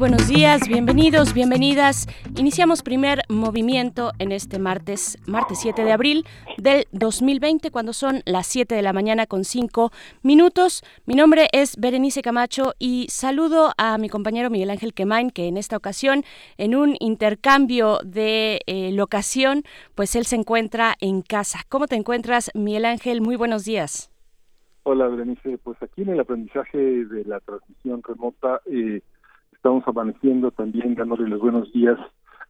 Buenos días, bienvenidos, bienvenidas. Iniciamos primer movimiento en este martes, martes 7 de abril del 2020, cuando son las 7 de la mañana con 5 minutos. Mi nombre es Berenice Camacho y saludo a mi compañero Miguel Ángel Quemain, que en esta ocasión, en un intercambio de eh, locación, pues él se encuentra en casa. ¿Cómo te encuentras, Miguel Ángel? Muy buenos días. Hola, Berenice. Pues aquí en el aprendizaje de la transmisión remota, eh, estamos amaneciendo también dándole los buenos días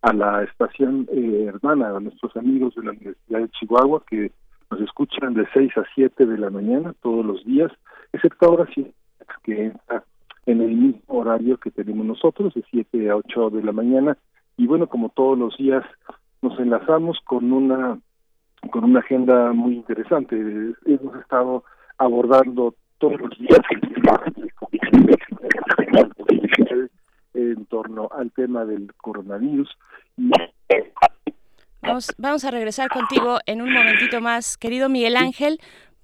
a la estación eh, hermana, a nuestros amigos de la Universidad de Chihuahua que nos escuchan de 6 a 7 de la mañana todos los días, excepto ahora sí que entra en el mismo horario que tenemos nosotros, de 7 a 8 de la mañana. Y bueno, como todos los días, nos enlazamos con una con una agenda muy interesante. Hemos estado abordando todos los días en torno al tema del coronavirus. Vamos, vamos a regresar contigo en un momentito más, querido Miguel Ángel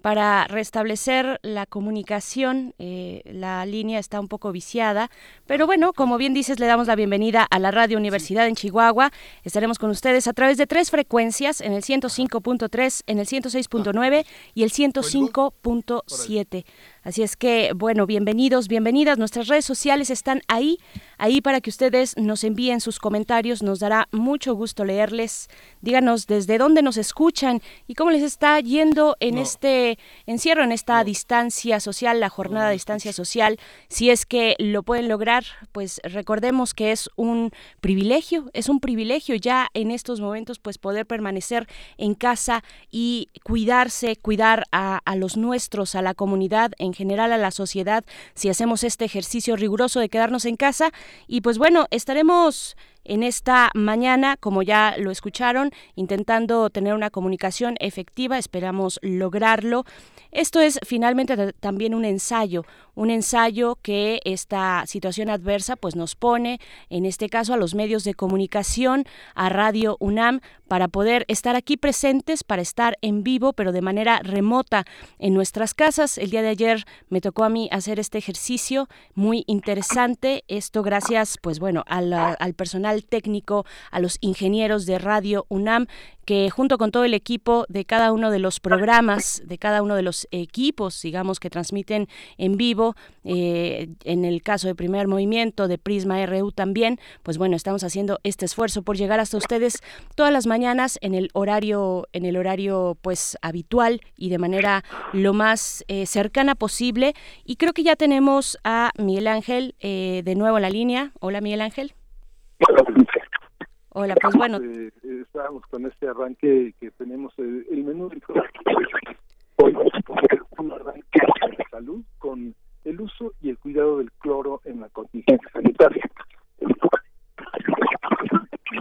para restablecer la comunicación. Eh, la línea está un poco viciada, pero bueno, como bien dices, le damos la bienvenida a la Radio Universidad en Chihuahua. Estaremos con ustedes a través de tres frecuencias, en el 105.3, en el 106.9 y el 105.7. Así es que, bueno, bienvenidos, bienvenidas. Nuestras redes sociales están ahí, ahí para que ustedes nos envíen sus comentarios. Nos dará mucho gusto leerles. Díganos desde dónde nos escuchan y cómo les está yendo en este encierro, en esta distancia social, la jornada de distancia social. Si es que lo pueden lograr, pues recordemos que es un privilegio, es un privilegio ya en estos momentos, pues poder permanecer en casa y cuidarse, cuidar a, a los nuestros, a la comunidad en general a la sociedad si hacemos este ejercicio riguroso de quedarnos en casa. Y pues bueno, estaremos en esta mañana, como ya lo escucharon, intentando tener una comunicación efectiva, esperamos lograrlo. Esto es finalmente también un ensayo, un ensayo que esta situación adversa pues nos pone, en este caso a los medios de comunicación, a Radio UNAM, para poder estar aquí presentes, para estar en vivo, pero de manera remota en nuestras casas. El día de ayer me tocó a mí hacer este ejercicio muy interesante. Esto gracias, pues bueno, al personal técnico, a los ingenieros de Radio UNAM que junto con todo el equipo de cada uno de los programas, de cada uno de los equipos, digamos, que transmiten en vivo, eh, en el caso de Primer Movimiento, de Prisma RU también, pues bueno, estamos haciendo este esfuerzo por llegar hasta ustedes todas las mañanas en el horario, en el horario pues habitual y de manera lo más eh, cercana posible. Y creo que ya tenemos a Miguel Ángel eh, de nuevo en la línea. Hola Miguel Ángel. Hola, pues bueno. Eh, estábamos con este arranque que tenemos el, el menú Hoy vamos a un arranque de salud con el uso y el cuidado del cloro en la contingencia sanitaria.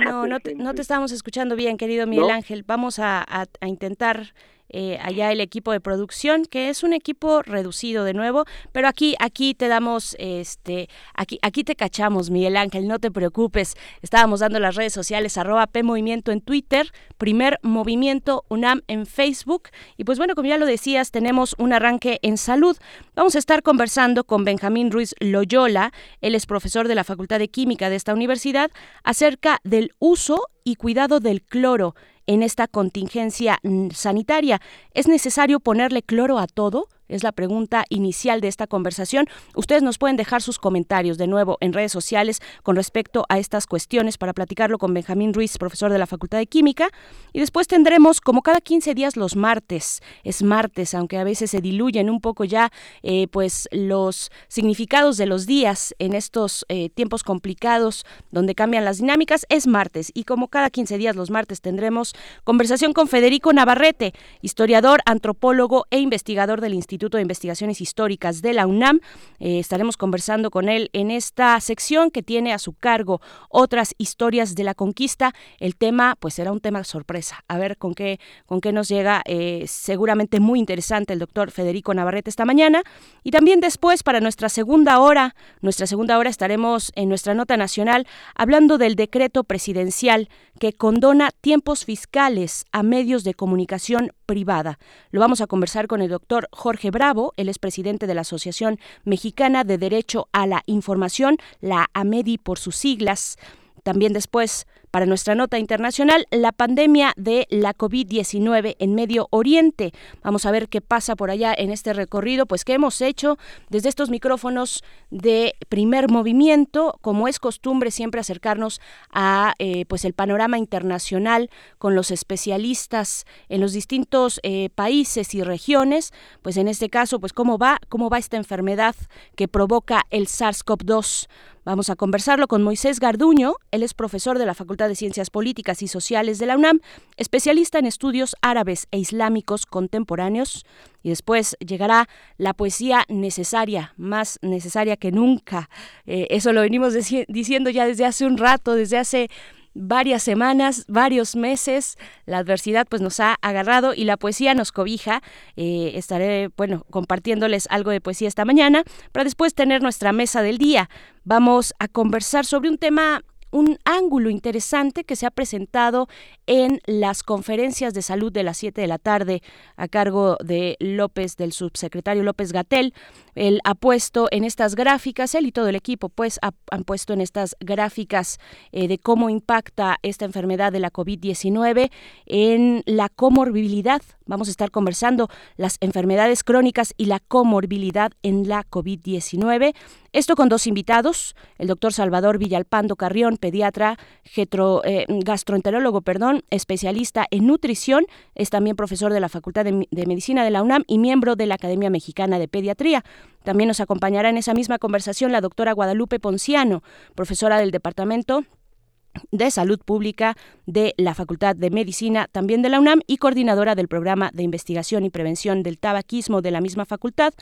No, no te, no te estamos escuchando bien, querido Miguel Ángel. Vamos a, a, a intentar eh, allá el equipo de producción, que es un equipo reducido de nuevo, pero aquí, aquí te damos, este, aquí, aquí te cachamos, Miguel Ángel, no te preocupes. Estábamos dando las redes sociales, arroba P en Twitter, primer movimiento UNAM en Facebook. Y pues bueno, como ya lo decías, tenemos un arranque en salud. Vamos a estar conversando con Benjamín Ruiz Loyola, él es profesor de la Facultad de Química de esta universidad, acerca del uso y cuidado del cloro en esta contingencia mm, sanitaria. ¿Es necesario ponerle cloro a todo? Es la pregunta inicial de esta conversación. Ustedes nos pueden dejar sus comentarios de nuevo en redes sociales con respecto a estas cuestiones para platicarlo con Benjamín Ruiz, profesor de la Facultad de Química. Y después tendremos, como cada 15 días, los martes. Es martes, aunque a veces se diluyen un poco ya eh, pues los significados de los días en estos eh, tiempos complicados donde cambian las dinámicas. Es martes y como cada 15 días los martes tendremos conversación con Federico Navarrete, historiador, antropólogo e investigador del Instituto Instituto de Investigaciones Históricas de la UNAM. Eh, estaremos conversando con él en esta sección que tiene a su cargo otras historias de la conquista. El tema, pues será un tema sorpresa. A ver con qué, con qué nos llega. Eh, seguramente muy interesante el doctor Federico Navarrete esta mañana. Y también después, para nuestra segunda hora, nuestra segunda hora estaremos en nuestra nota nacional hablando del decreto presidencial que condona tiempos fiscales a medios de comunicación privada. Lo vamos a conversar con el doctor Jorge Bravo, él es presidente de la Asociación Mexicana de Derecho a la Información, la AMEDI por sus siglas. También después, para nuestra nota internacional, la pandemia de la COVID-19 en Medio Oriente. Vamos a ver qué pasa por allá en este recorrido, pues que hemos hecho desde estos micrófonos de primer movimiento, como es costumbre siempre acercarnos a eh, pues el panorama internacional con los especialistas en los distintos eh, países y regiones, pues en este caso, pues cómo va, cómo va esta enfermedad que provoca el SARS-CoV-2. Vamos a conversarlo con Moisés Garduño, él es profesor de la Facultad de Ciencias Políticas y Sociales de la UNAM, especialista en estudios árabes e islámicos contemporáneos. Y después llegará la poesía necesaria, más necesaria que nunca. Eh, eso lo venimos diciendo ya desde hace un rato, desde hace varias semanas, varios meses. La adversidad pues nos ha agarrado y la poesía nos cobija. Eh, estaré, bueno, compartiéndoles algo de poesía esta mañana para después tener nuestra mesa del día. Vamos a conversar sobre un tema un ángulo interesante que se ha presentado en las conferencias de salud de las 7 de la tarde a cargo de López, del subsecretario López Gatel. Él ha puesto en estas gráficas, él y todo el equipo, pues han puesto en estas gráficas eh, de cómo impacta esta enfermedad de la COVID-19 en la comorbilidad. Vamos a estar conversando las enfermedades crónicas y la comorbilidad en la COVID-19. Esto con dos invitados, el doctor Salvador Villalpando Carrión, pediatra, eh, gastroenterólogo, perdón, especialista en nutrición, es también profesor de la Facultad de, de Medicina de la UNAM y miembro de la Academia Mexicana de Pediatría. También nos acompañará en esa misma conversación la doctora Guadalupe Ponciano, profesora del Departamento de Salud Pública de la Facultad de Medicina, también de la UNAM, y coordinadora del programa de investigación y prevención del tabaquismo de la misma facultad.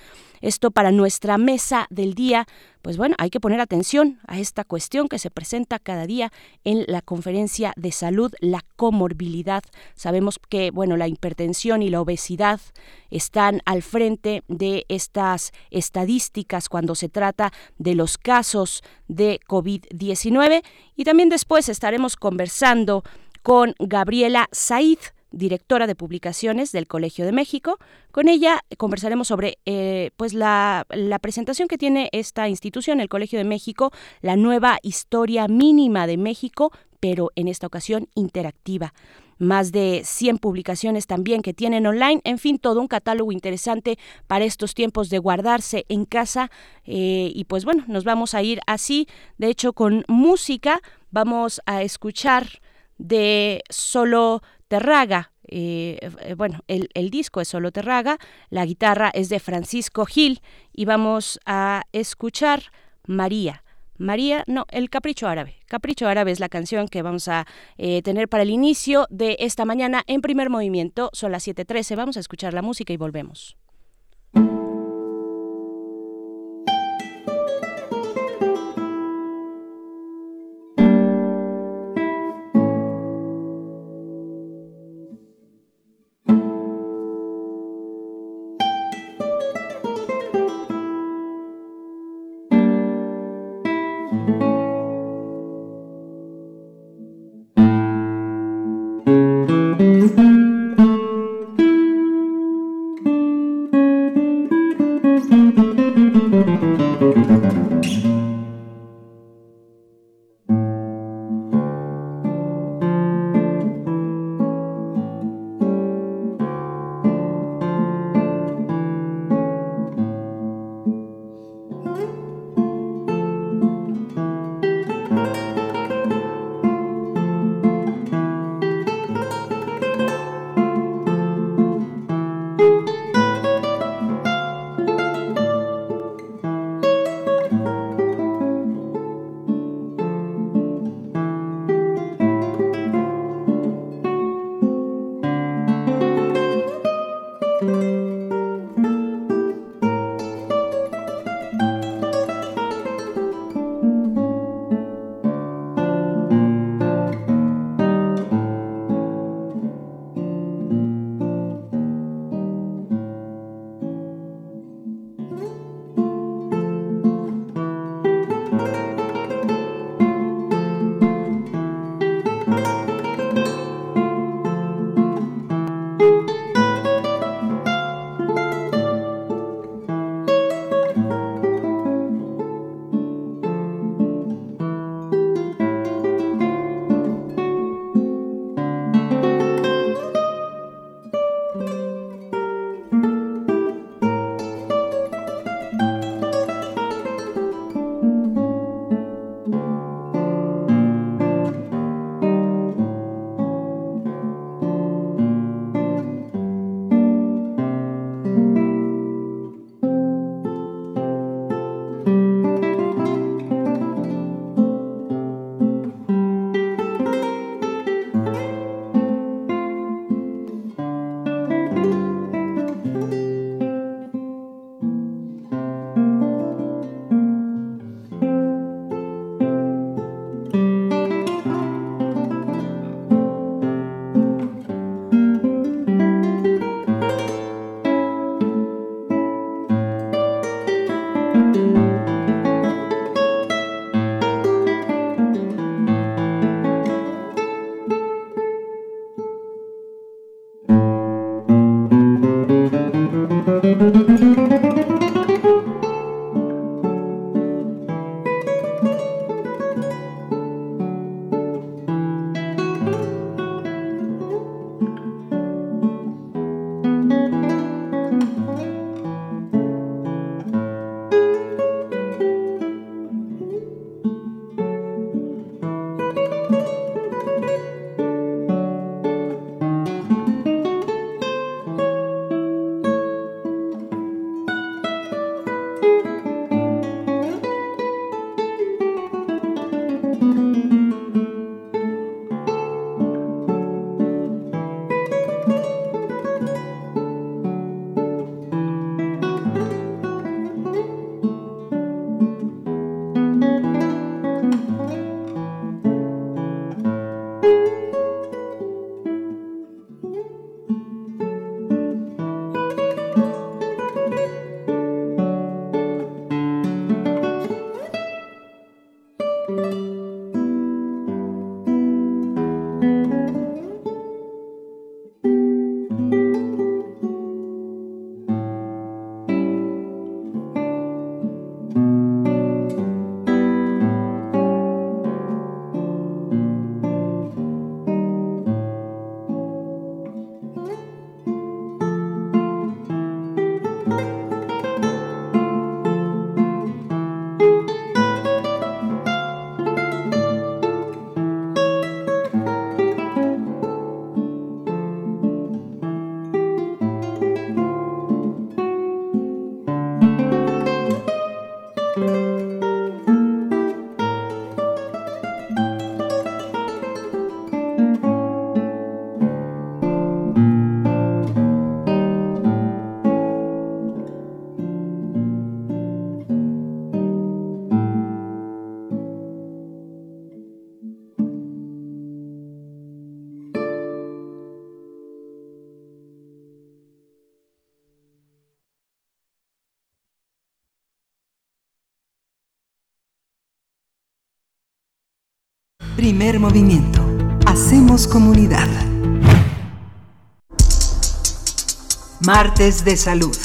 Esto para nuestra mesa del día pues bueno, hay que poner atención a esta cuestión que se presenta cada día en la conferencia de salud, la comorbilidad. Sabemos que, bueno, la hipertensión y la obesidad están al frente de estas estadísticas cuando se trata de los casos de COVID-19 y también después estaremos conversando con Gabriela Said directora de publicaciones del Colegio de México. Con ella conversaremos sobre eh, pues la, presentación que tiene esta institución, el Colegio de México, la nueva historia mínima de México, pero en esta ocasión interactiva. Más de 100 publicaciones también que tienen online, en fin, todo un catálogo interesante para estos tiempos de guardarse en casa. Eh, y pues bueno, nos vamos a ir así, de hecho, con música. Vamos a escuchar de solo Terraga. Eh, eh, bueno, el, disco es solo Terraga, la guitarra es de Francisco Gil y vamos a escuchar María. María, no, el Capricho Árabe. Capricho Árabe es la canción que vamos a eh, tener para el inicio de esta mañana en primer movimiento. Son las 7.13, vamos a escuchar la música y volvemos. Primer movimiento. Hacemos comunidad. Martes de salud.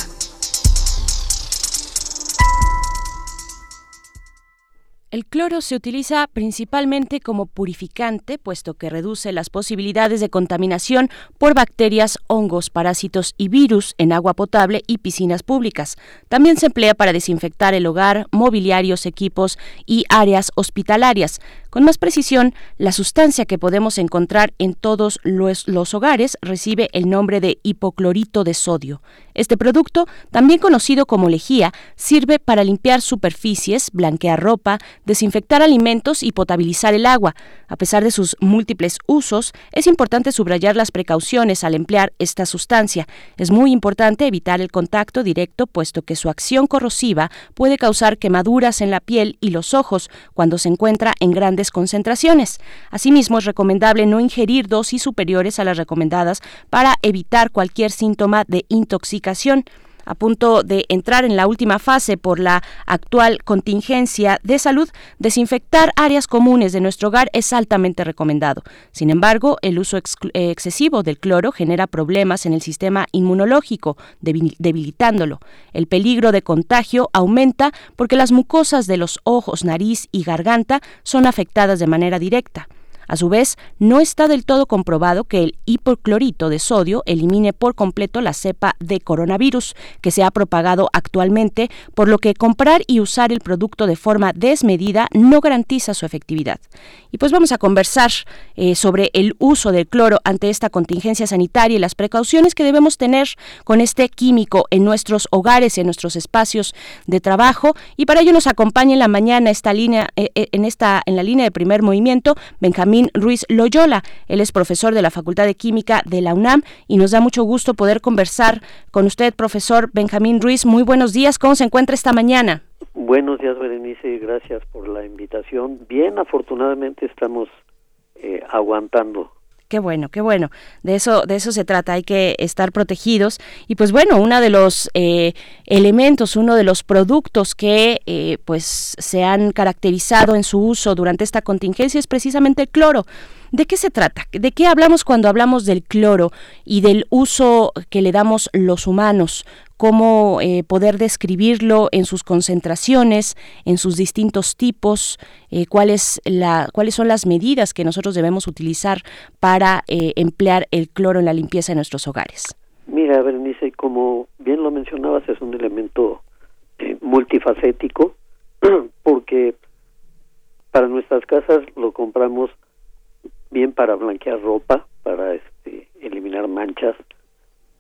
El cloro se utiliza principalmente como purificante, puesto que reduce las posibilidades de contaminación por bacterias, hongos, parásitos y virus en agua potable y piscinas públicas. También se emplea para desinfectar el hogar, mobiliarios, equipos y áreas hospitalarias. Con más precisión, la sustancia que podemos encontrar en todos los, hogares recibe el nombre de hipoclorito de sodio. Este producto, también conocido como lejía, sirve para limpiar superficies, blanquear ropa, desinfectar alimentos y potabilizar el agua. A pesar de sus múltiples usos, es importante subrayar las precauciones al emplear esta sustancia. Es muy importante evitar el contacto directo, puesto que su acción corrosiva puede causar quemaduras en la piel y los ojos cuando se encuentra en grandes concentraciones. Asimismo, es recomendable no ingerir dosis superiores a las recomendadas para evitar cualquier síntoma de intoxicación a punto de entrar en la última fase por la actual contingencia de salud, desinfectar áreas comunes de nuestro hogar es altamente recomendado. Sin embargo, el uso excesivo del cloro genera problemas en el sistema inmunológico, debilitándolo. El peligro de contagio aumenta porque las mucosas de los ojos, nariz y garganta son afectadas de manera directa. A su vez, no está del todo comprobado que el hipoclorito de sodio elimine por completo la cepa de coronavirus que se ha propagado actualmente, por lo que comprar y usar el producto de forma desmedida no garantiza su efectividad. Y pues vamos a conversar eh, sobre el uso del cloro ante esta contingencia sanitaria y las precauciones que debemos tener con este químico en nuestros hogares en nuestros espacios de trabajo. Y para ello nos acompaña en la mañana esta línea, eh, eh, en esta, en la línea de primer movimiento, Benjamín Ruiz Loyola. Él es profesor de la Facultad de Química de la UNAM y nos da mucho gusto poder conversar con usted, profesor Benjamín Ruiz. Muy buenos días, ¿cómo se encuentra esta mañana? Buenos días, Berenice, gracias por la invitación. Bien, afortunadamente estamos eh, aguantando Qué bueno, qué bueno. De eso, de eso se trata. Hay que estar protegidos. Y pues bueno, uno de los eh, elementos, uno de los productos que eh, pues se han caracterizado en su uso durante esta contingencia es precisamente el cloro. ¿De qué se trata? ¿De qué hablamos cuando hablamos del cloro y del uso que le damos los humanos? ¿Cómo eh, poder describirlo en sus concentraciones, en sus distintos tipos? Eh, ¿cuáles, la, ¿Cuáles son las medidas que nosotros debemos utilizar para eh, emplear el cloro en la limpieza de nuestros hogares? Mira, Berenice, como bien lo mencionabas, es un elemento multifacético porque para nuestras casas lo compramos bien para blanquear ropa, para este, eliminar manchas.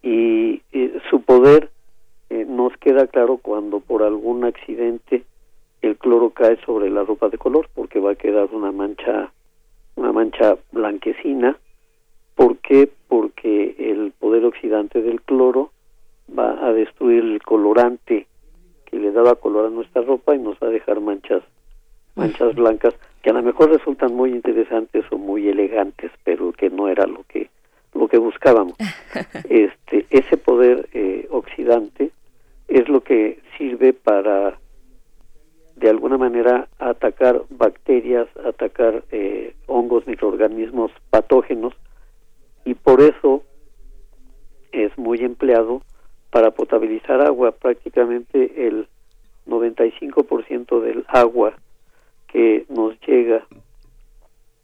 Y, su poder eh, nos queda claro cuando por algún accidente el cloro cae sobre la ropa de color porque va a quedar una mancha una mancha blanquecina. ¿por qué? porque el poder oxidante del cloro va a destruir el colorante que le daba color a nuestra ropa y nos va a dejar manchas manchas blancas que a lo mejor resultan muy interesantes o muy elegantes, pero que no era lo que lo que buscábamos. Este ese poder eh, oxidante es lo que sirve para de alguna manera atacar bacterias, atacar eh, hongos, microorganismos patógenos y por eso es muy empleado para potabilizar agua. Prácticamente el 95% del agua que nos llega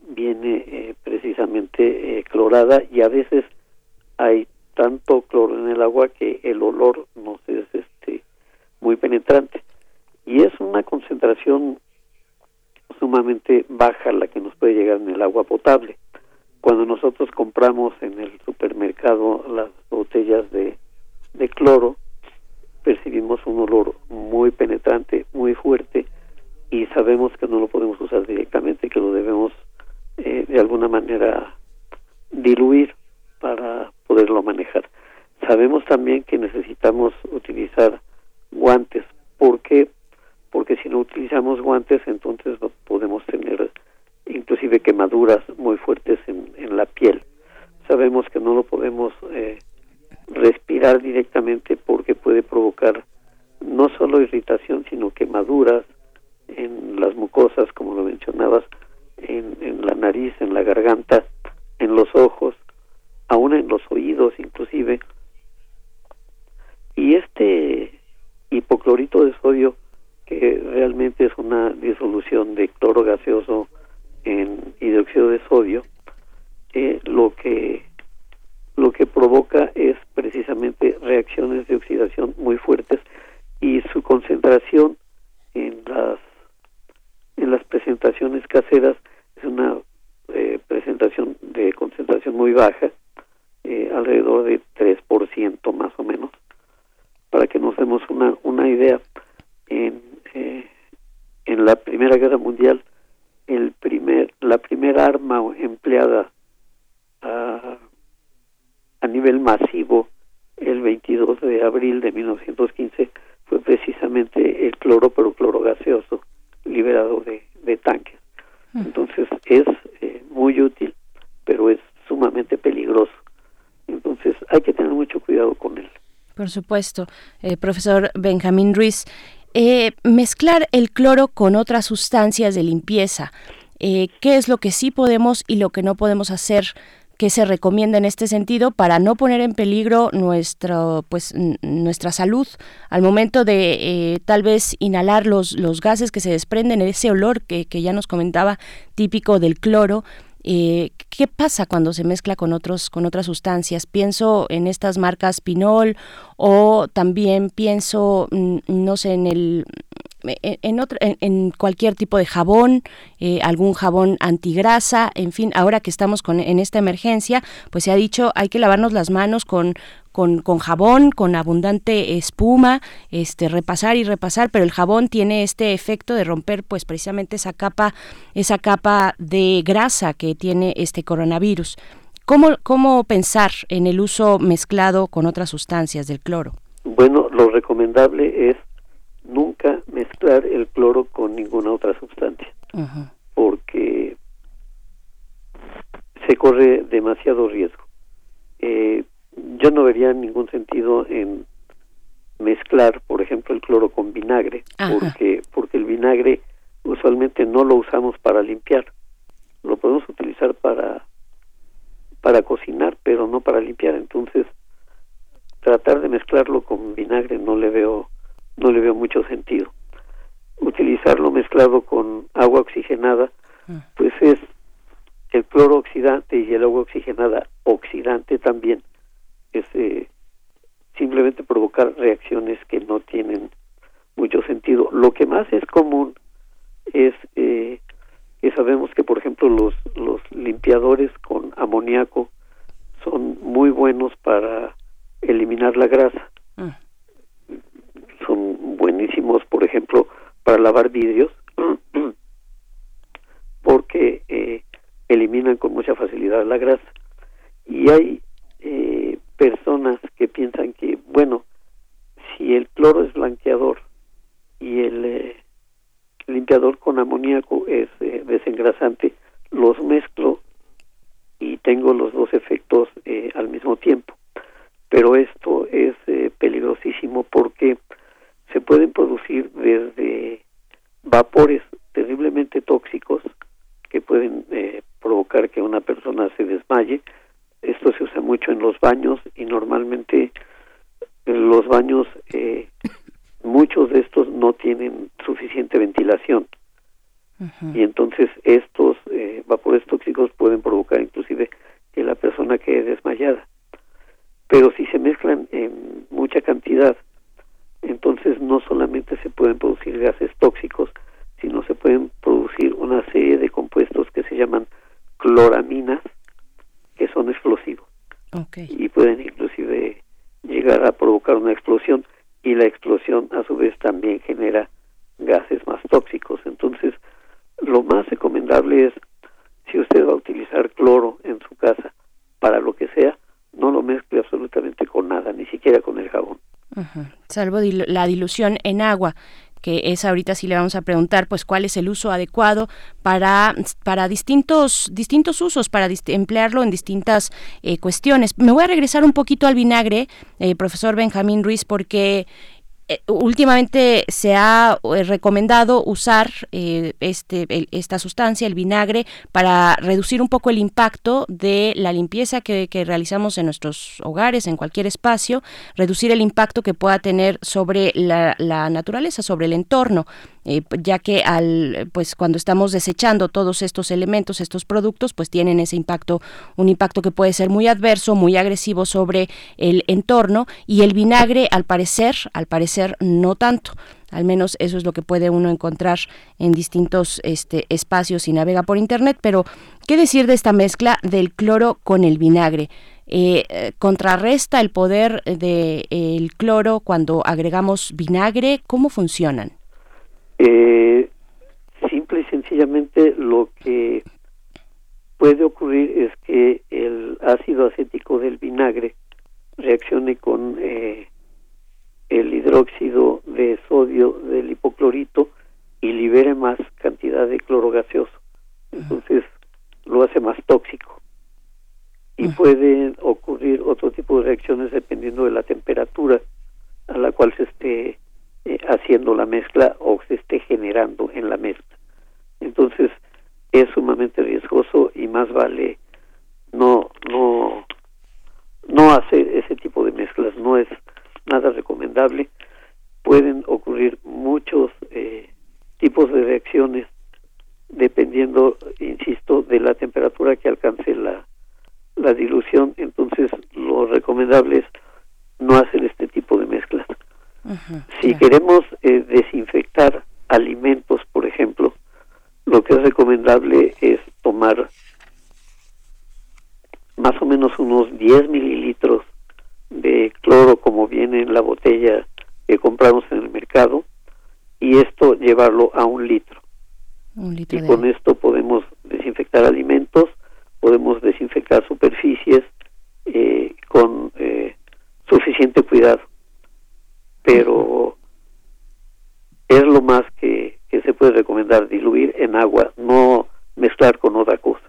viene eh, precisamente eh, clorada y a veces hay tanto cloro en el agua que el olor nos es este muy penetrante y es una concentración sumamente baja la que nos puede llegar en el agua potable. Cuando nosotros compramos en el supermercado las botellas de, de cloro, percibimos un olor muy penetrante, muy fuerte, y sabemos que no lo podemos usar directamente, que lo debemos eh, de alguna manera diluir para poderlo manejar. Sabemos también que necesitamos utilizar guantes. ¿Por qué? Porque si no utilizamos guantes, entonces podemos tener inclusive quemaduras muy fuertes en, en la piel. Sabemos que no lo podemos eh, respirar directamente porque puede provocar no solo irritación, sino quemaduras en las mucosas, como lo mencionabas, en, la nariz, en la garganta, en los ojos, aún en los oídos inclusive. Y este hipoclorito de sodio, que realmente es una disolución de cloro gaseoso en hidróxido de sodio, eh, lo que lo que provoca es precisamente reacciones de oxidación muy fuertes y su concentración en las en las presentaciones caseras es una eh, presentación de concentración muy baja, eh, alrededor de 3% más o menos, para que nos demos una, una idea. En, eh, en la Primera Guerra Mundial, el primer, la primera arma empleada a, a nivel masivo el 22 de abril de 1915 fue precisamente el cloro, pero cloro gaseoso, liberado de, de tanques. Mm. Entonces es eh, muy útil, pero es sumamente peligroso. Entonces hay que tener mucho cuidado con él. Por supuesto, eh, profesor Benjamín Ruiz. Eh, mezclar el cloro con otras sustancias de limpieza. ¿Qué es lo que sí podemos y lo que no podemos hacer ¿Qué se recomienda en este sentido para no poner en peligro nuestro, pues, nuestra salud al momento de eh, tal vez inhalar los, los gases que se desprenden, ese olor que, que ya nos comentaba típico del cloro. Eh, ¿Qué pasa cuando se mezcla con otros con otras sustancias? Pienso en estas marcas Pinol o también pienso, mm, no sé, en el en, otro, en, cualquier tipo de jabón, eh, algún jabón antigrasa, en fin, ahora que estamos con, en esta emergencia, pues se ha dicho hay que lavarnos las manos con, con, con, jabón, con abundante espuma, este, repasar y repasar, pero el jabón tiene este efecto de romper pues precisamente esa capa, esa capa de grasa que tiene este coronavirus. ¿Cómo, ¿Cómo pensar en el uso mezclado con otras sustancias del cloro? Bueno, lo recomendable es nunca mezclar el cloro con ninguna otra sustancia, porque se corre demasiado riesgo. Eh, yo no vería ningún sentido en mezclar, por ejemplo, el cloro con vinagre, porque porque el vinagre usualmente no lo usamos para limpiar, lo podemos utilizar para para cocinar, pero no para limpiar. Entonces, tratar de mezclarlo con vinagre no le veo no le veo mucho sentido. Utilizarlo mezclado con agua oxigenada, ah. pues es el cloro oxidante y el agua oxigenada oxidante también, es eh, simplemente provocar reacciones que no tienen mucho sentido. Lo que más es común es eh, que sabemos que, por ejemplo, los, los limpiadores con amoníaco son muy buenos para eliminar la grasa. Ah son buenísimos, por ejemplo, para lavar vidrios, porque eh, eliminan con mucha facilidad la grasa. Y hay eh, personas que piensan que, bueno, si el cloro es blanqueador y el eh, limpiador con amoníaco es desengrasante, los mezclo y tengo los dos efectos al mismo tiempo. Pero esto es peligrosísimo porque se pueden producir desde vapores terriblemente tóxicos que pueden eh, provocar que una persona se desmaye. Esto se usa mucho en los baños y normalmente en los baños eh, muchos de estos no tienen suficiente ventilación y entonces estos eh, vapores tóxicos pueden provocar inclusive que la persona quede desmayada. Pero si se mezclan en mucha cantidad, entonces no solamente se pueden producir gases tóxicos, sino se pueden producir una serie de compuestos que se llaman cloraminas, que son explosivos. Y pueden inclusive llegar a provocar una explosión y la explosión a su vez también genera gases más tóxicos. Entonces, lo más recomendable es, si usted va a utilizar cloro en su casa, para lo que sea, no lo mezcle absolutamente con nada, ni siquiera con el jabón. Salvo la dilución en agua que es ahorita sí le vamos a preguntar pues cuál es el uso adecuado para, para distintos, distintos usos, para emplearlo en distintas eh, cuestiones. Me voy a regresar un poquito al vinagre, eh, profesor Benjamín Ruiz, porque eh, últimamente se ha eh, recomendado usar eh, este, esta sustancia, el vinagre, para reducir un poco el impacto de la limpieza que, realizamos en nuestros hogares, en cualquier espacio, reducir el impacto que pueda tener sobre la naturaleza, sobre el entorno. Eh, ya que al pues cuando estamos desechando todos estos elementos, estos productos, pues tienen ese impacto, un impacto que puede ser muy adverso, muy agresivo sobre el entorno y el vinagre al parecer, al parecer no tanto. Al menos eso es lo que puede uno encontrar en distintos este, espacios y navega por internet. Pero, ¿qué decir de esta mezcla del cloro con el vinagre? Eh, contrarresta el poder del cloro cuando agregamos vinagre? ¿Cómo funcionan? Eh, simple y sencillamente lo que puede ocurrir es que el ácido acético del vinagre reaccione con eh, el hidróxido de sodio del hipoclorito y libere más cantidad de cloro gaseoso. Entonces lo hace más tóxico. Y pueden ocurrir otro tipo de reacciones dependiendo de la temperatura a la cual se esté eh, haciendo la mezcla o se esté generando en la mezcla. Entonces es sumamente riesgoso y más vale no no no hacer ese tipo de mezclas. No es nada recomendable. Pueden ocurrir muchos eh, tipos de reacciones dependiendo insisto de la temperatura que alcance la la dilución. Entonces lo recomendable es no hacer este tipo de mezclas si queremos eh, desinfectar alimentos, por ejemplo, lo que es recomendable es tomar más o menos unos 10 mililitros de cloro como viene en la botella que compramos en el mercado y esto llevarlo a un litro. y con esto podemos desinfectar alimentos, podemos desinfectar superficies eh, con eh, suficiente cuidado pero es lo más que, se puede recomendar, diluir en agua, no mezclar con otra cosa.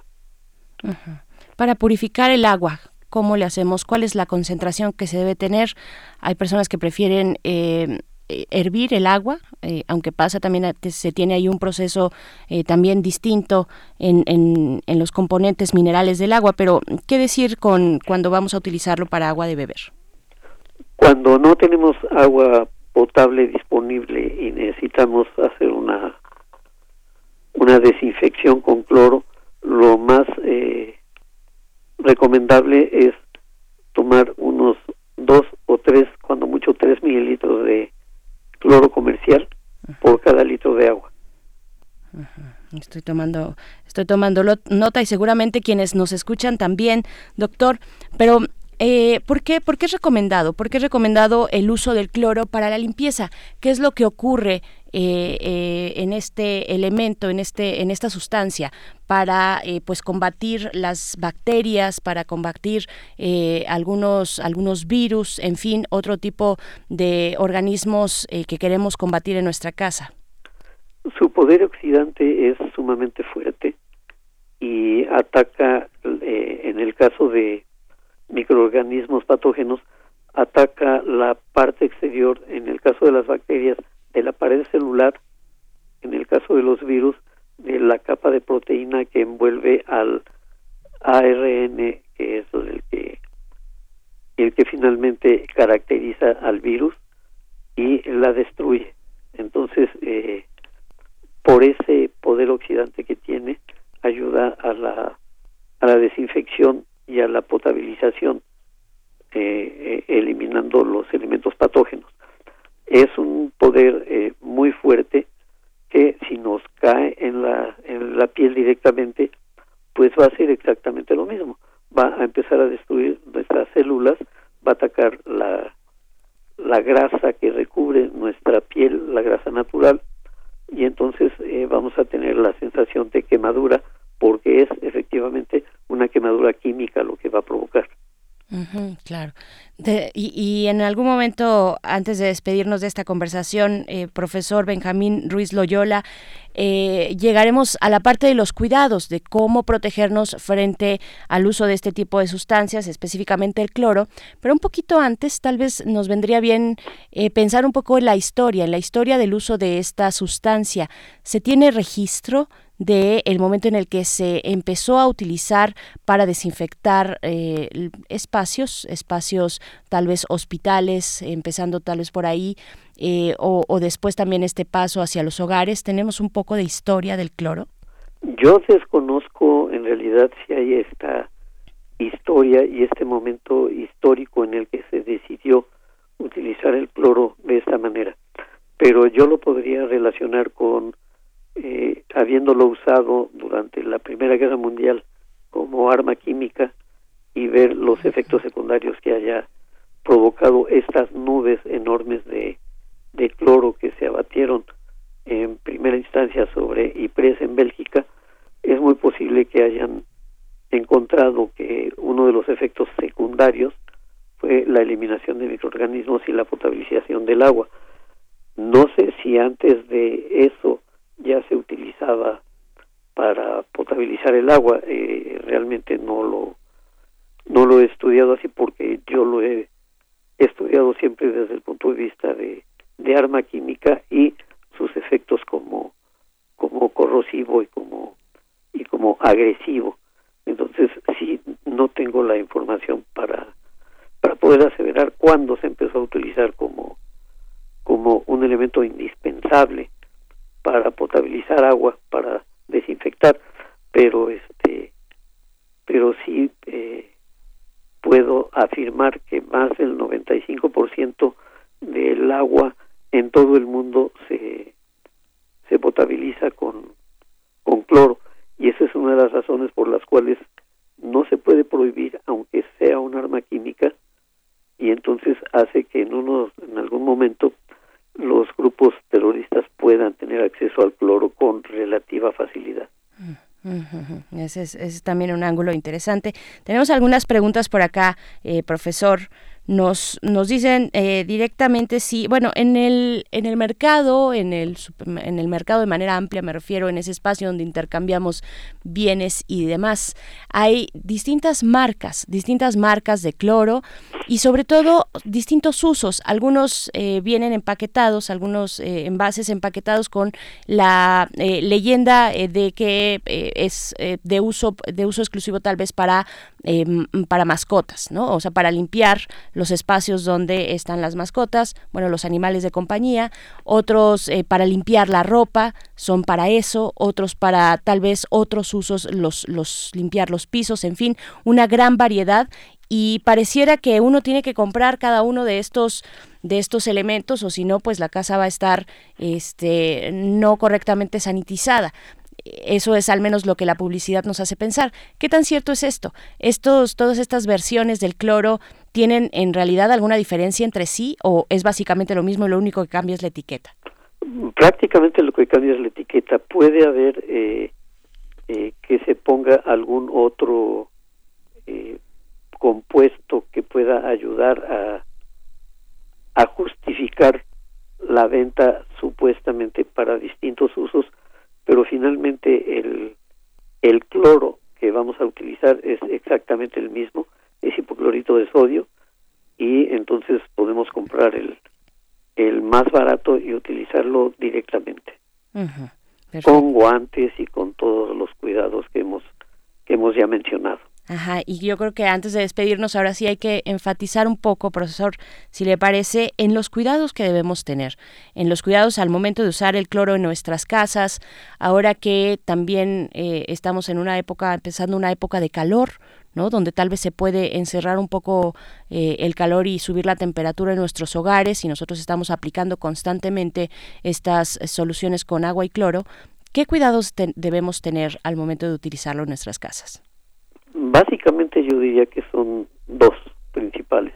Para purificar el agua, ¿cómo le hacemos? ¿Cuál es la concentración que se debe tener? Hay personas que prefieren eh, hervir el agua, eh, aunque pasa también, se tiene ahí un proceso eh, también distinto en, en, en, los componentes minerales del agua, pero ¿qué decir con cuando vamos a utilizarlo para agua de beber? Cuando no tenemos agua potable disponible y necesitamos hacer una una desinfección con cloro, lo más eh, recomendable es tomar unos dos o tres, cuando mucho tres mililitros de cloro comercial por cada litro de agua. Estoy tomando, estoy tomando nota y seguramente quienes nos escuchan también, doctor. Pero eh, ¿por, qué, ¿Por qué es recomendado? ¿Por qué es recomendado el uso del cloro para la limpieza? ¿Qué es lo que ocurre eh, eh, en este elemento, en este, en esta sustancia, para pues combatir las bacterias, para combatir algunos, algunos virus, en fin, otro tipo de organismos que queremos combatir en nuestra casa? Su poder oxidante es sumamente fuerte y ataca, en el caso de microorganismos patógenos ataca la parte exterior, en el caso de las bacterias, de la pared celular, en el caso proteína que envuelve al ARN, que es el que el que finalmente caracteriza al virus y la destruye. Entonces, eh, por ese poder oxidante que tiene, ayuda a la, a la desinfección y a la potabilización, eh, eh, eliminando los elementos patógenos. Es un poder muy fuerte que si nos cae en la, en la piel directamente, pues va a ser exactamente lo mismo. Va a empezar a destruir nuestras células, va a atacar la, la grasa que recubre nuestra piel, la grasa natural, y entonces eh, vamos a tener la sensación de quemadura porque es efectivamente una quemadura química lo que va a provocar claro. y, en algún momento, antes de despedirnos de esta conversación, eh, profesor Benjamín Ruiz Loyola, eh, llegaremos a la parte de los cuidados, de cómo protegernos frente al uso de este tipo de sustancias, específicamente el cloro. Pero un poquito antes, tal vez nos vendría bien eh, pensar un poco en la historia, en la historia del uso de esta sustancia. ¿Se tiene registro? De el momento en el que se empezó a utilizar para desinfectar eh, espacios, espacios tal vez hospitales, empezando tal vez por ahí, eh, o, o, después también este paso hacia los hogares. ¿Tenemos un poco de historia del cloro? Yo desconozco en realidad si hay esta historia y este momento histórico en el que se decidió utilizar el cloro de esta manera, pero yo lo podría relacionar con eh, habiéndolo usado durante la Primera Guerra Mundial como arma química y ver los efectos secundarios que haya provocado estas nubes enormes de, de cloro que se abatieron en primera instancia sobre Ypres en Bélgica, es muy posible que hayan encontrado que uno de los efectos secundarios fue la eliminación de microorganismos y la potabilización del agua. No sé si antes de eso ya se utilizaba para potabilizar el agua. Eh, realmente no lo no lo he estudiado así porque yo lo he estudiado siempre desde el punto de vista de, de arma química y sus efectos como como corrosivo y como y como agresivo. Entonces sí no tengo la información para para poder aseverar cuándo se empezó a utilizar como como un elemento indispensable para potabilizar agua, para desinfectar, pero este, pero sí eh, puedo afirmar que más del 95% del agua en todo el mundo se, se potabiliza con, con cloro. Y esa es una de las razones por las cuales no se puede prohibir aunque sea un arma química y entonces hace que en uno en algún momento los grupos terroristas puedan tener acceso al cloro con relativa facilidad. Ese es, también un ángulo interesante. Tenemos algunas preguntas por acá, eh, profesor nos, nos dicen eh, directamente si, bueno, en el, en el mercado, en el, en el mercado de manera amplia, me refiero en ese espacio donde intercambiamos bienes y demás, hay distintas marcas, distintas marcas de cloro y sobre todo distintos usos. Algunos eh, vienen empaquetados, algunos eh, envases empaquetados con la leyenda de que es de uso de uso exclusivo tal vez para para mascotas, ¿no? O sea, para limpiar los espacios donde están las mascotas, bueno, los animales de compañía, otros eh, para limpiar la ropa, son para eso, otros para tal vez otros usos, los, los limpiar los pisos, en fin, una gran variedad. Y pareciera que uno tiene que comprar cada uno de estos de estos elementos o si no pues la casa va a estar este no correctamente sanitizada eso es al menos lo que la publicidad nos hace pensar. ¿Qué tan cierto es esto? Estos, todas estas versiones del cloro tienen en realidad alguna diferencia entre sí o es básicamente lo mismo y lo único que cambia es la etiqueta? Prácticamente lo que cambia es la etiqueta. Puede haber eh, eh, que se ponga algún otro eh, compuesto que pueda ayudar a, a justificar la venta supuestamente para distintos usos pero finalmente el, el cloro que vamos a utilizar es exactamente el mismo, es hipoclorito de sodio y entonces podemos comprar el, el más barato y utilizarlo directamente. Con guantes y con todos los cuidados que hemos, que hemos ya mencionado. Ajá, y yo creo que antes de despedirnos, ahora sí hay que enfatizar un poco, profesor, si le parece, en los cuidados que debemos tener, en los cuidados al momento de usar el cloro en nuestras casas, ahora que también eh, estamos en una época, empezando una época de calor, ¿no? donde tal vez se puede encerrar un poco eh, el calor y subir la temperatura en nuestros hogares y nosotros estamos aplicando constantemente estas soluciones con agua y cloro, ¿qué cuidados debemos tener al momento de utilizarlo en nuestras casas? Básicamente yo diría que son dos principales.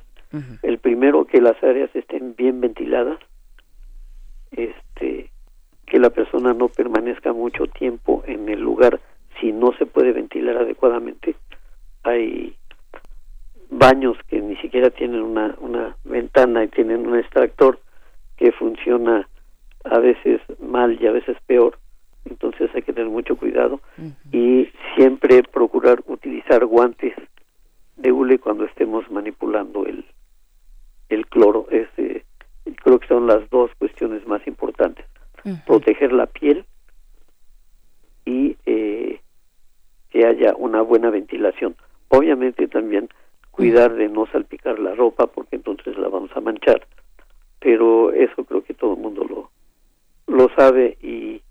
El primero, que las áreas estén bien ventiladas, este, que la persona no permanezca mucho tiempo en el lugar si no se puede ventilar adecuadamente. Hay baños que ni siquiera tienen una, una ventana y tienen un extractor que funciona a veces mal y a veces peor entonces hay que tener mucho cuidado y siempre procurar utilizar guantes de hule cuando estemos manipulando el, el cloro. Este, creo que son las dos cuestiones más importantes. Proteger la piel y eh, que haya una buena ventilación. Obviamente también cuidar de no salpicar la ropa porque entonces la vamos a manchar. Pero eso creo que todo el mundo lo, lo sabe y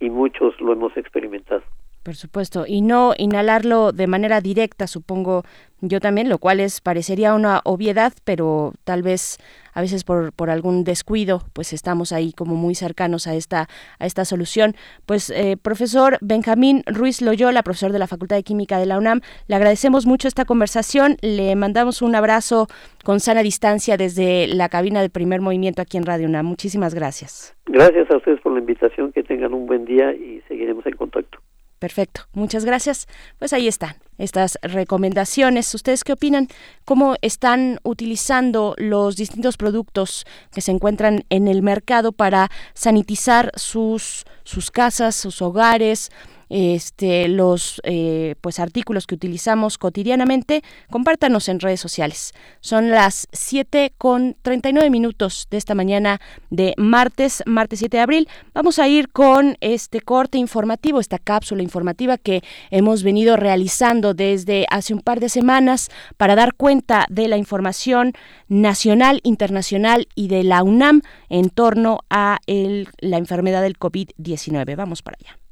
y muchos lo hemos experimentado. Por supuesto, y no inhalarlo de manera directa, supongo yo también, lo cual es parecería una obviedad, pero tal vez a veces por, por algún descuido, pues estamos ahí como muy cercanos a esta, a esta solución. Pues eh, profesor Benjamín Ruiz Loyola, profesor de la Facultad de Química de la UNAM, le agradecemos mucho esta conversación, le mandamos un abrazo con sana distancia desde la cabina de primer movimiento aquí en Radio UNAM. Muchísimas gracias. Gracias a ustedes por la invitación, que tengan un buen día y seguiremos en contacto. Perfecto, muchas gracias. Pues ahí están estas recomendaciones. ¿Ustedes qué opinan? ¿Cómo están utilizando los distintos productos que se encuentran en el mercado para sanitizar sus, sus casas, sus hogares? Este, los eh, pues artículos que utilizamos cotidianamente, compártanos en redes sociales. Son las 7 con 39 minutos de esta mañana de martes, martes 7 de abril. Vamos a ir con este corte informativo, esta cápsula informativa que hemos venido realizando desde hace un par de semanas para dar cuenta de la información nacional, internacional y de la UNAM en torno a la enfermedad del COVID-19. Vamos para allá.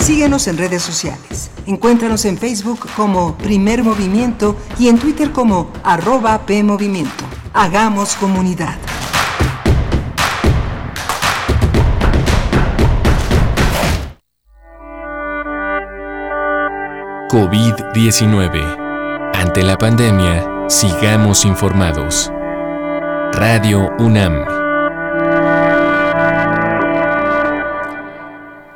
Síguenos en redes sociales. Encuéntranos en Facebook como Primer Movimiento y en Twitter como arroba PMovimiento. Hagamos comunidad. COVID-19. Ante la pandemia, sigamos informados. Radio UNAM.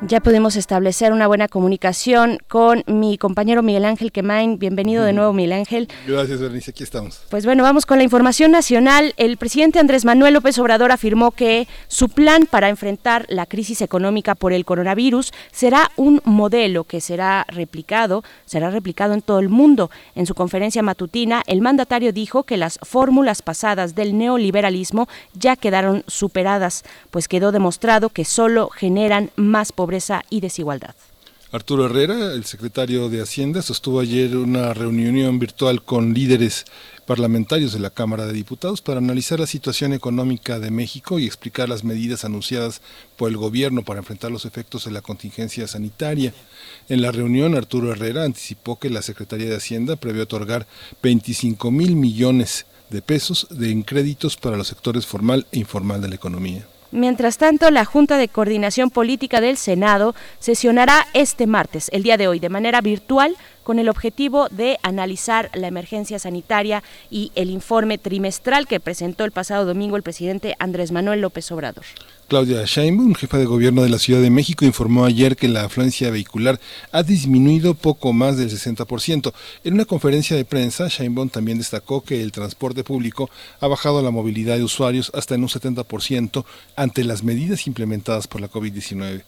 Ya pudimos establecer una buena comunicación con mi compañero Miguel Ángel Quemain. Bienvenido de nuevo, Miguel Ángel. Gracias, Bernice, aquí estamos. Pues bueno, vamos con la información nacional. El presidente Andrés Manuel López Obrador afirmó que su plan para enfrentar la crisis económica por el coronavirus será un modelo que será replicado, será replicado en todo el mundo. En su conferencia matutina, el mandatario dijo que las fórmulas pasadas del neoliberalismo ya quedaron superadas, pues quedó demostrado que solo generan más pobreza Arturo Herrera, el secretario de Hacienda, sostuvo ayer una reunión virtual con líderes parlamentarios de la Cámara de Diputados para analizar la situación económica de México y explicar las medidas anunciadas por el gobierno para enfrentar los efectos de la contingencia sanitaria. En la reunión, Arturo Herrera anticipó que la Secretaría de Hacienda prevé otorgar 25 mil millones de pesos de créditos para los sectores formal e informal de la economía. Mientras tanto, la Junta de Coordinación Política del Senado sesionará este martes, el día de hoy, de manera virtual con el objetivo de analizar la emergencia sanitaria y el informe trimestral que presentó el pasado domingo el presidente Andrés Manuel López Obrador. Claudia Sheinbaum, jefa de gobierno de la Ciudad de México, informó ayer que la afluencia vehicular ha disminuido poco más del 60%. En una conferencia de prensa, Sheinbaum también destacó que el transporte público ha bajado la movilidad de usuarios hasta en un 70% ante las medidas implementadas por la COVID-19.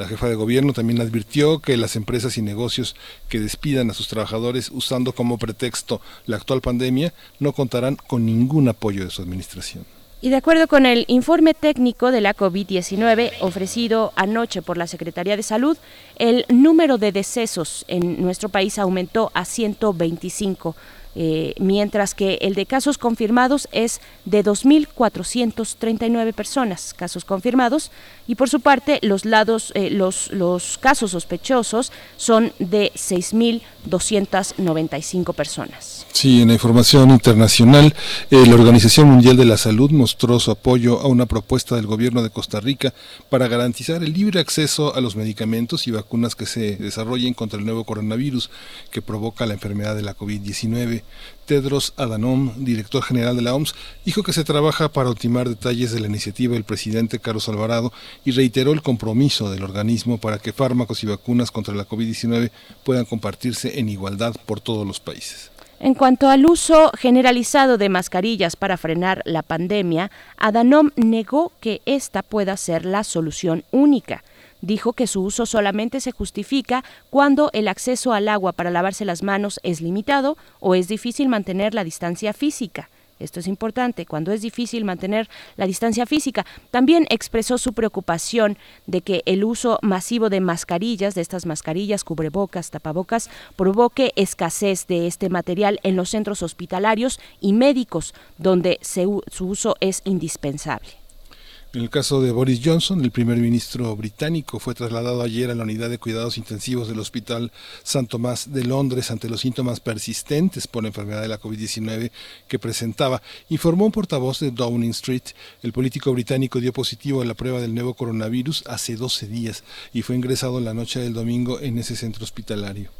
La jefa de gobierno también advirtió que las empresas y negocios que despidan a sus trabajadores usando como pretexto la actual pandemia no contarán con ningún apoyo de su administración. Y de acuerdo con el informe técnico de la COVID-19 ofrecido anoche por la Secretaría de Salud, el número de decesos en nuestro país aumentó a 125 eh, mientras que el de casos confirmados es de 2.439 personas, casos confirmados, y por su parte los, lados, eh, los, los casos sospechosos son de 6.295 personas. Sí, en la información internacional, eh, la Organización Mundial de la Salud mostró su apoyo a una propuesta del gobierno de Costa Rica para garantizar el libre acceso a los medicamentos y vacunas que se desarrollen contra el nuevo coronavirus que provoca la enfermedad de la COVID-19. Tedros Adhanom, director general de la OMS, dijo que se trabaja para ultimar detalles de la iniciativa del presidente Carlos Alvarado y reiteró el compromiso del organismo para que fármacos y vacunas contra la COVID-19 puedan compartirse en igualdad por todos los países. En cuanto al uso generalizado de mascarillas para frenar la pandemia, Adhanom negó que esta pueda ser la solución única dijo que su uso solamente se justifica cuando el acceso al agua para lavarse las manos es limitado o es difícil mantener la distancia física. Esto es importante, cuando es difícil mantener la distancia física. También expresó su preocupación de que el uso masivo de mascarillas, de estas mascarillas, cubrebocas, tapabocas, provoque escasez de este material en los centros hospitalarios y médicos, donde su uso es indispensable. En el caso de Boris Johnson, el primer ministro británico fue trasladado ayer a la unidad de cuidados intensivos del Hospital San Tomás de Londres ante los síntomas persistentes por la enfermedad de la COVID-19 que presentaba. Informó un portavoz de Downing Street. El político británico dio positivo a la prueba del nuevo coronavirus hace 12 días y fue ingresado la noche del domingo en ese centro hospitalario.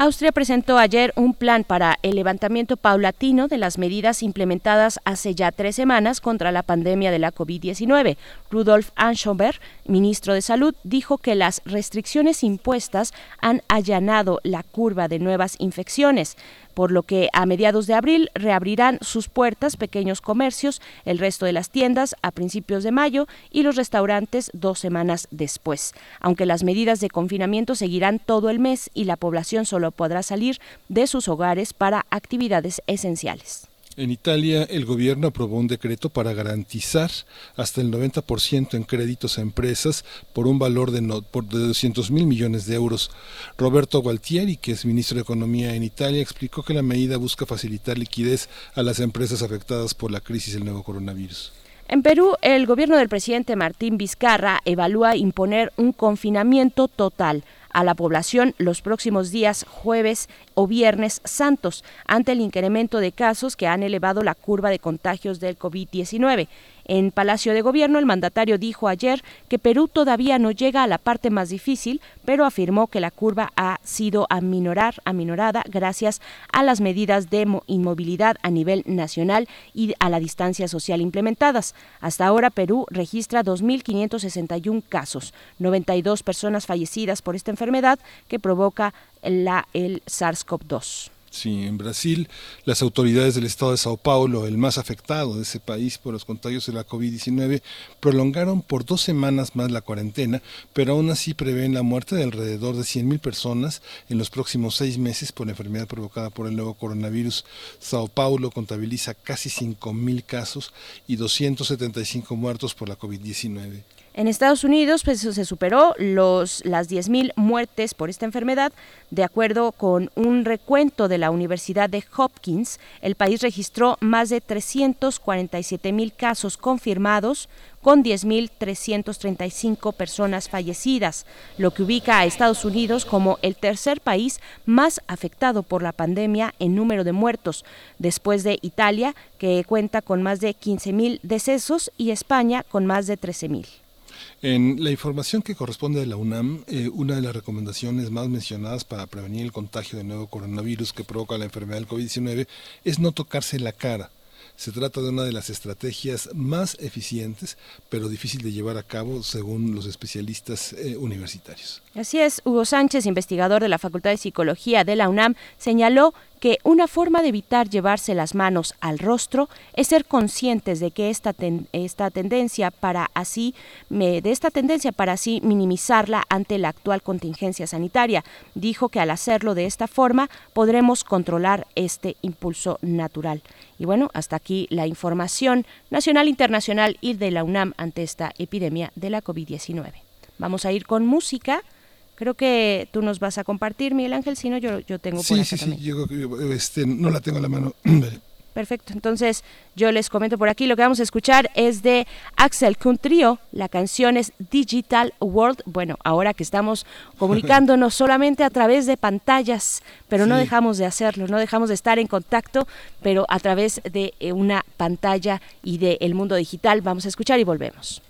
Austria presentó ayer un plan para el levantamiento paulatino de las medidas implementadas hace ya tres semanas contra la pandemia de la COVID-19. Rudolf Anschober, ministro de Salud, dijo que las restricciones impuestas han allanado la curva de nuevas infecciones por lo que a mediados de abril reabrirán sus puertas pequeños comercios, el resto de las tiendas a principios de mayo y los restaurantes dos semanas después. Aunque las medidas de confinamiento seguirán todo el mes y la población solo podrá salir de sus hogares para actividades esenciales. En Italia, el gobierno aprobó un decreto para garantizar hasta el 90% en créditos a empresas por un valor de, no, por 200 mil millones de euros. Roberto Gualtieri, que es ministro de Economía en Italia, explicó que la medida busca facilitar liquidez a las empresas afectadas por la crisis del nuevo coronavirus. En Perú, el gobierno del presidente Martín Vizcarra evalúa imponer un confinamiento total a la población los próximos días jueves o viernes santos ante el incremento de casos que han elevado la curva de contagios del COVID-19. En Palacio de Gobierno, el mandatario dijo ayer que Perú todavía no llega a la parte más difícil, pero afirmó que la curva ha sido aminorar, aminorada gracias a las medidas de inmovilidad a nivel nacional y a la distancia social implementadas. Hasta ahora, Perú registra 2.561 casos, 92 personas fallecidas por esta enfermedad que provoca la, el SARS-CoV-2. Sí, en Brasil, las autoridades del estado de Sao Paulo, el más afectado de ese país por los contagios de la COVID-19, prolongaron por dos semanas más la cuarentena, pero aún así prevén la muerte de alrededor de 100.000 personas en los próximos seis meses por enfermedad provocada por el nuevo coronavirus. Sao Paulo contabiliza casi 5.000 casos y 275 muertos por la COVID-19. En Estados Unidos pues, se superó los, las 10.000 muertes por esta enfermedad. De acuerdo con un recuento de la Universidad de Hopkins, el país registró más de 347.000 casos confirmados, con 10.335 personas fallecidas, lo que ubica a Estados Unidos como el tercer país más afectado por la pandemia en número de muertos, después de Italia, que cuenta con más de 15.000 decesos, y España con más de 13.000. En la información que corresponde de la UNAM, eh, una de las recomendaciones más mencionadas para prevenir el contagio del nuevo coronavirus que provoca la enfermedad del COVID-19 es no tocarse la cara. Se trata de una de las estrategias más eficientes, pero difícil de llevar a cabo según los especialistas eh, universitarios. Así es, Hugo Sánchez, investigador de la Facultad de Psicología de la UNAM, señaló que una forma de evitar llevarse las manos al rostro es ser conscientes de que esta, esta tendencia para así de esta tendencia para así minimizarla ante la actual contingencia sanitaria. Dijo que al hacerlo de esta forma podremos controlar este impulso natural. Y bueno, hasta aquí la información nacional, internacional y de la UNAM ante esta epidemia de la COVID-19. Vamos a ir con música. Creo que tú nos vas a compartir, Miguel Ángel, si no, yo, yo tengo por Sí, sí, sí, yo este, no la tengo a la mano. Perfecto, entonces yo les comento por aquí, lo que vamos a escuchar es de Axel Trio, la canción es Digital World, bueno, ahora que estamos comunicándonos solamente a través de pantallas, pero no dejamos de hacerlo, no dejamos de estar en contacto, pero a través de eh, una pantalla y del mundo digital, vamos a escuchar y volvemos.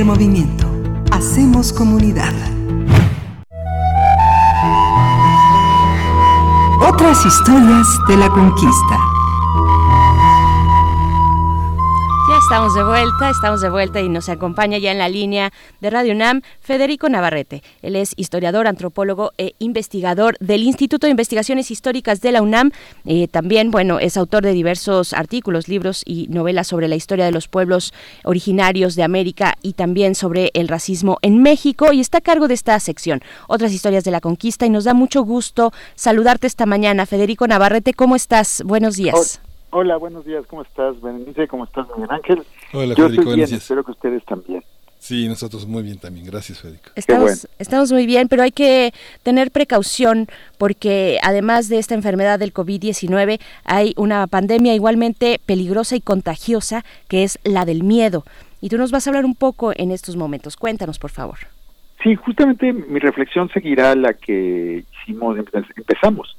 Movimiento. Hacemos comunidad. Otras historias de la conquista. estamos de vuelta, estamos de vuelta y nos acompaña ya en la línea de Radio UNAM Federico Navarrete. Él es historiador, antropólogo e investigador del Instituto de Investigaciones Históricas de la UNAM. Eh, también, bueno, es autor de diversos artículos, libros y novelas sobre la historia de los pueblos originarios de América y también sobre el racismo en México y está a cargo de esta sección, otras historias de la conquista y nos da mucho gusto saludarte esta mañana. Federico Navarrete, ¿cómo estás? Buenos días. Hola, buenos días, ¿cómo estás? Berenice, ¿cómo estás, Miguel Ángel? Hola, Yo Federico, estoy bien, buenos días. espero que ustedes también. Sí, nosotros muy bien también. Gracias, Federico. Estamos, bueno. estamos muy bien, pero hay que tener precaución porque además de esta enfermedad del COVID-19 hay una pandemia igualmente peligrosa y contagiosa que es la del miedo. Y tú nos vas a hablar un poco en estos momentos. Cuéntanos, por favor. Sí, justamente mi reflexión seguirá la que hicimos, empe- empezamos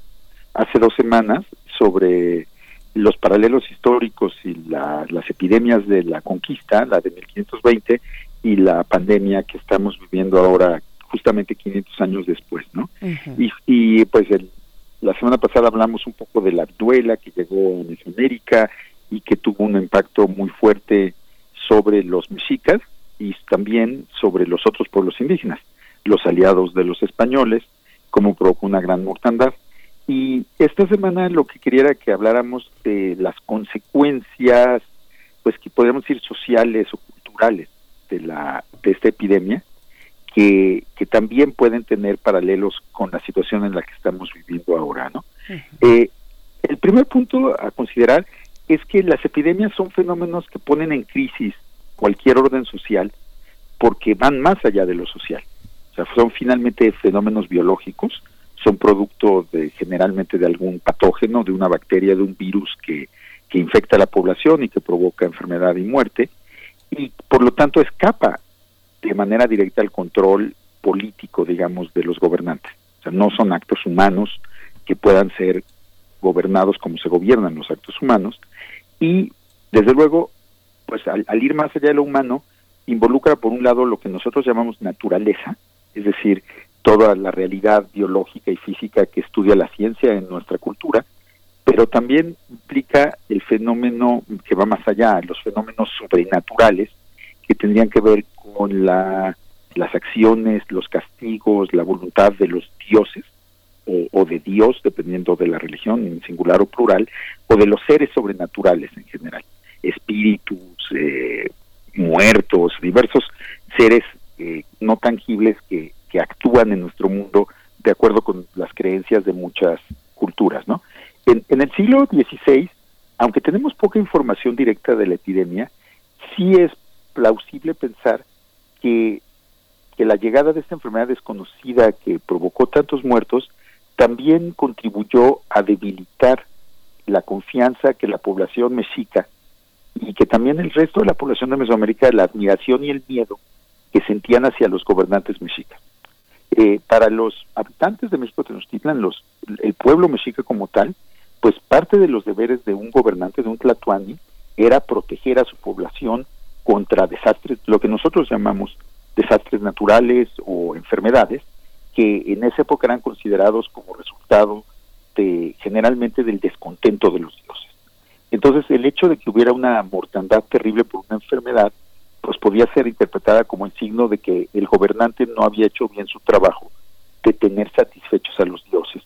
hace dos semanas sobre los paralelos históricos y la- las epidemias de la conquista, la de 1520, y la pandemia que estamos viviendo ahora, justamente 500 años después, ¿no? Y, y, pues el- la semana pasada hablamos un poco de la duela que llegó a Mesoamérica y que tuvo un impacto muy fuerte sobre los mexicas y también sobre los otros pueblos indígenas, los aliados de los españoles, como provocó una gran mortandad. Y esta semana lo que quería era que habláramos de las consecuencias, pues que podríamos decir sociales o culturales de la de esta epidemia, que, que también pueden tener paralelos con la situación en la que estamos viviendo ahora, ¿no? Eh, el primer punto a considerar es que las epidemias son fenómenos que ponen en crisis cualquier orden social porque van más allá de lo social. O sea, son finalmente fenómenos biológicos, son producto de generalmente de algún patógeno, de una bacteria, de un virus que, que infecta a la población y que provoca enfermedad y muerte, por lo tanto escapa de manera directa al control político, digamos, de los gobernantes. O sea, no son actos humanos que puedan ser gobernados como se gobiernan los actos humanos y desde luego pues al, al, ir más allá de lo humano involucra por un lado lo que nosotros llamamos naturaleza es decir toda la realidad biológica y física que estudia la ciencia en nuestra cultura pero también implica el fenómeno que va más allá los fenómenos sobrenaturales que tendrían que ver con la, las acciones los castigos la voluntad de los dioses o, o, de Dios, dependiendo de la religión, en singular o plural, o de los seres sobrenaturales en general, espíritus, eh, muertos, diversos seres eh, no tangibles que, actúan en nuestro mundo de acuerdo con las creencias de muchas culturas, ¿no? En, en el siglo XVI, aunque tenemos poca información directa de la epidemia, sí es plausible pensar que, que la llegada de esta enfermedad desconocida que provocó tantos muertos también contribuyó a debilitar la confianza que la población mexica y que también el resto de la población de Mesoamérica, la admiración y el miedo que sentían hacia los gobernantes mexicas. Eh, para los habitantes de México Tenochtitlan, los, el pueblo mexica como tal, pues parte de los deberes de un gobernante, de un tlatoani, era proteger a su población contra desastres, lo que nosotros llamamos desastres naturales o enfermedades, que en esa época eran considerados como resultado de generalmente del descontento de los dioses. Entonces el hecho de que hubiera una mortandad terrible por una enfermedad, pues podía ser interpretada como el signo de que el gobernante no había hecho bien su trabajo de tener satisfechos a los dioses.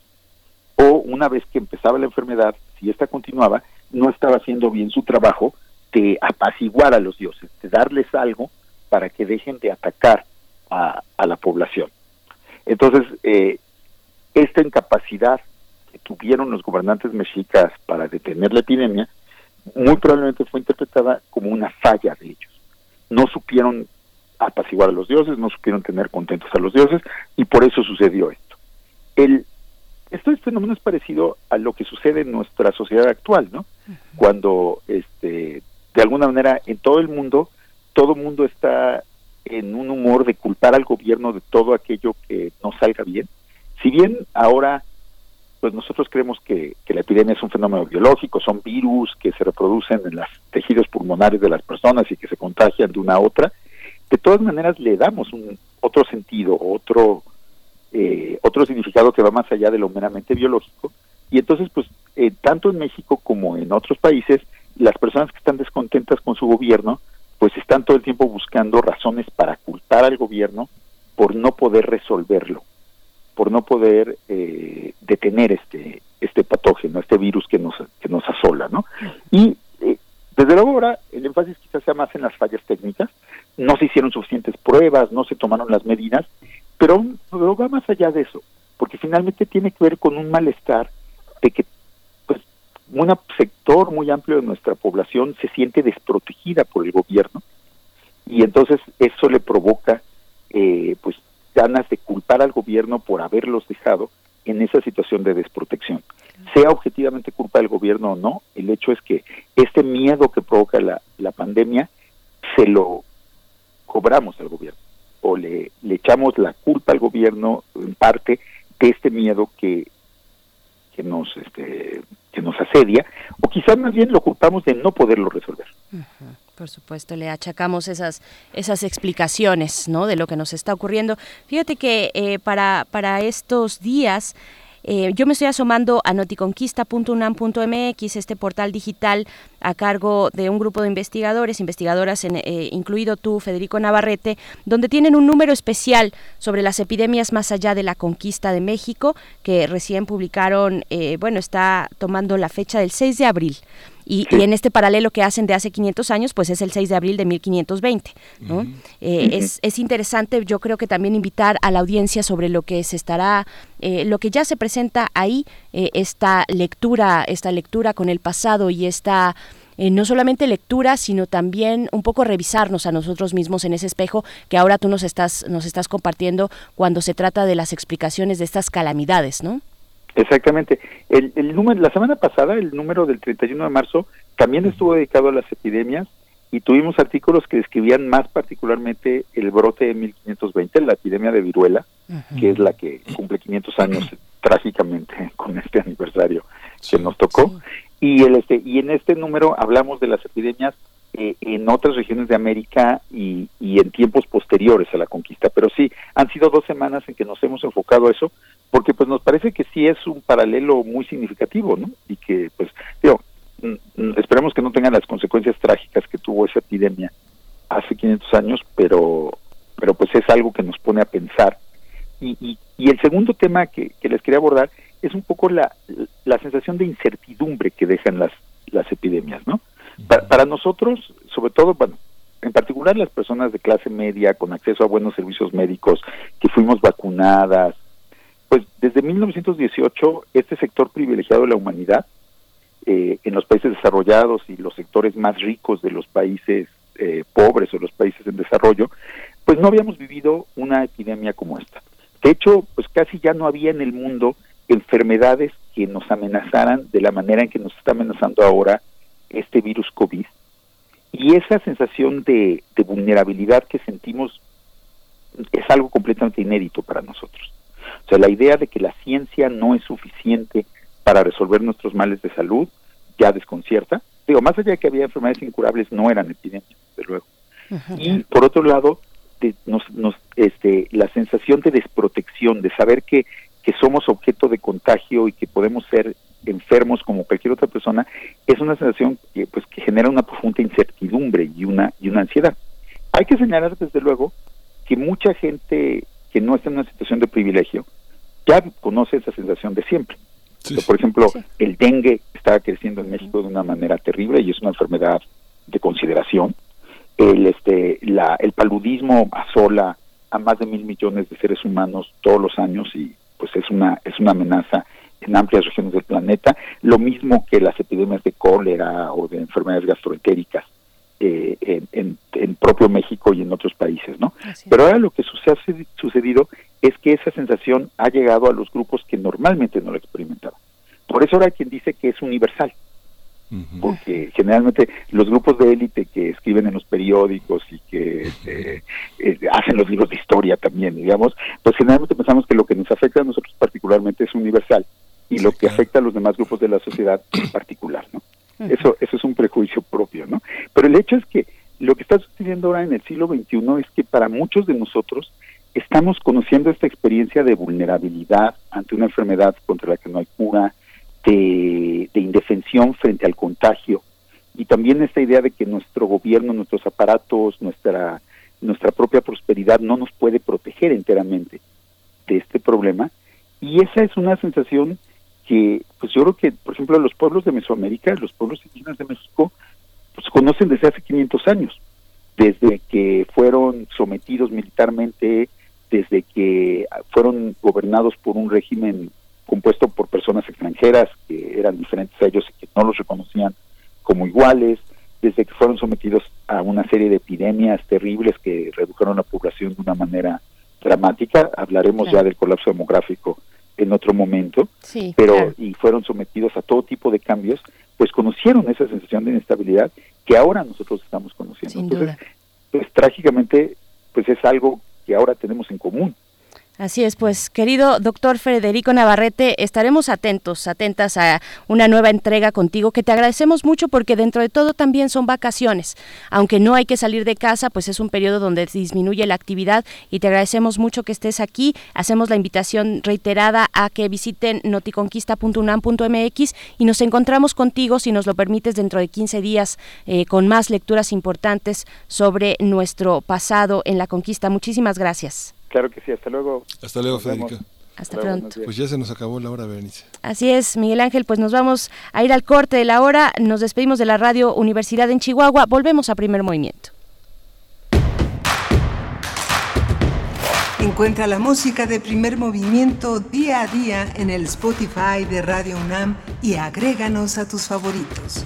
O una vez que empezaba la enfermedad, si esta continuaba, no estaba haciendo bien su trabajo de apaciguar a los dioses, de darles algo para que dejen de atacar a, a la población. Entonces, eh, esta incapacidad que tuvieron los gobernantes mexicas para detener la epidemia, muy probablemente fue interpretada como una falla de ellos. No supieron apaciguar a los dioses, no supieron tener contentos a los dioses, y por eso sucedió esto. El, este fenómeno es parecido a lo que sucede en nuestra sociedad actual, ¿no? Uh -huh. Cuando, este, de alguna manera, en todo el mundo, todo el mundo está en un humor de culpar al gobierno de todo aquello que no salga bien. Si bien ahora, pues nosotros creemos que, que, la epidemia es un fenómeno biológico, son virus que se reproducen en los tejidos pulmonares de las personas y que se contagian de una a otra, de todas maneras le damos un otro sentido, otro eh, otro significado que va más allá de lo meramente biológico. Y entonces, pues, eh, tanto en México como en otros países, las personas que están descontentas con su gobierno, pues están todo el tiempo buscando razones para culpar al gobierno por no poder resolverlo, por no poder eh, detener este este patógeno, este virus que nos que nos asola, ¿no? Y eh, desde luego ahora el énfasis quizás sea más en las fallas técnicas, no se hicieron suficientes pruebas, no se tomaron las medidas, pero, pero va más allá de eso, porque finalmente tiene que ver con un malestar de que un sector muy amplio de nuestra población se siente desprotegida por el gobierno y entonces eso le provoca eh, pues ganas de culpar al gobierno por haberlos dejado en esa situación de desprotección. Sea objetivamente culpa del gobierno o no, el hecho es que este miedo que provoca la, la pandemia se lo cobramos al gobierno o le, le echamos la culpa al gobierno en parte de este miedo que, que nos este, que nos asedia o quizás más bien lo culpamos de no poderlo resolver. Por supuesto, le achacamos esas, esas explicaciones ¿no? de lo que nos está ocurriendo. Fíjate que eh, para, para estos días eh, yo me estoy asomando a noticonquista.unam.mx, este portal digital a cargo de un grupo de investigadores, investigadoras, eh, incluido tú, Federico Navarrete, donde tienen un número especial sobre las epidemias más allá de la conquista de México, que recién publicaron, eh, bueno, está tomando la fecha del 6 de abril. Y, en este paralelo que hacen de hace 500 años, pues es el 6 de abril de 1520. ¿no? Eh, es, es, interesante, yo creo que también invitar a la audiencia sobre lo que se estará, eh, lo que ya se presenta ahí, eh, esta lectura, esta lectura con el pasado y esta no solamente lectura, sino también un poco revisarnos a nosotros mismos en ese espejo que ahora tú nos estás, nos estás compartiendo cuando se trata de las explicaciones de estas calamidades, ¿no? Exactamente. El, el número, la semana pasada, el número del 31 de marzo también estuvo dedicado a las epidemias y tuvimos artículos que describían más particularmente el brote de 1520, la epidemia de viruela, que es la que cumple 500 años trágicamente con este aniversario que nos tocó. Y, el, este, y en este número hablamos de las epidemias eh, en otras regiones de América y, en tiempos posteriores a la conquista. Pero sí, han sido dos semanas en que nos hemos enfocado a eso, porque pues nos parece que sí es un paralelo muy significativo, ¿no? Y que pues, digo, esperemos que no tengan las consecuencias trágicas que tuvo esa epidemia hace 500 años, pero, pero pues es algo que nos pone a pensar. Y, y, y el segundo tema que, que les quería abordar es un poco la, la sensación de incertidumbre que dejan las, las epidemias, ¿no? Para, nosotros, sobre todo, bueno, en particular las personas de clase media con acceso a buenos servicios médicos, que fuimos vacunadas, pues desde 1918 este sector privilegiado de la humanidad eh, en los países desarrollados y los sectores más ricos de los países eh, pobres o los países en desarrollo, pues no habíamos vivido una epidemia como esta. De hecho, pues casi ya no había en el mundo enfermedades que nos amenazaran de la manera en que nos está amenazando ahora este virus COVID. Y esa sensación de, vulnerabilidad que sentimos es algo completamente inédito para nosotros. O sea, la idea de que la ciencia no es suficiente para resolver nuestros males de salud ya desconcierta. Digo, más allá de que había enfermedades incurables, no eran epidemias, de luego. Y por otro lado, nos, nos, este, la sensación de desprotección, de saber que, que somos objeto de contagio y que podemos ser enfermos como cualquier otra persona, es una sensación que, pues, que genera una profunda incertidumbre y una, y una ansiedad. Hay que señalar, desde luego, que mucha gente que no está en una situación de privilegio ya conoce esa sensación de siempre. por ejemplo, el dengue está creciendo en México de una manera terrible y es una enfermedad de consideración. El, este, la, el paludismo asola a más de mil millones de seres humanos todos los años y pues es una, es una amenaza en amplias regiones del planeta, lo mismo que las epidemias de cólera o de enfermedades gastroentéricas eh, en, en, propio México y en otros países, ¿no? Pero ahora lo que ha sucedido es que esa sensación ha llegado a los grupos que normalmente no lo experimentaban. Por eso ahora hay quien dice que es universal, porque generalmente los grupos de élite que escriben en los periódicos y que este, eh, hacen los libros de historia también, digamos, pues generalmente pensamos que lo que nos afecta a nosotros particularmente es universal y lo que afecta a los demás grupos de la sociedad en particular, ¿no? Eso, eso es un prejuicio propio, ¿no? Pero el hecho es que lo que está sucediendo ahora en el siglo XXI es que para muchos de nosotros estamos conociendo esta experiencia de vulnerabilidad ante una enfermedad contra la que no hay cura, de, de indefensión frente al contagio, y también esta idea de que nuestro gobierno, nuestros aparatos, nuestra, nuestra propia prosperidad no nos puede proteger enteramente de este problema. Y esa es una sensación que, pues yo creo que, por ejemplo, los pueblos de Mesoamérica, los pueblos indígenas de México, pues conocen desde hace 500 años, desde que fueron sometidos militarmente, desde que fueron gobernados por un régimen compuesto por personas extranjeras que eran diferentes a ellos y que no los reconocían como iguales, desde que fueron sometidos a una serie de epidemias terribles que redujeron la población de una manera dramática. Hablaremos ya del colapso demográfico en otro momento, pero y fueron sometidos a todo tipo de cambios, pues conocieron esa sensación de inestabilidad que ahora nosotros estamos conociendo. Entonces, pues trágicamente, pues es algo que ahora tenemos en común. Así es, pues querido doctor Federico Navarrete, estaremos atentos, atentas a una nueva entrega contigo, que te agradecemos mucho porque dentro de todo también son vacaciones. Aunque no hay que salir de casa, pues es un periodo donde disminuye la actividad y te agradecemos mucho que estés aquí. Hacemos la invitación reiterada a que visiten noticonquista.unam.mx y nos encontramos contigo, si nos lo permites, dentro de 15 días eh, con más lecturas importantes sobre nuestro pasado en la conquista. Muchísimas gracias. Claro que sí, hasta luego. Hasta luego, Federica. Hasta pronto. Pues ya se nos acabó la hora, Berenice. Así es, Miguel Ángel, pues nos vamos a ir al corte de la hora. Nos despedimos de la radio Universidad en Chihuahua. Volvemos a primer movimiento. Encuentra la música de primer movimiento día a día en el Spotify de Radio UNAM y agréganos a tus favoritos.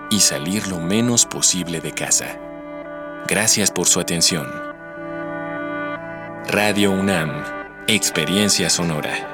y salir lo menos posible de casa. Gracias por su atención. Radio UNAM, Experiencia Sonora.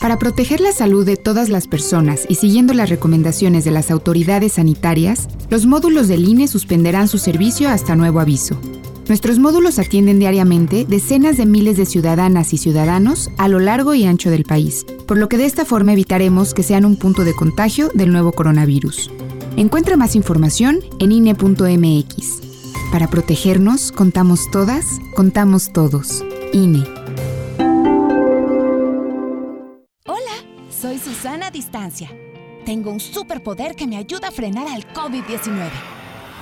Para proteger la salud de todas las personas y siguiendo las recomendaciones de las autoridades sanitarias, los módulos del INE suspenderán su servicio hasta nuevo aviso. Nuestros módulos atienden diariamente decenas de miles de ciudadanas y ciudadanos a lo largo y ancho del país, por lo que de esta forma evitaremos que sean un punto de contagio del nuevo coronavirus. Encuentra más información en INE.mx. Para protegernos, contamos todas, contamos todos. INE. Hola, soy Susana Distancia. Tengo un superpoder que me ayuda a frenar al COVID-19.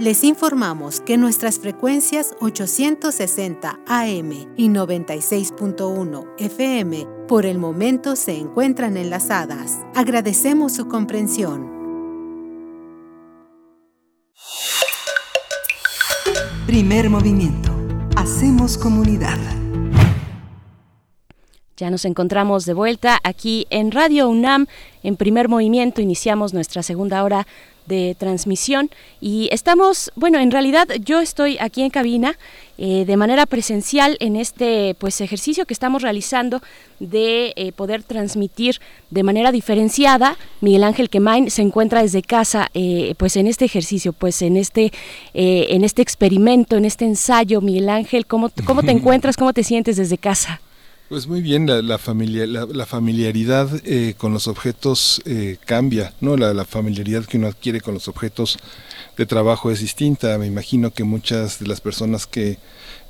Les informamos que nuestras frecuencias 860 AM y 96.1 FM por el momento se encuentran enlazadas. Agradecemos su comprensión. Primer movimiento. Hacemos comunidad. Ya nos encontramos de vuelta aquí en Radio UNAM. En primer movimiento iniciamos nuestra segunda hora de transmisión y estamos, bueno, en realidad yo estoy aquí en cabina eh, de manera presencial en este pues ejercicio que estamos realizando de eh, poder transmitir de manera diferenciada. Miguel Ángel Quemain se encuentra desde casa eh, pues en este ejercicio, pues en este, en este experimento, en este ensayo. Miguel Ángel, ¿cómo, cómo te encuentras? ¿Cómo te sientes desde casa? Pues muy bien, la, familia, la, familiaridad eh, con los objetos eh, cambia, ¿no? La, familiaridad que uno adquiere con los objetos de trabajo es distinta. Me imagino que muchas de las personas que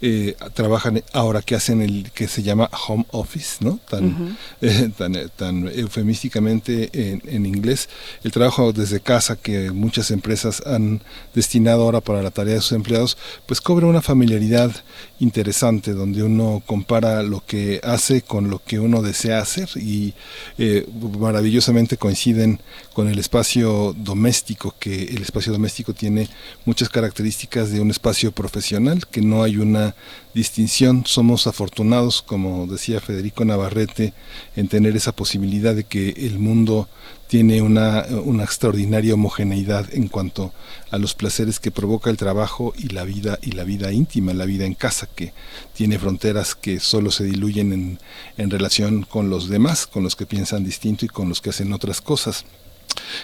eh, trabajan ahora que hacen el que se llama home office, ¿no? Tan, tan, tan eufemísticamente en, en, inglés, el trabajo desde casa que muchas empresas han destinado ahora para la tarea de sus empleados, pues cobra una familiaridad interesante donde uno compara lo que hace con lo que uno desea hacer y eh, maravillosamente coinciden con el espacio doméstico, que el espacio doméstico tiene muchas características de un espacio profesional, que no hay una distinción. Somos afortunados, como decía Federico Navarrete, en tener esa posibilidad de que el mundo tiene una, una extraordinaria homogeneidad en cuanto a los placeres que provoca el trabajo y la vida y la vida íntima, la vida en casa, que tiene fronteras que solo se diluyen en, en relación con los demás, con los que piensan distinto y con los que hacen otras cosas.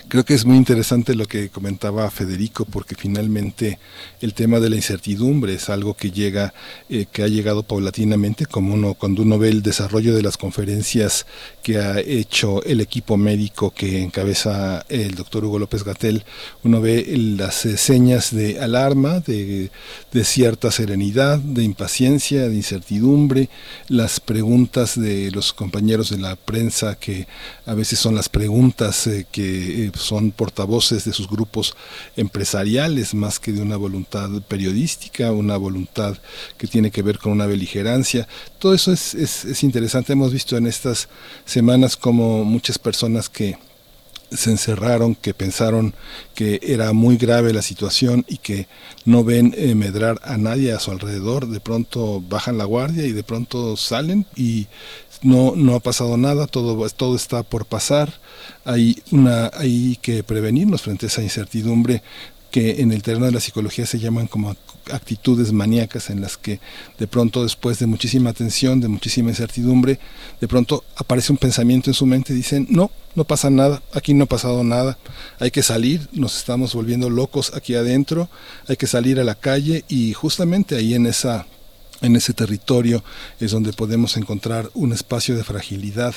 Creo que es muy interesante lo que comentaba Federico, porque finalmente el tema de la incertidumbre es algo que llega, eh, que ha llegado paulatinamente, como uno, cuando uno ve el desarrollo de las conferencias que ha hecho el equipo médico que encabeza el doctor Hugo López Gatel, uno ve las señas de alarma, de, cierta serenidad, de impaciencia, de incertidumbre, las preguntas de los compañeros de la prensa que a veces son las preguntas eh, que eh, son portavoces de sus grupos empresariales más que de una voluntad periodística, una voluntad que tiene que ver con una beligerancia. Todo eso es, es interesante. Hemos visto en estas semanas como muchas personas que se encerraron, que pensaron que era muy grave la situación y que no ven eh, medrar a nadie a su alrededor, de pronto bajan la guardia y de pronto salen y no, no ha pasado nada, todo, todo está por pasar, hay, una, hay que prevenirnos frente a esa incertidumbre que en el terreno de la psicología se llaman como actitudes maníacas en las que de pronto después de muchísima tensión, de muchísima incertidumbre, de pronto aparece un pensamiento en su mente y dicen, no, no pasa nada, aquí no ha pasado nada, hay que salir, nos estamos volviendo locos aquí adentro, hay que salir a la calle y justamente ahí en esa en ese territorio es donde podemos encontrar un espacio de fragilidad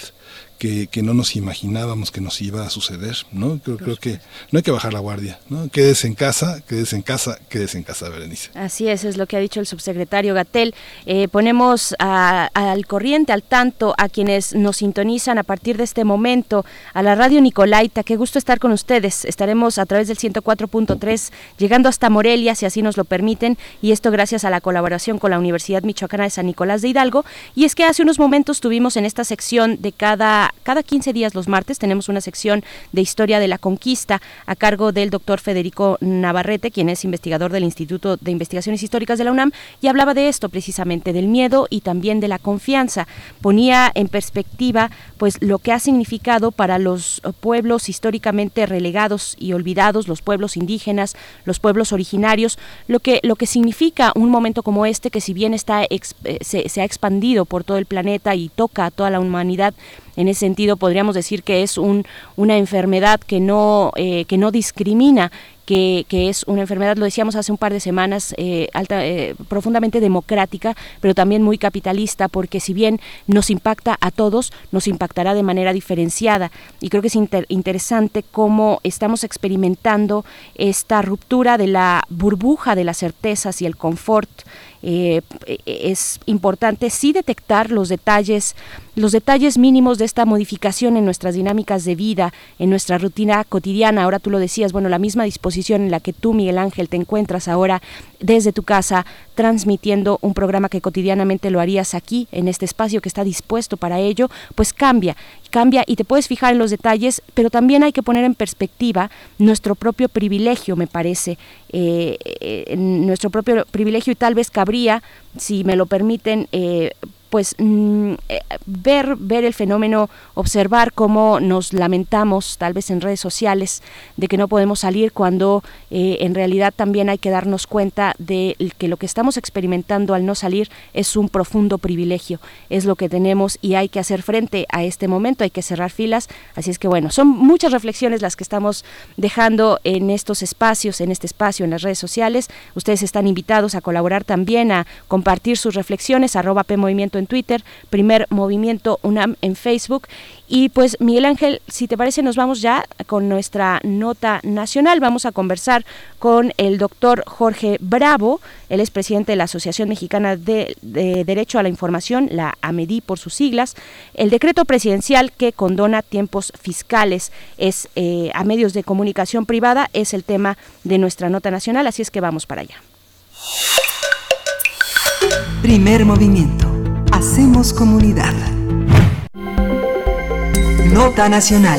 que, que, no nos imaginábamos que nos iba a suceder, ¿no? Creo, creo, que no hay que bajar la guardia, ¿no? Quédese en casa, quédese en casa, quédese en casa, Berenice. Así es, es lo que ha dicho el subsecretario Gatel. Eh, ponemos al corriente, al tanto, a quienes nos sintonizan a partir de este momento, a la radio Nicolaita. Qué gusto estar con ustedes. Estaremos a través del 104.3, llegando hasta Morelia, si así nos lo permiten, y esto gracias a la colaboración con la Universidad Michoacana de San Nicolás de Hidalgo. Y es que hace unos momentos tuvimos en esta sección de cada cada, 15 días los martes tenemos una sección de historia de la conquista a cargo del doctor Federico Navarrete, quien es investigador del Instituto de Investigaciones Históricas de la UNAM, y hablaba de esto precisamente, del miedo y también de la confianza. Ponía en perspectiva pues lo que ha significado para los pueblos históricamente relegados y olvidados, los pueblos indígenas, los pueblos originarios, lo que, lo que significa un momento como este que si bien está eh, se, se ha expandido por todo el planeta y toca a toda la humanidad, en ese sentido podríamos decir que es un, una enfermedad que no, eh, que no discrimina, que, es una enfermedad, lo decíamos hace un par de semanas, eh, alta, eh, profundamente democrática, pero también muy capitalista, porque si bien nos impacta a todos, nos impactará de manera diferenciada. Y creo que es interesante cómo estamos experimentando esta ruptura de la burbuja de las certezas y el confort eh, es importante sí detectar los detalles, los detalles mínimos de esta modificación en nuestras dinámicas de vida, en nuestra rutina cotidiana. Ahora tú lo decías, bueno, la misma disposición en la que tú, Miguel Ángel, te encuentras ahora desde tu casa transmitiendo un programa que cotidianamente lo harías aquí, en este espacio que está dispuesto para ello, pues cambia, cambia y te puedes fijar en los detalles, pero también hay que poner en perspectiva nuestro propio privilegio, me parece, eh, eh, nuestro propio privilegio y tal vez si me lo permiten, eh, pues mm, eh, ver ver el fenómeno observar cómo nos lamentamos tal vez en redes sociales de que no podemos salir cuando eh, en realidad también hay que darnos cuenta de que lo que estamos experimentando al no salir es un profundo privilegio. Es lo que tenemos y hay que hacer frente a este momento hay que cerrar filas. Así es que bueno son muchas reflexiones las que estamos dejando en estos espacios en este espacio en las redes sociales. Ustedes están invitados a colaborar también a compartir sus reflexiones arroba p movimiento en Twitter, Primer Movimiento UNAM en Facebook. Y pues Miguel Ángel, si te parece, nos vamos ya con nuestra nota nacional. Vamos a conversar con el doctor Jorge Bravo, él es presidente de la Asociación Mexicana de, Derecho a la Información, la AMEDI por sus siglas. El decreto presidencial que condona tiempos fiscales es eh, a medios de comunicación privada es el tema de nuestra nota nacional, así es que vamos para allá. Primer movimiento Hacemos comunidad. Nota Nacional.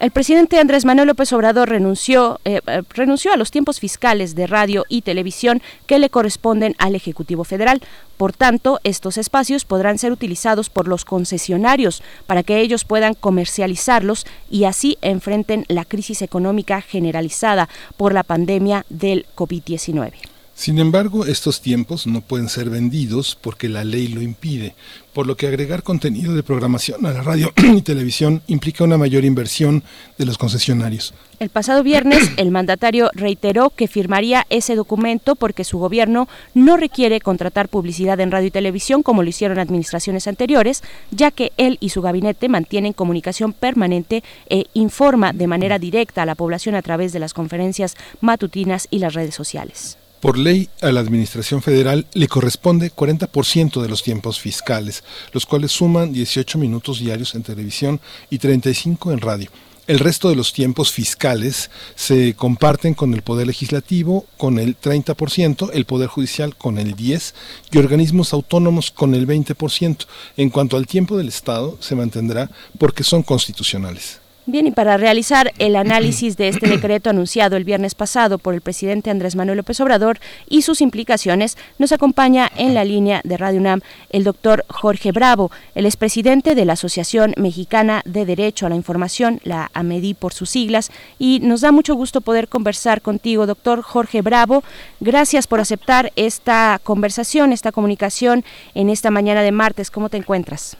El presidente Andrés Manuel López Obrador renunció, eh, eh, renunció a los tiempos fiscales de radio y televisión que le corresponden al Ejecutivo Federal. Por tanto, estos espacios podrán ser utilizados por los concesionarios para que ellos puedan comercializarlos y así enfrenten la crisis económica generalizada por la pandemia del COVID-19. Sin embargo, estos tiempos no pueden ser vendidos porque la ley lo impide, por lo que agregar contenido de programación a la radio y televisión implica una mayor inversión de los concesionarios. El pasado viernes, el mandatario reiteró que firmaría ese documento porque su gobierno no requiere contratar publicidad en radio y televisión como lo hicieron administraciones anteriores, ya que él y su gabinete mantienen comunicación permanente e informa de manera directa a la población a través de las conferencias matutinas y las redes sociales. Por ley, a la Administración Federal le corresponde 40% de los tiempos fiscales, los cuales suman 18 minutos diarios en televisión y 35 en radio. El resto de los tiempos fiscales se comparten con el Poder Legislativo con el 30%, el Poder Judicial con el 10% y organismos autónomos con el 20%. En cuanto al tiempo del Estado, se mantendrá porque son constitucionales. Bien, y para realizar el análisis de este decreto anunciado el viernes pasado por el presidente Andrés Manuel López Obrador y sus implicaciones, nos acompaña en la línea de Radio UNAM el doctor Jorge Bravo, el expresidente de la Asociación Mexicana de Derecho a la Información, la AMEDI por sus siglas, y nos da mucho gusto poder conversar contigo, doctor Jorge Bravo. Gracias por aceptar esta conversación, esta comunicación en esta mañana de martes. ¿Cómo te encuentras?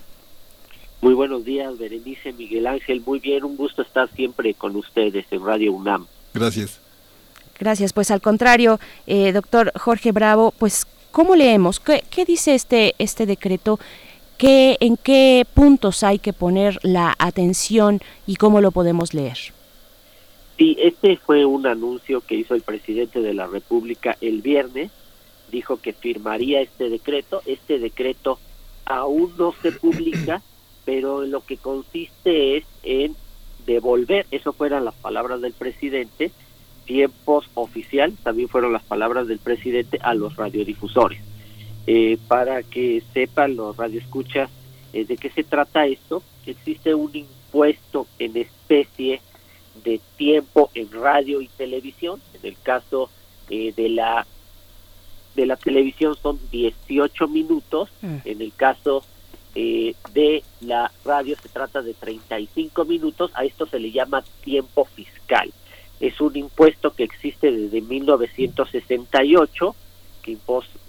Muy buenos días, Berenice, Miguel Ángel. Muy bien, un gusto estar siempre con ustedes en Radio UNAM. Gracias. Gracias. Pues al contrario, eh, doctor Jorge Bravo, pues ¿cómo leemos? ¿Qué, dice este, este decreto? ¿Qué, ¿En qué puntos hay que poner la atención y cómo lo podemos leer? Sí, este fue un anuncio que hizo el presidente de la República el viernes. Dijo que firmaría este decreto. Este decreto aún no se publica pero lo que consiste es en devolver, eso fueron las palabras del presidente, tiempos oficiales, también fueron las palabras del presidente a los radiodifusores. Eh, para que sepan los radioescuchas eh, de qué se trata esto, existe un impuesto en especie de tiempo en radio y televisión, en el caso eh, de la de la televisión son 18 minutos, mm. en el caso eh, de la radio se trata de 35 minutos, a esto se le llama tiempo fiscal. Es un impuesto que existe desde 1968, que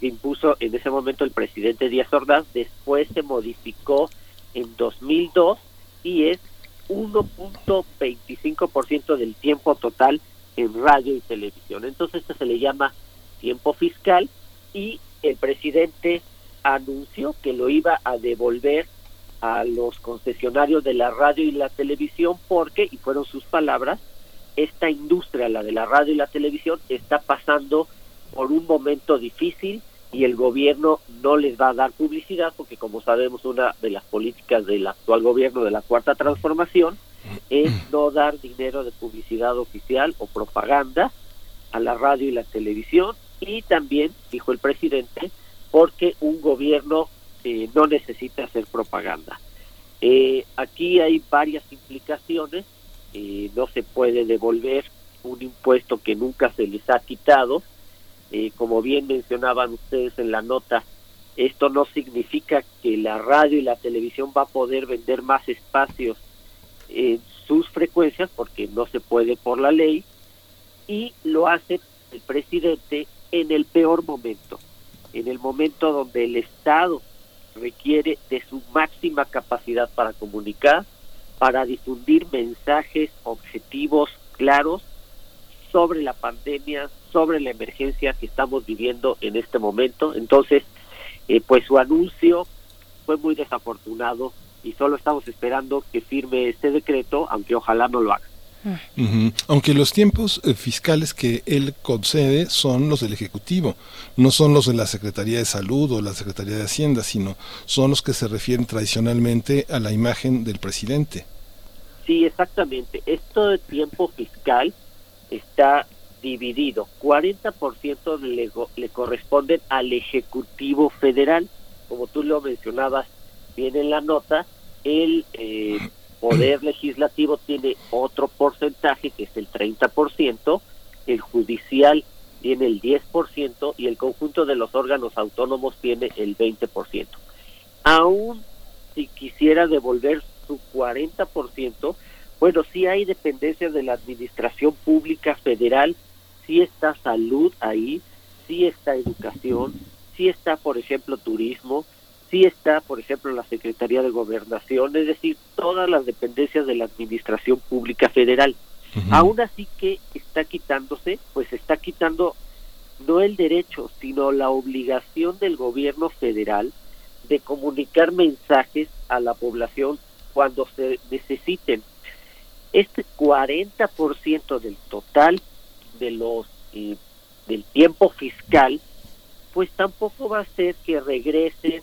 impuso, en ese momento el presidente Díaz Ordaz, después se modificó en 2002 y es 1.25% del tiempo total en radio y televisión. Entonces esto se le llama tiempo fiscal y el presidente anunció que lo iba a devolver a los concesionarios de la radio y la televisión porque, y fueron sus palabras, esta industria, la de la radio y la televisión, está pasando por un momento difícil y el gobierno no les va a dar publicidad porque como sabemos una de las políticas del actual gobierno de la cuarta transformación es no dar dinero de publicidad oficial o propaganda a la radio y la televisión. Y también dijo el presidente porque un gobierno eh, no necesita hacer propaganda. Eh, aquí hay varias implicaciones, eh, no se puede devolver un impuesto que nunca se les ha quitado, como bien mencionaban ustedes en la nota, esto no significa que la radio y la televisión va a poder vender más espacios en sus frecuencias porque no se puede por la ley y lo hace el presidente en el peor momento en el momento donde el Estado requiere de su máxima capacidad para comunicar, para difundir mensajes objetivos claros sobre la pandemia, sobre la emergencia que estamos viviendo en este momento. Entonces, eh, pues su anuncio fue muy desafortunado y solo estamos esperando que firme este decreto, aunque ojalá no lo haga. Aunque los tiempos eh, fiscales que él concede son los del Ejecutivo, no son los de la Secretaría de Salud o la Secretaría de Hacienda, sino son los que se refieren tradicionalmente a la imagen del presidente. Sí, exactamente. Esto de tiempo fiscal está dividido. 40% le, le corresponden al Ejecutivo Federal. Como tú lo mencionabas bien en la nota, el eh, poder legislativo tiene otro porcentaje que es el 30%, el judicial tiene el 10% y el conjunto de los órganos autónomos tiene el 20%. Aún si quisiera devolver su 40%, bueno, sí hay dependencias de la administración pública federal, sí está salud ahí, sí está educación, sí está, por ejemplo, turismo, sí está, por ejemplo, la Secretaría de Gobernación, es decir, todas las dependencias de la administración pública federal. Aún así que está quitándose, pues está quitando no el derecho, sino la obligación del gobierno federal de comunicar mensajes a la población cuando se necesiten. Este 40% del total de los eh, del tiempo fiscal, pues tampoco va a ser que regresen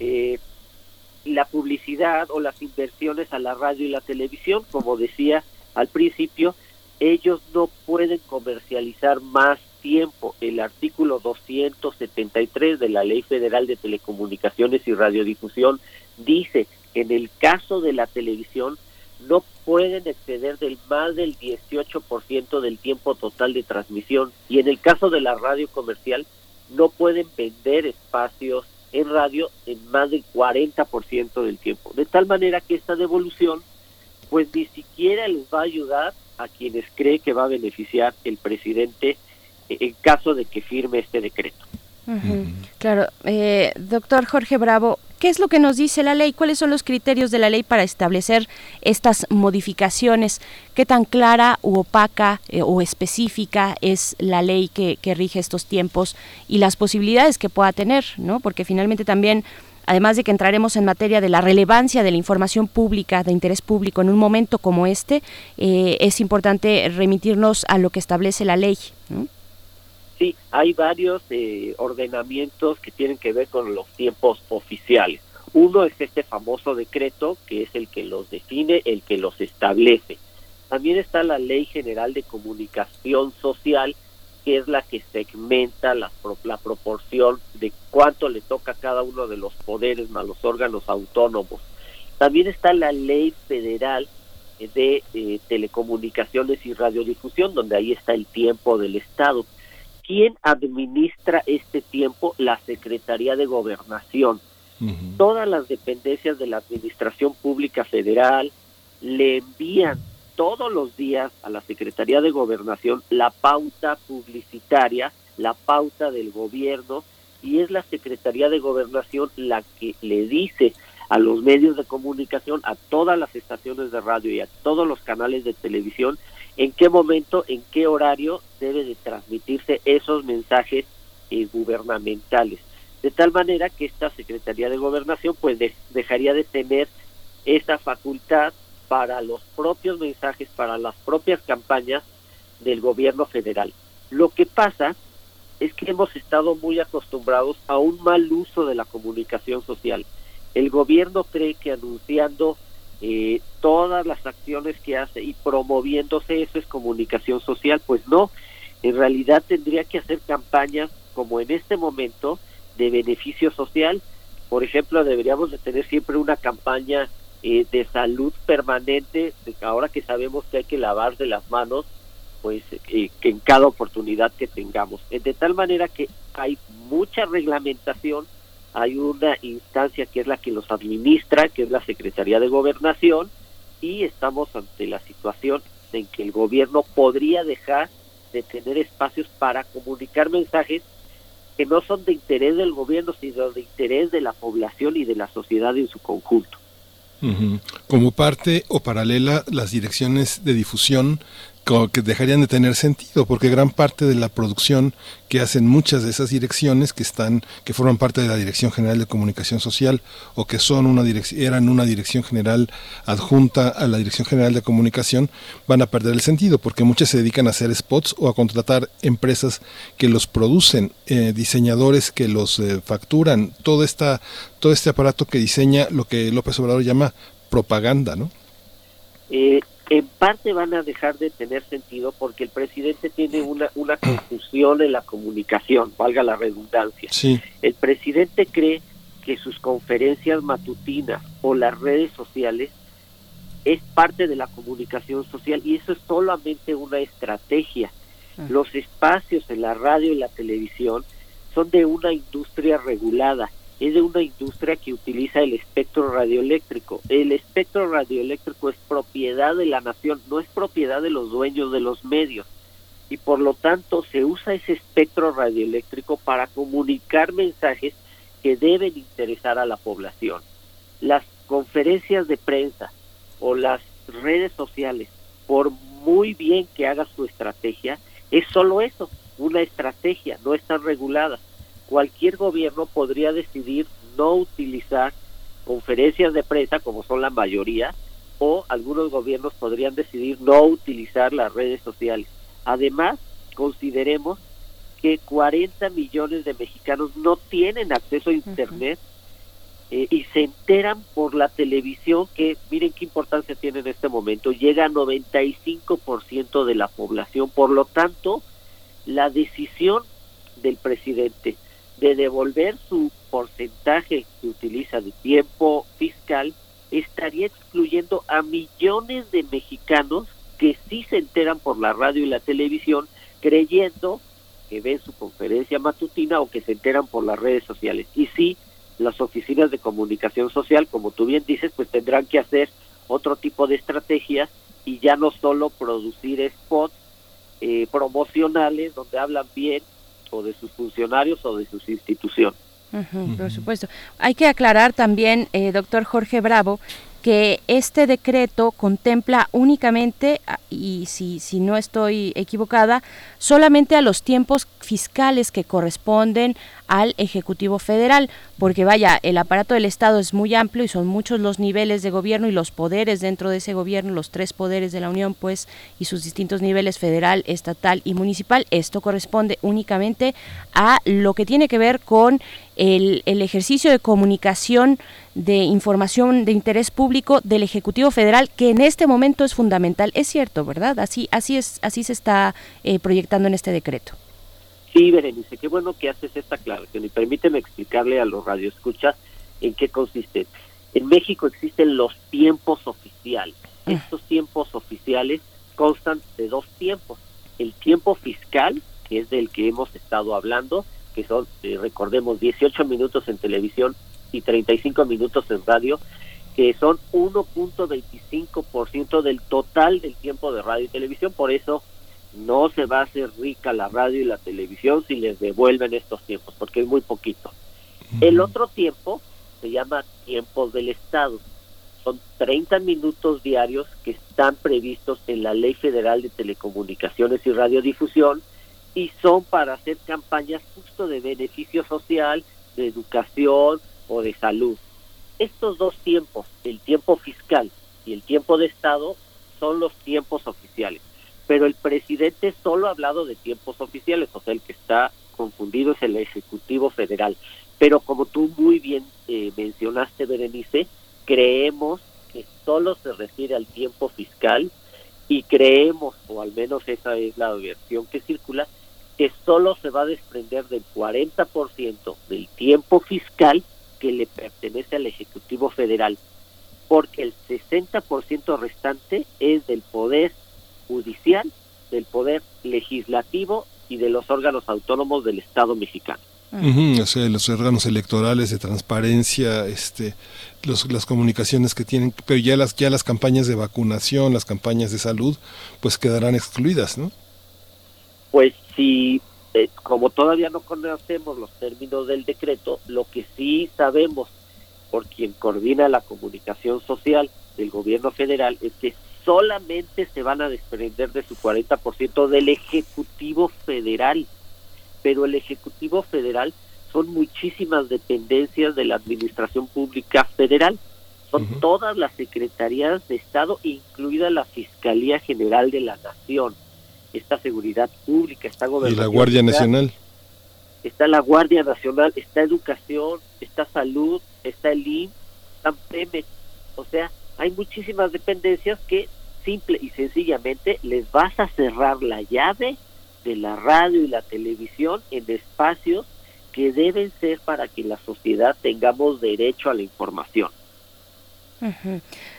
eh, la publicidad o las inversiones a la radio y la televisión, como decía al principio, ellos no pueden comercializar más tiempo. El artículo 273 de la Ley Federal de Telecomunicaciones y Radiodifusión dice que en el caso de la televisión no pueden exceder del más del 18% del tiempo total de transmisión y en el caso de la radio comercial no pueden vender espacios en radio en más del 40% del tiempo. De tal manera que esta devolución pues ni siquiera les va a ayudar a quienes cree que va a beneficiar el presidente en caso de que firme este decreto. Claro, eh, doctor Jorge Bravo, ¿qué es lo que nos dice la ley? ¿Cuáles son los criterios de la ley para establecer estas modificaciones? ¿Qué tan clara u opaca eh, o específica es la ley que, que, rige estos tiempos y las posibilidades que pueda tener? ¿no? Porque finalmente también además de que entraremos en materia de la relevancia de la información pública, de interés público en un momento como este, eh, es importante remitirnos a lo que establece la ley. Sí, hay varios eh, ordenamientos que tienen que ver con los tiempos oficiales. Uno es este famoso decreto, que es el que los define, el que los establece. También está la Ley General de Comunicación Social, que es la que segmenta la, la proporción de cuánto le toca a cada uno de los poderes más los órganos autónomos. También está la ley federal de eh, telecomunicaciones y radiodifusión, donde ahí está el tiempo del Estado. ¿Quién administra este tiempo? La Secretaría de Gobernación. Todas las dependencias de la Administración Pública Federal le envían todos los días a la Secretaría de Gobernación la pauta publicitaria, la pauta del gobierno, y es la Secretaría de Gobernación la que le dice a los medios de comunicación, a todas las estaciones de radio y a todos los canales de televisión, en qué momento, en qué horario debe de transmitirse esos mensajes eh, gubernamentales. De tal manera que esta Secretaría de Gobernación pues dejaría de tener esa facultad para los propios mensajes, para las propias campañas del gobierno federal. Lo que pasa es que hemos estado muy acostumbrados a un mal uso de la comunicación social. El gobierno cree que anunciando eh, todas las acciones que hace y promoviéndose eso es comunicación social, pues no, en realidad tendría que hacer campañas como en este momento de beneficio social. Por ejemplo, deberíamos de tener siempre una campaña eh, de salud permanente, ahora que sabemos que hay que lavarse las manos, pues eh, que en cada oportunidad que tengamos. De tal manera que hay mucha reglamentación, hay una instancia que es la que los administra, que es la Secretaría de Gobernación, y estamos ante la situación en que el gobierno podría dejar de tener espacios para comunicar mensajes que no son de interés del gobierno, sino de interés de la población y de la sociedad en su conjunto. Como parte o paralela, las direcciones de difusión que dejarían de tener sentido, porque gran parte de la producción que hacen muchas de esas direcciones que están, que forman parte de la Dirección General de Comunicación Social o que son una eran una dirección general adjunta a la Dirección General de Comunicación, van a perder el sentido, porque muchas se dedican a hacer spots o a contratar empresas que los producen, eh, diseñadores que los eh, facturan, todo esta, todo este aparato que diseña lo que López Obrador llama propaganda, ¿no? Eh, en parte van a dejar de tener sentido porque el presidente tiene una, una confusión en la comunicación, valga la redundancia. El presidente cree que sus conferencias matutinas o las redes sociales es parte de la comunicación social y eso es solamente una estrategia. Los espacios en la radio y la televisión son de una industria regulada, es de una industria que utiliza el espectro radioeléctrico. El espectro radioeléctrico es propiedad de la nación, no es propiedad de los dueños de los medios. Y por lo tanto se usa ese espectro radioeléctrico para comunicar mensajes que deben interesar a la población. Las conferencias de prensa o las redes sociales, por muy bien que haga su estrategia, es solo eso, una estrategia, no están reguladas. Cualquier gobierno podría decidir no utilizar conferencias de prensa, como son la mayoría, o algunos gobiernos podrían decidir no utilizar las redes sociales. Además, consideremos que 40 millones de mexicanos no tienen acceso a Internet eh, y se enteran por la televisión que, miren qué importancia tiene en este momento, llega a 95% de la población. Por lo tanto, la decisión del presidente de devolver su porcentaje que utiliza de tiempo fiscal estaría excluyendo a millones de mexicanos que sí se enteran por la radio y la televisión creyendo que ven su conferencia matutina o que se enteran por las redes sociales. Y sí, las oficinas de comunicación social, como tú bien dices, pues tendrán que hacer otro tipo de estrategias y ya no solo producir spots eh, promocionales donde hablan bien o de sus funcionarios o de sus instituciones. por supuesto. Hay que aclarar también, eh, doctor Jorge Bravo, que este decreto contempla únicamente, ah, y si, si no estoy equivocada, solamente a los tiempos fiscales que corresponden al Ejecutivo Federal, porque vaya, el aparato del Estado es muy amplio y son muchos los niveles de gobierno y los poderes dentro de ese gobierno, los tres poderes de la Unión, pues, y sus distintos niveles federal, estatal y municipal. Esto corresponde únicamente a lo que tiene que ver con el, el ejercicio de comunicación de información de interés público del Ejecutivo Federal, que en este momento es fundamental. Es cierto, ¿verdad? Así, así es, así se está eh, proyectando en este decreto. Sí, Berenice, qué bueno que haces esta aclaración y permíteme explicarle a los radioescuchas en qué consiste. En México existen los tiempos oficiales. Ah. Estos tiempos oficiales constan de dos tiempos. El tiempo fiscal, que es del que hemos estado hablando, que son, eh, recordemos, 18 minutos en televisión y 35 minutos en radio, que son 1.25% del total del tiempo de radio y televisión. Por eso no se va a hacer rica la radio y la televisión si les devuelven estos tiempos, porque es muy poquito. El otro tiempo se llama tiempos del Estado. Son 30 minutos diarios que están previstos en la Ley Federal de Telecomunicaciones y Radiodifusión y son para hacer campañas justo de beneficio social, de educación o de salud. Estos dos tiempos, el tiempo fiscal y el tiempo de Estado, son los tiempos oficiales pero el presidente solo ha hablado de tiempos oficiales, o sea, el que está confundido es el Ejecutivo Federal. Pero como tú muy bien eh, mencionaste, Berenice, creemos que solo se refiere al tiempo fiscal y creemos, o al menos esa es la versión que circula, que solo se va a desprender del 40% del tiempo fiscal que le pertenece al Ejecutivo Federal, porque el 60% restante es del Poder judicial, del poder legislativo y de los órganos autónomos del Estado mexicano. o sea, los órganos electorales de transparencia, este, los, las comunicaciones que tienen, pero ya las ya las campañas de vacunación, las campañas de salud, pues quedarán excluidas, ¿no? Pues sí, eh, como todavía no conocemos los términos del decreto, lo que sí sabemos por quien coordina la comunicación social del gobierno federal es que solamente se van a desprender de su 40% del Ejecutivo Federal. Pero el Ejecutivo Federal son muchísimas dependencias de la Administración Pública Federal. Son todas las secretarías de Estado, incluida la Fiscalía General de la Nación. Esta seguridad pública, está Y la Guardia Nacional. Está la Guardia Nacional, está Educación, está Salud, está el IN, está PEME. O sea, hay muchísimas dependencias que simple y sencillamente les vas a cerrar la llave de la radio y la televisión en espacios que deben ser para que la sociedad tengamos derecho a la información.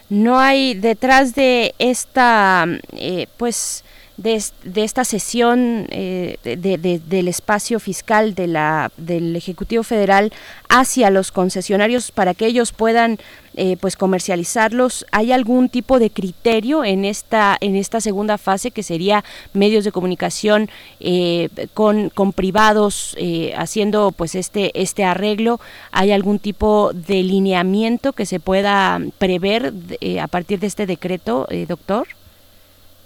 no hay detrás de esta, eh, pues, de, esta sesión eh, del espacio fiscal de la, del Ejecutivo Federal hacia los concesionarios para que ellos puedan eh, pues comercializarlos. Hay algún tipo de criterio en esta en esta segunda fase que sería medios de comunicación eh, con, con privados haciendo pues este este arreglo hay algún tipo de lineamiento que se pueda prever a partir de este decreto doctor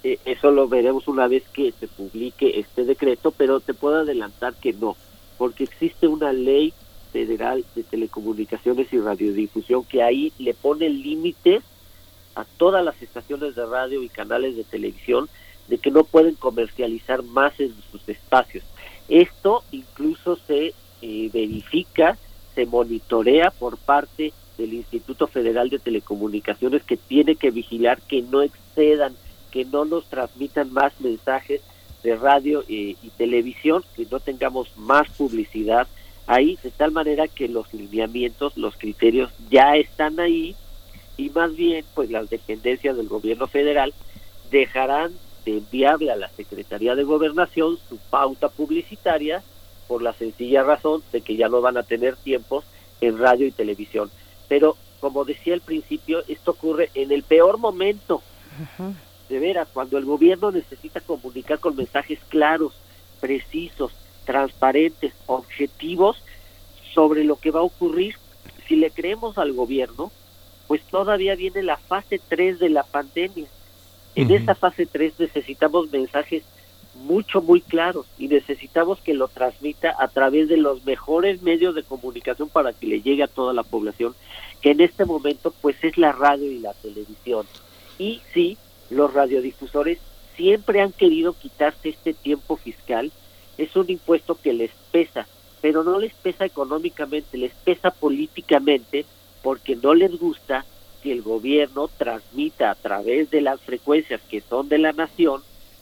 eh, eso lo veremos una vez que se publique este decreto, pero te puedo adelantar que no, porque existe una ley federal de telecomunicaciones y radiodifusión que ahí le pone límites a todas las estaciones de radio y canales de televisión de que no pueden comercializar más en sus espacios. Esto incluso se eh, verifica, se monitorea por parte del Instituto Federal de Telecomunicaciones que tiene que vigilar que no excedan que no nos transmitan más mensajes de radio y, televisión, que no tengamos más publicidad. Ahí, de tal manera que los lineamientos, los criterios ya están ahí y más bien pues las dependencias del gobierno federal dejarán de enviarle a la Secretaría de Gobernación su pauta publicitaria por la sencilla razón de que ya no van a tener tiempos en radio y televisión. Pero como decía al principio, esto ocurre en el peor momento de veras, cuando el gobierno necesita comunicar con mensajes claros, precisos, transparentes, objetivos sobre lo que va a ocurrir, si le creemos al gobierno, pues todavía viene la fase 3 de la pandemia. En esta fase 3 necesitamos mensajes mucho, muy claros y necesitamos que lo transmita a través de los mejores medios de comunicación para que le llegue a toda la población, que en este momento pues es la radio y la televisión. Y sí, los radiodifusores siempre han querido quitarse este tiempo fiscal. Es un impuesto que les pesa, pero no les pesa económicamente, les pesa políticamente porque no les gusta que el gobierno transmita a través de las frecuencias que son de la nación,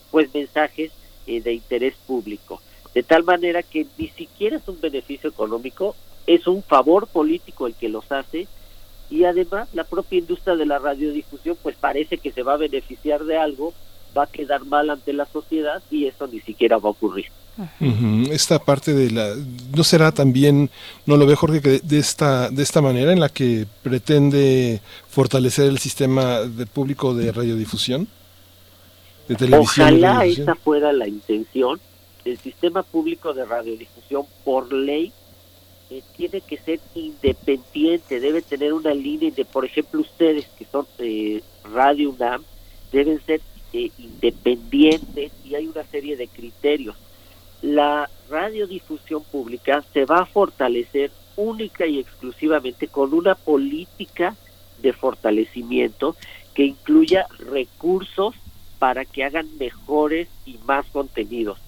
pues mensajes eh, de interés público. De tal manera que ni siquiera es un beneficio económico, es un favor político el que los hace y además la propia industria de la radiodifusión pues parece que se va a beneficiar de algo, va a quedar mal ante la sociedad y eso ni siquiera va a ocurrir. Esta parte de la no será también no lo ve Jorge que de, esta de esta manera en la que pretende fortalecer el sistema de público de radiodifusión de televisión ojalá esa fuera la intención. El sistema público de radiodifusión por ley tiene que ser independiente, debe tener una línea de, por ejemplo, ustedes que son eh, Radio UNAM, deben ser eh, independientes y hay una serie de criterios. La radiodifusión pública se va a fortalecer única y exclusivamente con una política de fortalecimiento que incluya recursos para que hagan mejores y más contenidos.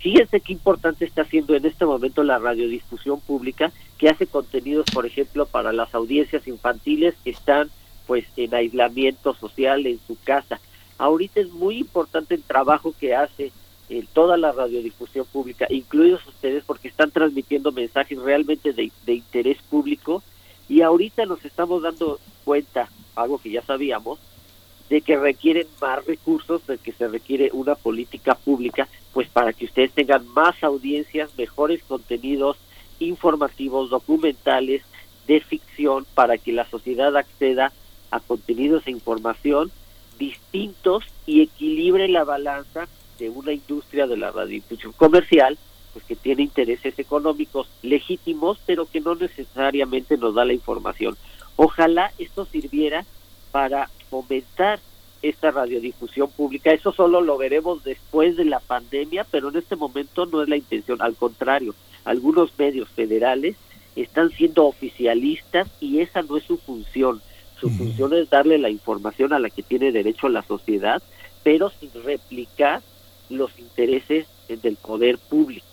Fíjense qué importante está haciendo en este momento la radiodifusión pública, que hace contenidos, por ejemplo, para las audiencias infantiles que están pues en aislamiento social en su casa. Ahorita es muy importante el trabajo que hace eh, toda la radiodifusión pública, incluidos ustedes, porque están transmitiendo mensajes realmente de, de interés público y ahorita nos estamos dando cuenta, algo que ya sabíamos, de que requieren más recursos, de que se requiere una política pública, pues para que ustedes tengan más audiencias, mejores contenidos informativos, documentales, de ficción, para que la sociedad acceda a contenidos e información distintos y equilibre la balanza de una industria de la radiodifusión comercial, pues que tiene intereses económicos legítimos, pero que no necesariamente nos da la información. Ojalá esto sirviera para fomentar esta radiodifusión pública. Eso solo lo veremos después de la pandemia, pero en este momento no es la intención. Al contrario, algunos medios federales están siendo oficialistas y esa no es su función. Su función es darle la información a la que tiene derecho la sociedad, pero sin replicar los intereses del poder público.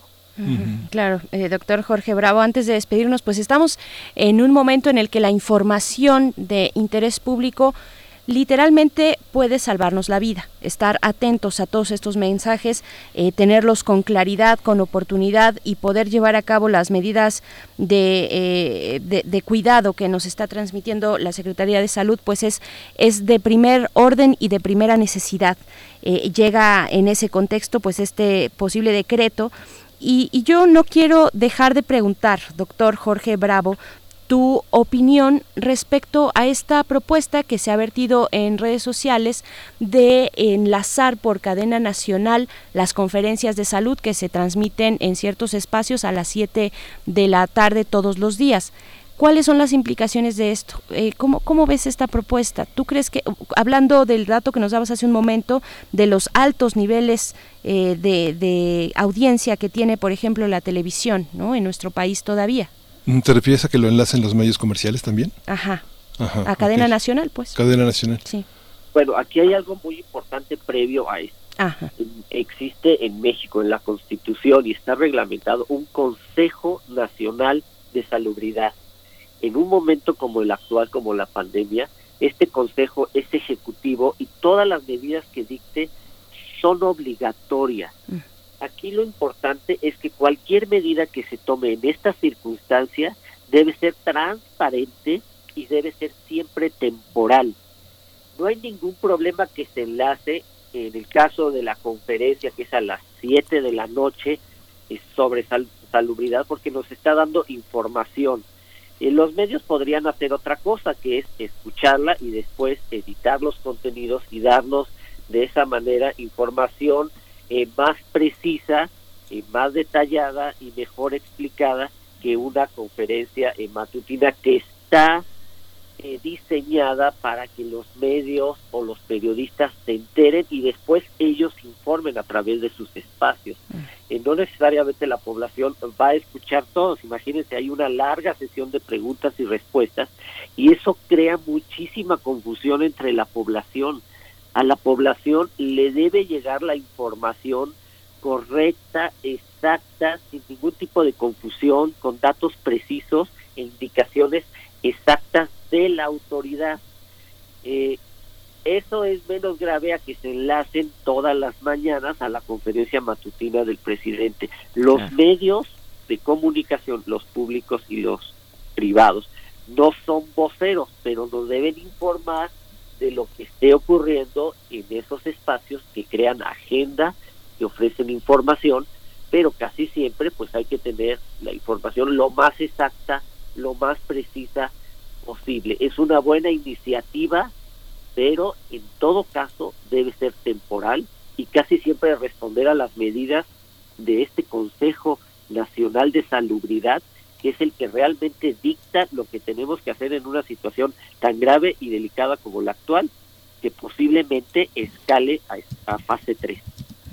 Claro, eh, doctor Jorge Bravo, antes de despedirnos, pues estamos en un momento en el que la información de interés público literalmente puede salvarnos la vida. Estar atentos a todos estos mensajes, eh, tenerlos con claridad, con oportunidad y poder llevar a cabo las medidas de, de, cuidado que nos está transmitiendo la Secretaría de Salud, pues es, es de primer orden y de primera necesidad. llega en ese contexto pues este posible decreto y, yo no quiero dejar de preguntar, doctor Jorge Bravo, tu opinión respecto a esta propuesta que se ha vertido en redes sociales de enlazar por cadena nacional las conferencias de salud que se transmiten en ciertos espacios a las 7 de la tarde todos los días. ¿Cuáles son las implicaciones de esto? Eh, ¿cómo, ¿Cómo ves esta propuesta? ¿Tú crees que, hablando del dato que nos dabas hace un momento, de los altos niveles eh, de, audiencia que tiene, por ejemplo, la televisión ¿no? en nuestro país todavía? ¿Te refieres a que lo enlacen los medios comerciales también? Ajá. a cadena nacional, pues. Cadena nacional. Sí. Bueno, aquí hay algo muy importante previo a esto. Ajá. Existe en México, en la Constitución, y está reglamentado un Consejo Nacional de Salubridad en un momento como el actual, como la pandemia, este consejo es ejecutivo y todas las medidas que dicte son obligatorias. Mm. Aquí lo importante es que cualquier medida que se tome en esta circunstancia debe ser transparente y debe ser siempre temporal. No hay ningún problema que se enlace en el caso de la conferencia que es a las 7 de la noche sobre salubridad porque nos está dando información eh, los medios podrían hacer otra cosa, que es escucharla y después editar los contenidos y darnos de esa manera información eh, más precisa, eh, más detallada y mejor explicada que una conferencia matutina que está eh, diseñada para que los medios o los periodistas se enteren y después ellos informen a través de sus espacios. Mm. Eh, no necesariamente la población va a escuchar todos. Imagínense, hay una larga sesión de preguntas y respuestas y eso crea muchísima confusión entre la población. A la población le debe llegar la información correcta, exacta, sin ningún tipo de confusión, con datos precisos e indicaciones exactas de la autoridad. Eh, eso es menos grave a que se enlacen todas las mañanas a la conferencia matutina del presidente. Los medios de comunicación, los públicos y los privados, no son voceros, pero nos deben informar de lo que esté ocurriendo en esos espacios que crean agenda, que ofrecen información, pero casi siempre pues hay que tener la información lo más exacta, lo más precisa posible. Es una buena iniciativa, pero en todo caso debe ser temporal y casi siempre responder a las medidas de este Consejo Nacional de Salubridad, que es el que realmente dicta lo que tenemos que hacer en una situación tan grave y delicada como la actual, que posiblemente escale a, a fase 3.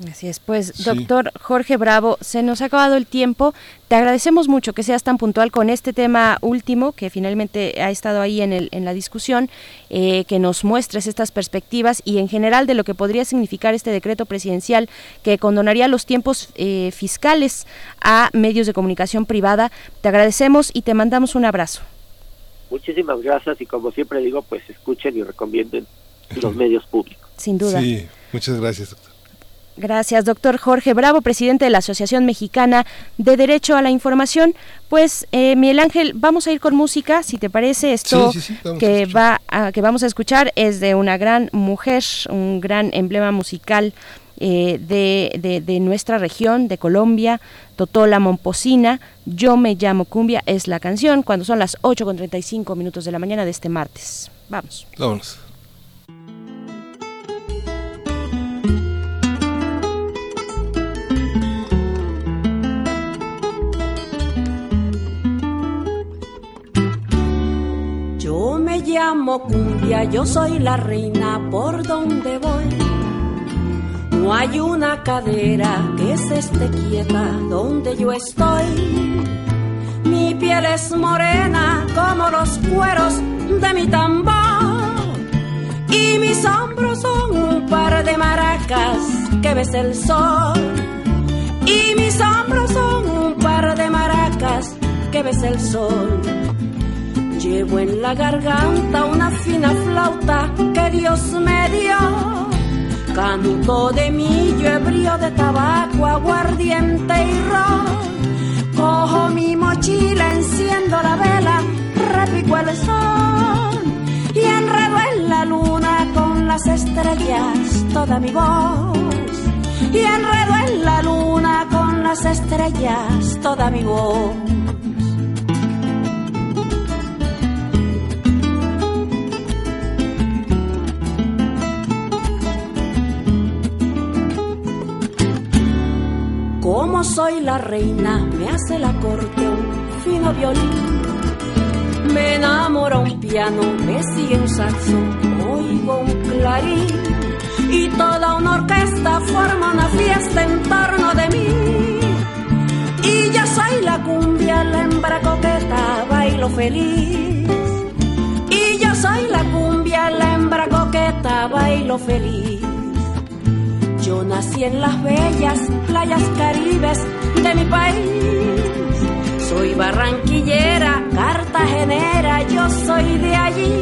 Así es, pues doctor Jorge Bravo, se nos ha acabado el tiempo. Te agradecemos mucho que seas tan puntual con este tema último que finalmente ha estado ahí en, el, en la discusión, eh, que nos muestres estas perspectivas y en general de lo que podría significar este decreto presidencial que condonaría los tiempos eh, fiscales a medios de comunicación privada. Te agradecemos y te mandamos un abrazo. Muchísimas gracias y como siempre digo, pues escuchen y recomienden los medios públicos. Sin duda. Sí, muchas gracias, doctor. Gracias, doctor Jorge Bravo, presidente de la Asociación Mexicana de Derecho a la Información. Pues, eh, Miguel Ángel, vamos a ir con música, si te parece. Esto que, va que vamos a escuchar es de una gran mujer, un gran emblema musical eh, de, de, nuestra región, de Colombia, Totola Momposina. Yo me llamo Cumbia, es la canción, cuando son las 8 con 35 minutos de la mañana de este martes. Vamos. Vámonos. Llamo cumbia, yo soy la reina por donde voy. No hay una cadera que se esté quieta donde yo estoy. Mi piel es morena como los cueros de mi tambor. Y mis hombros son un par de maracas que ves el sol. Y mis hombros son un par de maracas que ves el sol Llevo en la garganta una fina flauta que Dios me dio. Canto de millo, ebrio de tabaco, aguardiente y ron. Cojo mi mochila, enciendo la vela, repico el sol y enredo en la luna con las estrellas toda mi voz. Y enredo en la luna con las estrellas toda mi voz. Como soy la reina, me hace la corte un fino violín. Me enamora un piano, me sigue un saxo, oigo un clarín. Y toda una orquesta forma una fiesta en torno de mí. Y yo soy la cumbia, la hembra coqueta, bailo feliz. Y yo soy la cumbia, la hembra coqueta, bailo feliz. Yo nací en las bellas playas caribes de mi país. Soy barranquillera, cartagenera, yo soy de allí.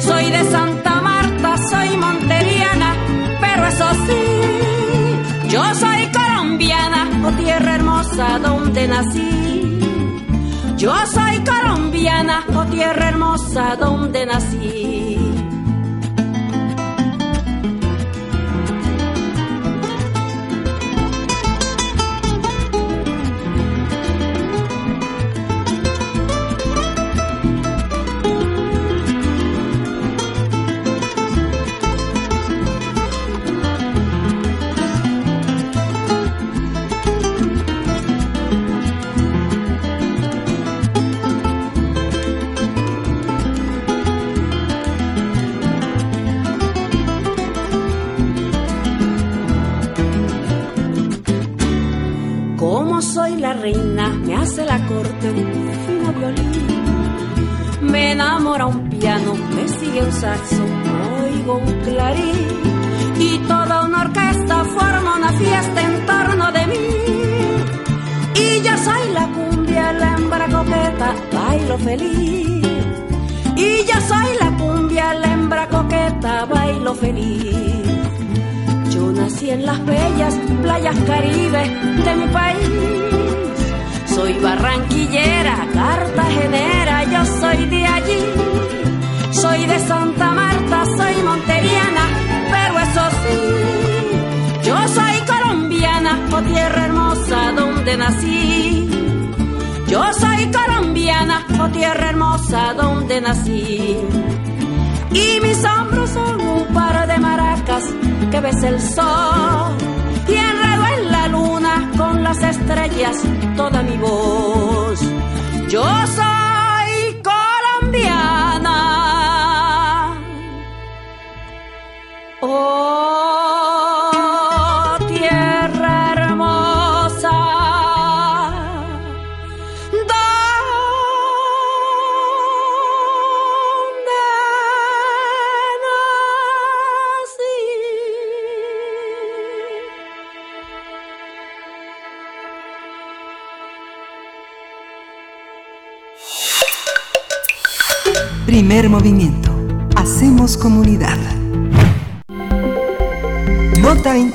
Soy de Santa Marta, soy monteriana, pero eso sí, yo soy colombiana, oh tierra hermosa donde nací. Yo soy colombiana, oh tierra hermosa donde nací. Saxo, oigo un clarín. Y toda una orquesta forma una fiesta en torno de mí. Y yo soy la cumbia, la hembra coqueta, bailo feliz. Y yo soy la cumbia, la hembra coqueta, bailo feliz. Yo nací en las bellas playas caribes de mi país. Soy barranquillera, cartagenera, yo soy de allí. Soy de Santa Marta, soy monteriana, pero eso sí, yo soy colombiana, oh tierra hermosa donde nací. Yo soy colombiana, oh tierra hermosa donde nací. Y mis hombros son un par de maracas que ves el sol y enredo en la luna con las estrellas toda mi voz. Yo soy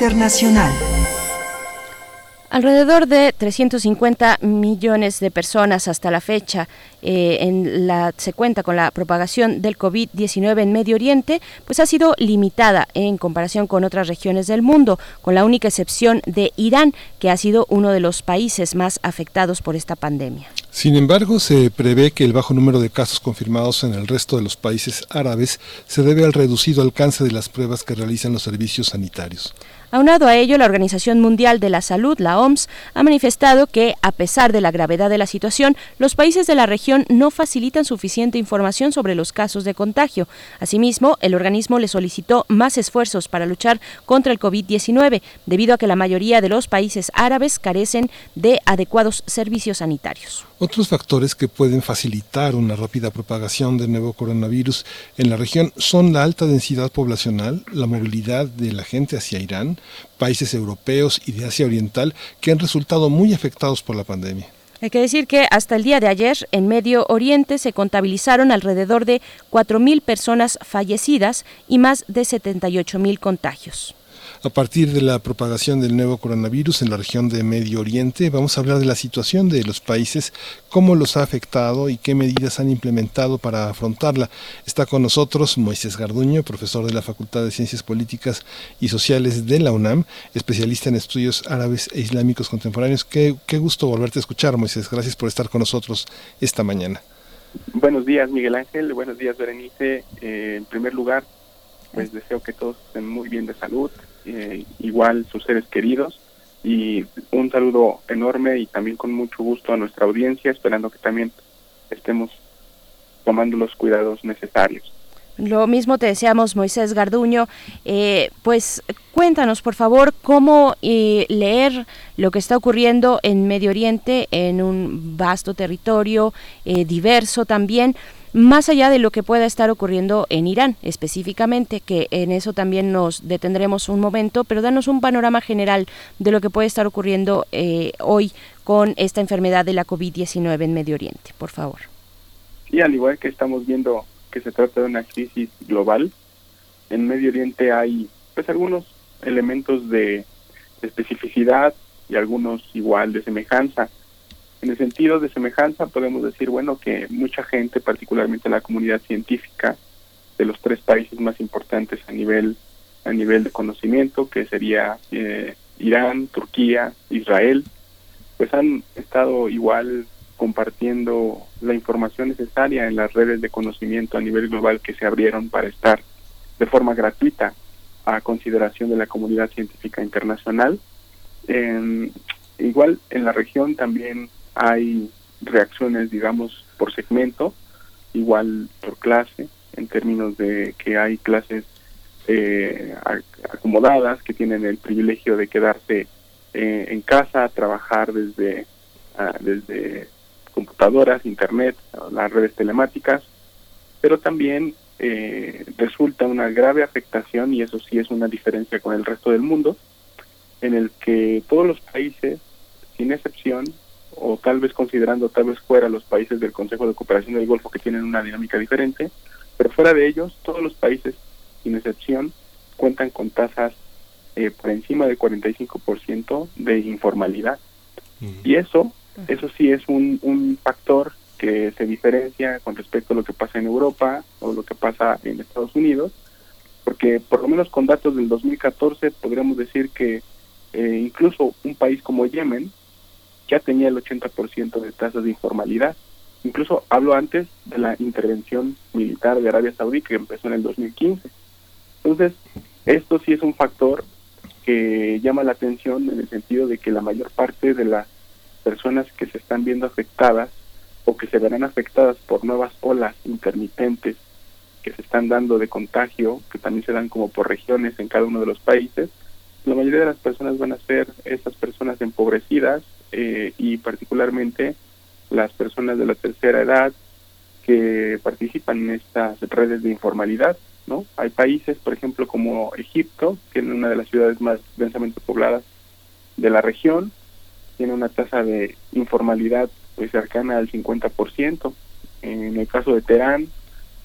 Internacional. Alrededor de 350 millones de personas hasta la fecha eh, en la, se cuenta con la propagación del COVID-19 en Medio Oriente, pues ha sido limitada en comparación con otras regiones del mundo, con la única excepción de Irán, que ha sido uno de los países más afectados por esta pandemia. Sin embargo, se prevé que el bajo número de casos confirmados en el resto de los países árabes se debe al reducido alcance de las pruebas que realizan los servicios sanitarios. Aunado a ello, la Organización Mundial de la Salud, la OMS, ha manifestado que, a pesar de la gravedad de la situación, los países de la región no facilitan suficiente información sobre los casos de contagio. Asimismo, el organismo le solicitó más esfuerzos para luchar contra el COVID-19, debido a que la mayoría de los países árabes carecen de adecuados servicios sanitarios. Otros factores que pueden facilitar una rápida propagación del nuevo coronavirus en la región son la alta densidad poblacional, la movilidad de la gente hacia Irán, países europeos y de Asia Oriental que han resultado muy afectados por la pandemia. Hay que decir que hasta el día de ayer en Medio Oriente se contabilizaron alrededor de 4.000 personas fallecidas y más de 78.000 contagios. A partir de la propagación del nuevo coronavirus en la región de Medio Oriente, vamos a hablar de la situación de los países, cómo los ha afectado y qué medidas han implementado para afrontarla. Está con nosotros Moisés Garduño, profesor de la Facultad de Ciencias Políticas y Sociales de la UNAM, especialista en estudios árabes e islámicos contemporáneos. Qué, gusto volverte a escuchar, Moisés. Gracias por estar con nosotros esta mañana. Buenos días, Miguel Ángel. Buenos días, Berenice. Eh, en primer lugar, pues deseo que todos estén muy bien de salud, eh, igual sus seres queridos. Y un saludo enorme y también con mucho gusto a nuestra audiencia, esperando que también estemos tomando los cuidados necesarios. Lo mismo te deseamos, Moisés Garduño. Eh, pues cuéntanos, por favor, cómo eh, leer lo que está ocurriendo en Medio Oriente, en un vasto territorio, diverso también más allá de lo que pueda estar ocurriendo en Irán específicamente, que en eso también nos detendremos un momento, pero danos un panorama general de lo que puede estar ocurriendo eh, hoy con esta enfermedad de la COVID-19 en Medio Oriente, por favor. Sí, al igual que estamos viendo que se trata de una crisis global, en Medio Oriente hay pues algunos elementos de especificidad y algunos igual de semejanza. En el sentido de semejanza, podemos decir, bueno, que mucha gente, particularmente la comunidad científica de los tres países más importantes a nivel a nivel de conocimiento, que sería eh, Irán, Turquía, Israel, pues han estado igual compartiendo la información necesaria en las redes de conocimiento a nivel global que se abrieron para estar de forma gratuita a consideración de la comunidad científica internacional. igual en la región también hay reacciones, digamos, por segmento, igual por clase, en términos de que hay clases eh, acomodadas que tienen el privilegio de quedarse eh, en casa, trabajar desde, ah, desde computadoras, internet, las redes telemáticas, pero también eh, resulta una grave afectación, y eso sí es una diferencia con el resto del mundo, en el que todos los países, sin excepción, o tal vez considerando tal vez fuera los países del Consejo de Cooperación del Golfo que tienen una dinámica diferente, pero fuera de ellos, todos los países, sin excepción, cuentan con tasas eh, por encima del 45% de informalidad. Y eso, eso sí es un, un factor que se diferencia con respecto a lo que pasa en Europa o lo que pasa en Estados Unidos, porque por lo menos con datos del 2014 podríamos decir que eh, incluso un país como Yemen, ya tenía el 80% de tasas de informalidad. Incluso hablo antes de la intervención militar de Arabia Saudí que empezó en el 2015. Entonces, esto sí es un factor que llama la atención en el sentido de que la mayor parte de las personas que se están viendo afectadas o que se verán afectadas por nuevas olas intermitentes que se están dando de contagio, que también se dan como por regiones en cada uno de los países, la mayoría de las personas van a ser esas personas empobrecidas eh, y particularmente las personas de la tercera edad que participan en estas redes de informalidad, ¿no? Hay países, por ejemplo, como Egipto, que es una de las ciudades más densamente pobladas de la región, tiene una tasa de informalidad pues cercana al 50%. En el caso de Teherán,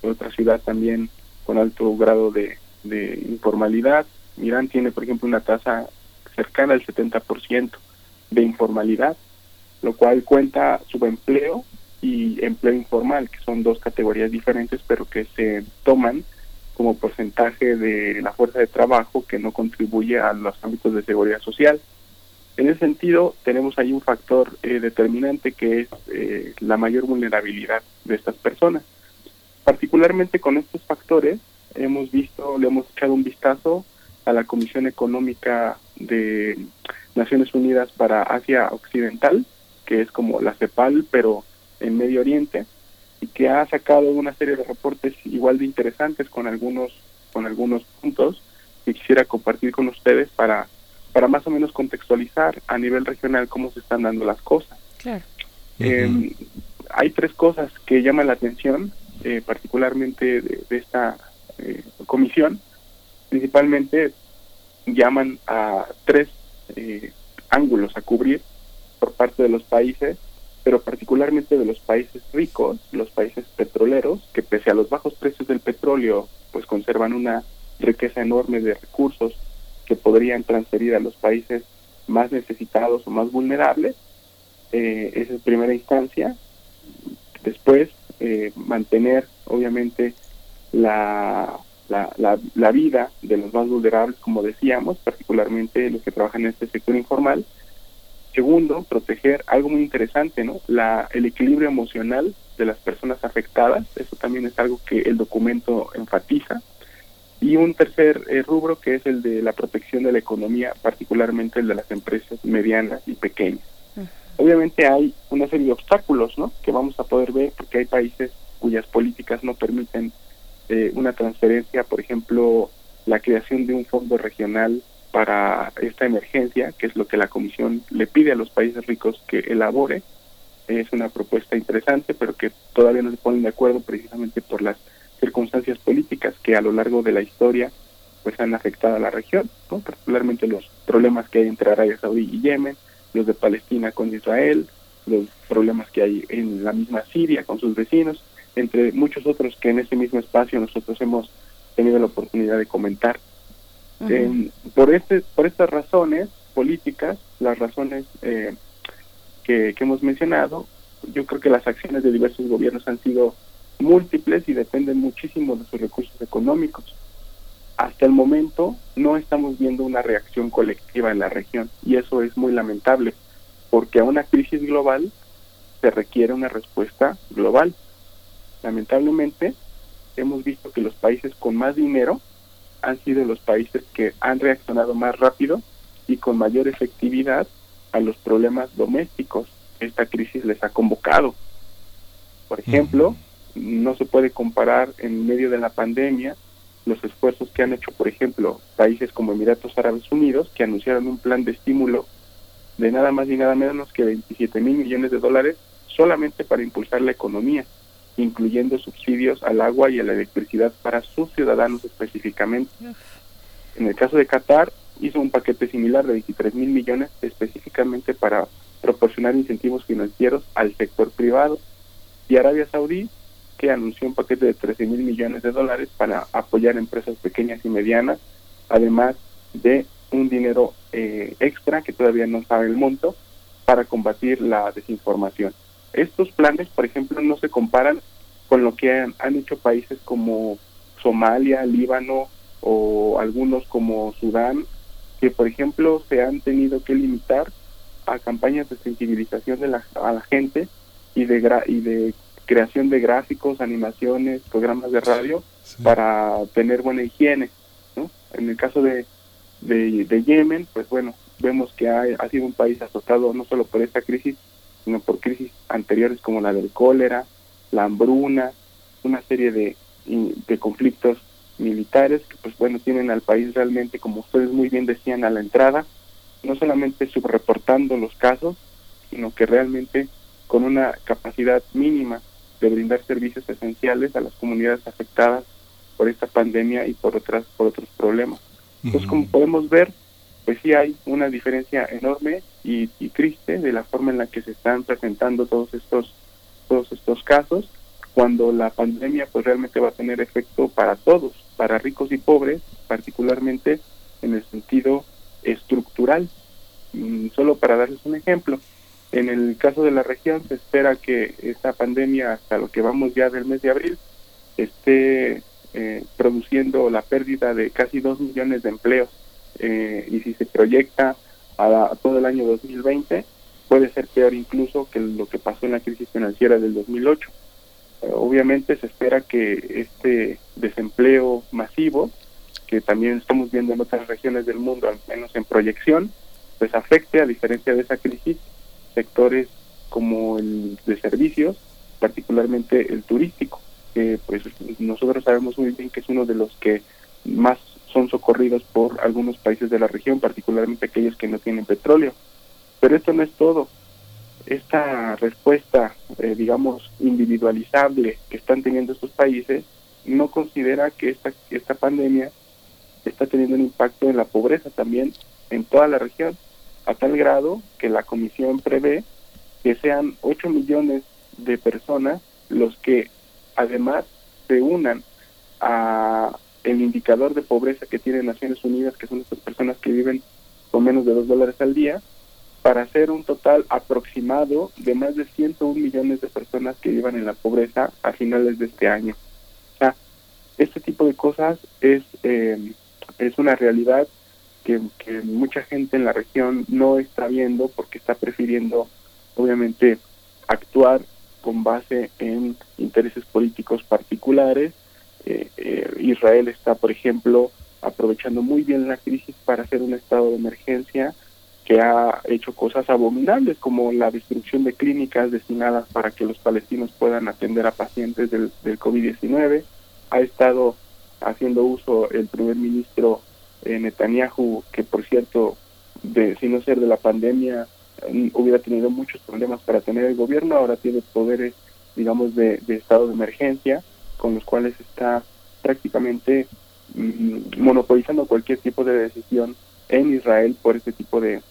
otra ciudad también con alto grado de, de informalidad, Irán tiene, por ejemplo, una tasa cercana al 70% de informalidad, lo cual cuenta subempleo y empleo informal, que son dos categorías diferentes, pero que se toman como porcentaje de la fuerza de trabajo que no contribuye a los ámbitos de seguridad social. En ese sentido, tenemos ahí un factor eh, determinante que es eh, la mayor vulnerabilidad de estas personas. Particularmente con estos factores, hemos visto, le hemos echado un vistazo a la Comisión Económica de Naciones Unidas para Asia Occidental, que es como la CEPAL, pero en Medio Oriente, y que ha sacado una serie de reportes igual de interesantes con algunos, con algunos puntos que quisiera compartir con ustedes para, para más o menos contextualizar a nivel regional cómo se están dando las cosas. Eh, hay tres cosas que llaman la atención, eh, particularmente de, esta eh, comisión. Principalmente llaman a tres eh, ángulos a cubrir por parte de los países pero particularmente de los países ricos, los países petroleros, que pese a los bajos precios del petróleo, pues conservan una riqueza enorme de recursos que podrían transferir a los países más necesitados o más vulnerables. Eh, esa es primera instancia. Después, eh, mantener, obviamente, la, la, la, vida de los más vulnerables, como decíamos, particularmente los que trabajan en este sector informal. Segundo, proteger algo muy interesante, ¿no? La, el equilibrio emocional de las personas afectadas. Eso también es algo que el documento enfatiza. Y un tercer eh, rubro que es el de la protección de la economía, particularmente el de las empresas medianas y pequeñas. Obviamente hay una serie de obstáculos ¿no? que vamos a poder ver porque hay países cuyas políticas no permiten eh, una transferencia, por ejemplo, la creación de un fondo regional para esta emergencia, que es lo que la Comisión le pide a los países ricos que elabore. Es una propuesta interesante, pero que todavía no se ponen de acuerdo precisamente por las circunstancias políticas que a lo largo de la historia pues han afectado a la región, particularmente los problemas que hay entre Arabia Saudí y Yemen, los de Palestina con Israel, los problemas que hay en la misma Siria con sus vecinos, entre muchos otros que en ese mismo espacio nosotros hemos tenido la oportunidad de comentar. por este por estas razones políticas, las razones eh, que, que hemos mencionado, yo creo que las acciones de diversos gobiernos han sido múltiples y dependen muchísimo de sus recursos económicos. Hasta el momento no estamos viendo una reacción colectiva en la región y eso es muy lamentable porque a una crisis global se requiere una respuesta global. Lamentablemente hemos visto que los países con más dinero han sido los países que han reaccionado más rápido y con mayor efectividad a los problemas domésticos que esta crisis les ha convocado. Por ejemplo, no se puede comparar en medio de la pandemia los esfuerzos que han hecho, por ejemplo, países como Emiratos Árabes Unidos, que anunciaron un plan de estímulo de nada más y nada menos que 27 mil millones de dólares solamente para impulsar la economía, incluyendo subsidios al agua y a la electricidad para sus ciudadanos específicamente. En el caso de Qatar, hizo un paquete similar de 23 mil millones específicamente para proporcionar incentivos financieros al sector privado. Y Arabia Saudí que anunció un paquete de 13 mil millones de dólares para apoyar empresas pequeñas y medianas, además de un dinero eh, extra que todavía no sabe el monto para combatir la desinformación. Estos planes, por ejemplo, no se comparan con lo que han, han hecho países como Somalia, Líbano o algunos como Sudán, que por ejemplo se han tenido que limitar a campañas de sensibilización de la, a la gente y de, y de creación de gráficos, animaciones, programas de radio para tener buena higiene. ¿no? En el caso de, de, Yemen, pues bueno, vemos que ha, ha, sido un país azotado no solo por esta crisis, sino por crisis anteriores como la del cólera, la hambruna, una serie de, de conflictos militares que pues bueno tienen al país realmente, como ustedes muy bien decían a la entrada, no solamente subreportando los casos, sino que realmente con una capacidad mínima de brindar servicios esenciales a las comunidades afectadas por esta pandemia y por otras por otros problemas. Entonces, como podemos ver, pues sí hay una diferencia enorme y, triste de la forma en la que se están presentando todos estos todos estos casos cuando la pandemia pues realmente va a tener efecto para todos, para ricos y pobres, particularmente en el sentido estructural. Mm, solo para darles un ejemplo, en el caso de la región se espera que esta pandemia, hasta lo que vamos ya del mes de abril, esté eh, produciendo la pérdida de casi dos millones de empleos. Eh, y si se proyecta a, todo el año 2020, puede ser peor incluso que lo que pasó en la crisis financiera del 2008. Eh, obviamente se espera que este desempleo masivo, que también estamos viendo en otras regiones del mundo, al menos en proyección, pues afecte, a diferencia de esa crisis, sectores como el de servicios, particularmente el turístico, que pues nosotros sabemos muy bien que es uno de los que más son socorridos por algunos países de la región, particularmente aquellos que no tienen petróleo. Pero esto no es todo. Esta respuesta, eh, digamos, individualizable que están teniendo estos países, no considera que esta, esta pandemia está teniendo un impacto en la pobreza también en toda la región a tal grado que la comisión prevé que sean 8 millones de personas los que además se unan a el indicador de pobreza que tiene Naciones Unidas, que son estas personas que viven con menos de 2 dólares al día, para hacer un total aproximado de más de 101 millones de personas que vivan en la pobreza a finales de este año. O sea, este tipo de cosas es, eh, es una realidad que, que mucha gente en la región no está viendo porque está prefiriendo, obviamente, actuar con base en intereses políticos particulares. Eh, eh, Israel está, por ejemplo, aprovechando muy bien la crisis para hacer un estado de emergencia que ha hecho cosas abominables como la destrucción de clínicas destinadas para que los palestinos puedan atender a pacientes del, del COVID-19. Ha estado haciendo uso el primer ministro eh, Netanyahu, que por cierto, de, si no ser de la pandemia, mm, hubiera tenido muchos problemas para tener el gobierno, ahora tiene poderes, digamos, de, estado de emergencia, con los cuales está prácticamente mm, monopolizando cualquier tipo de decisión en Israel por este tipo de,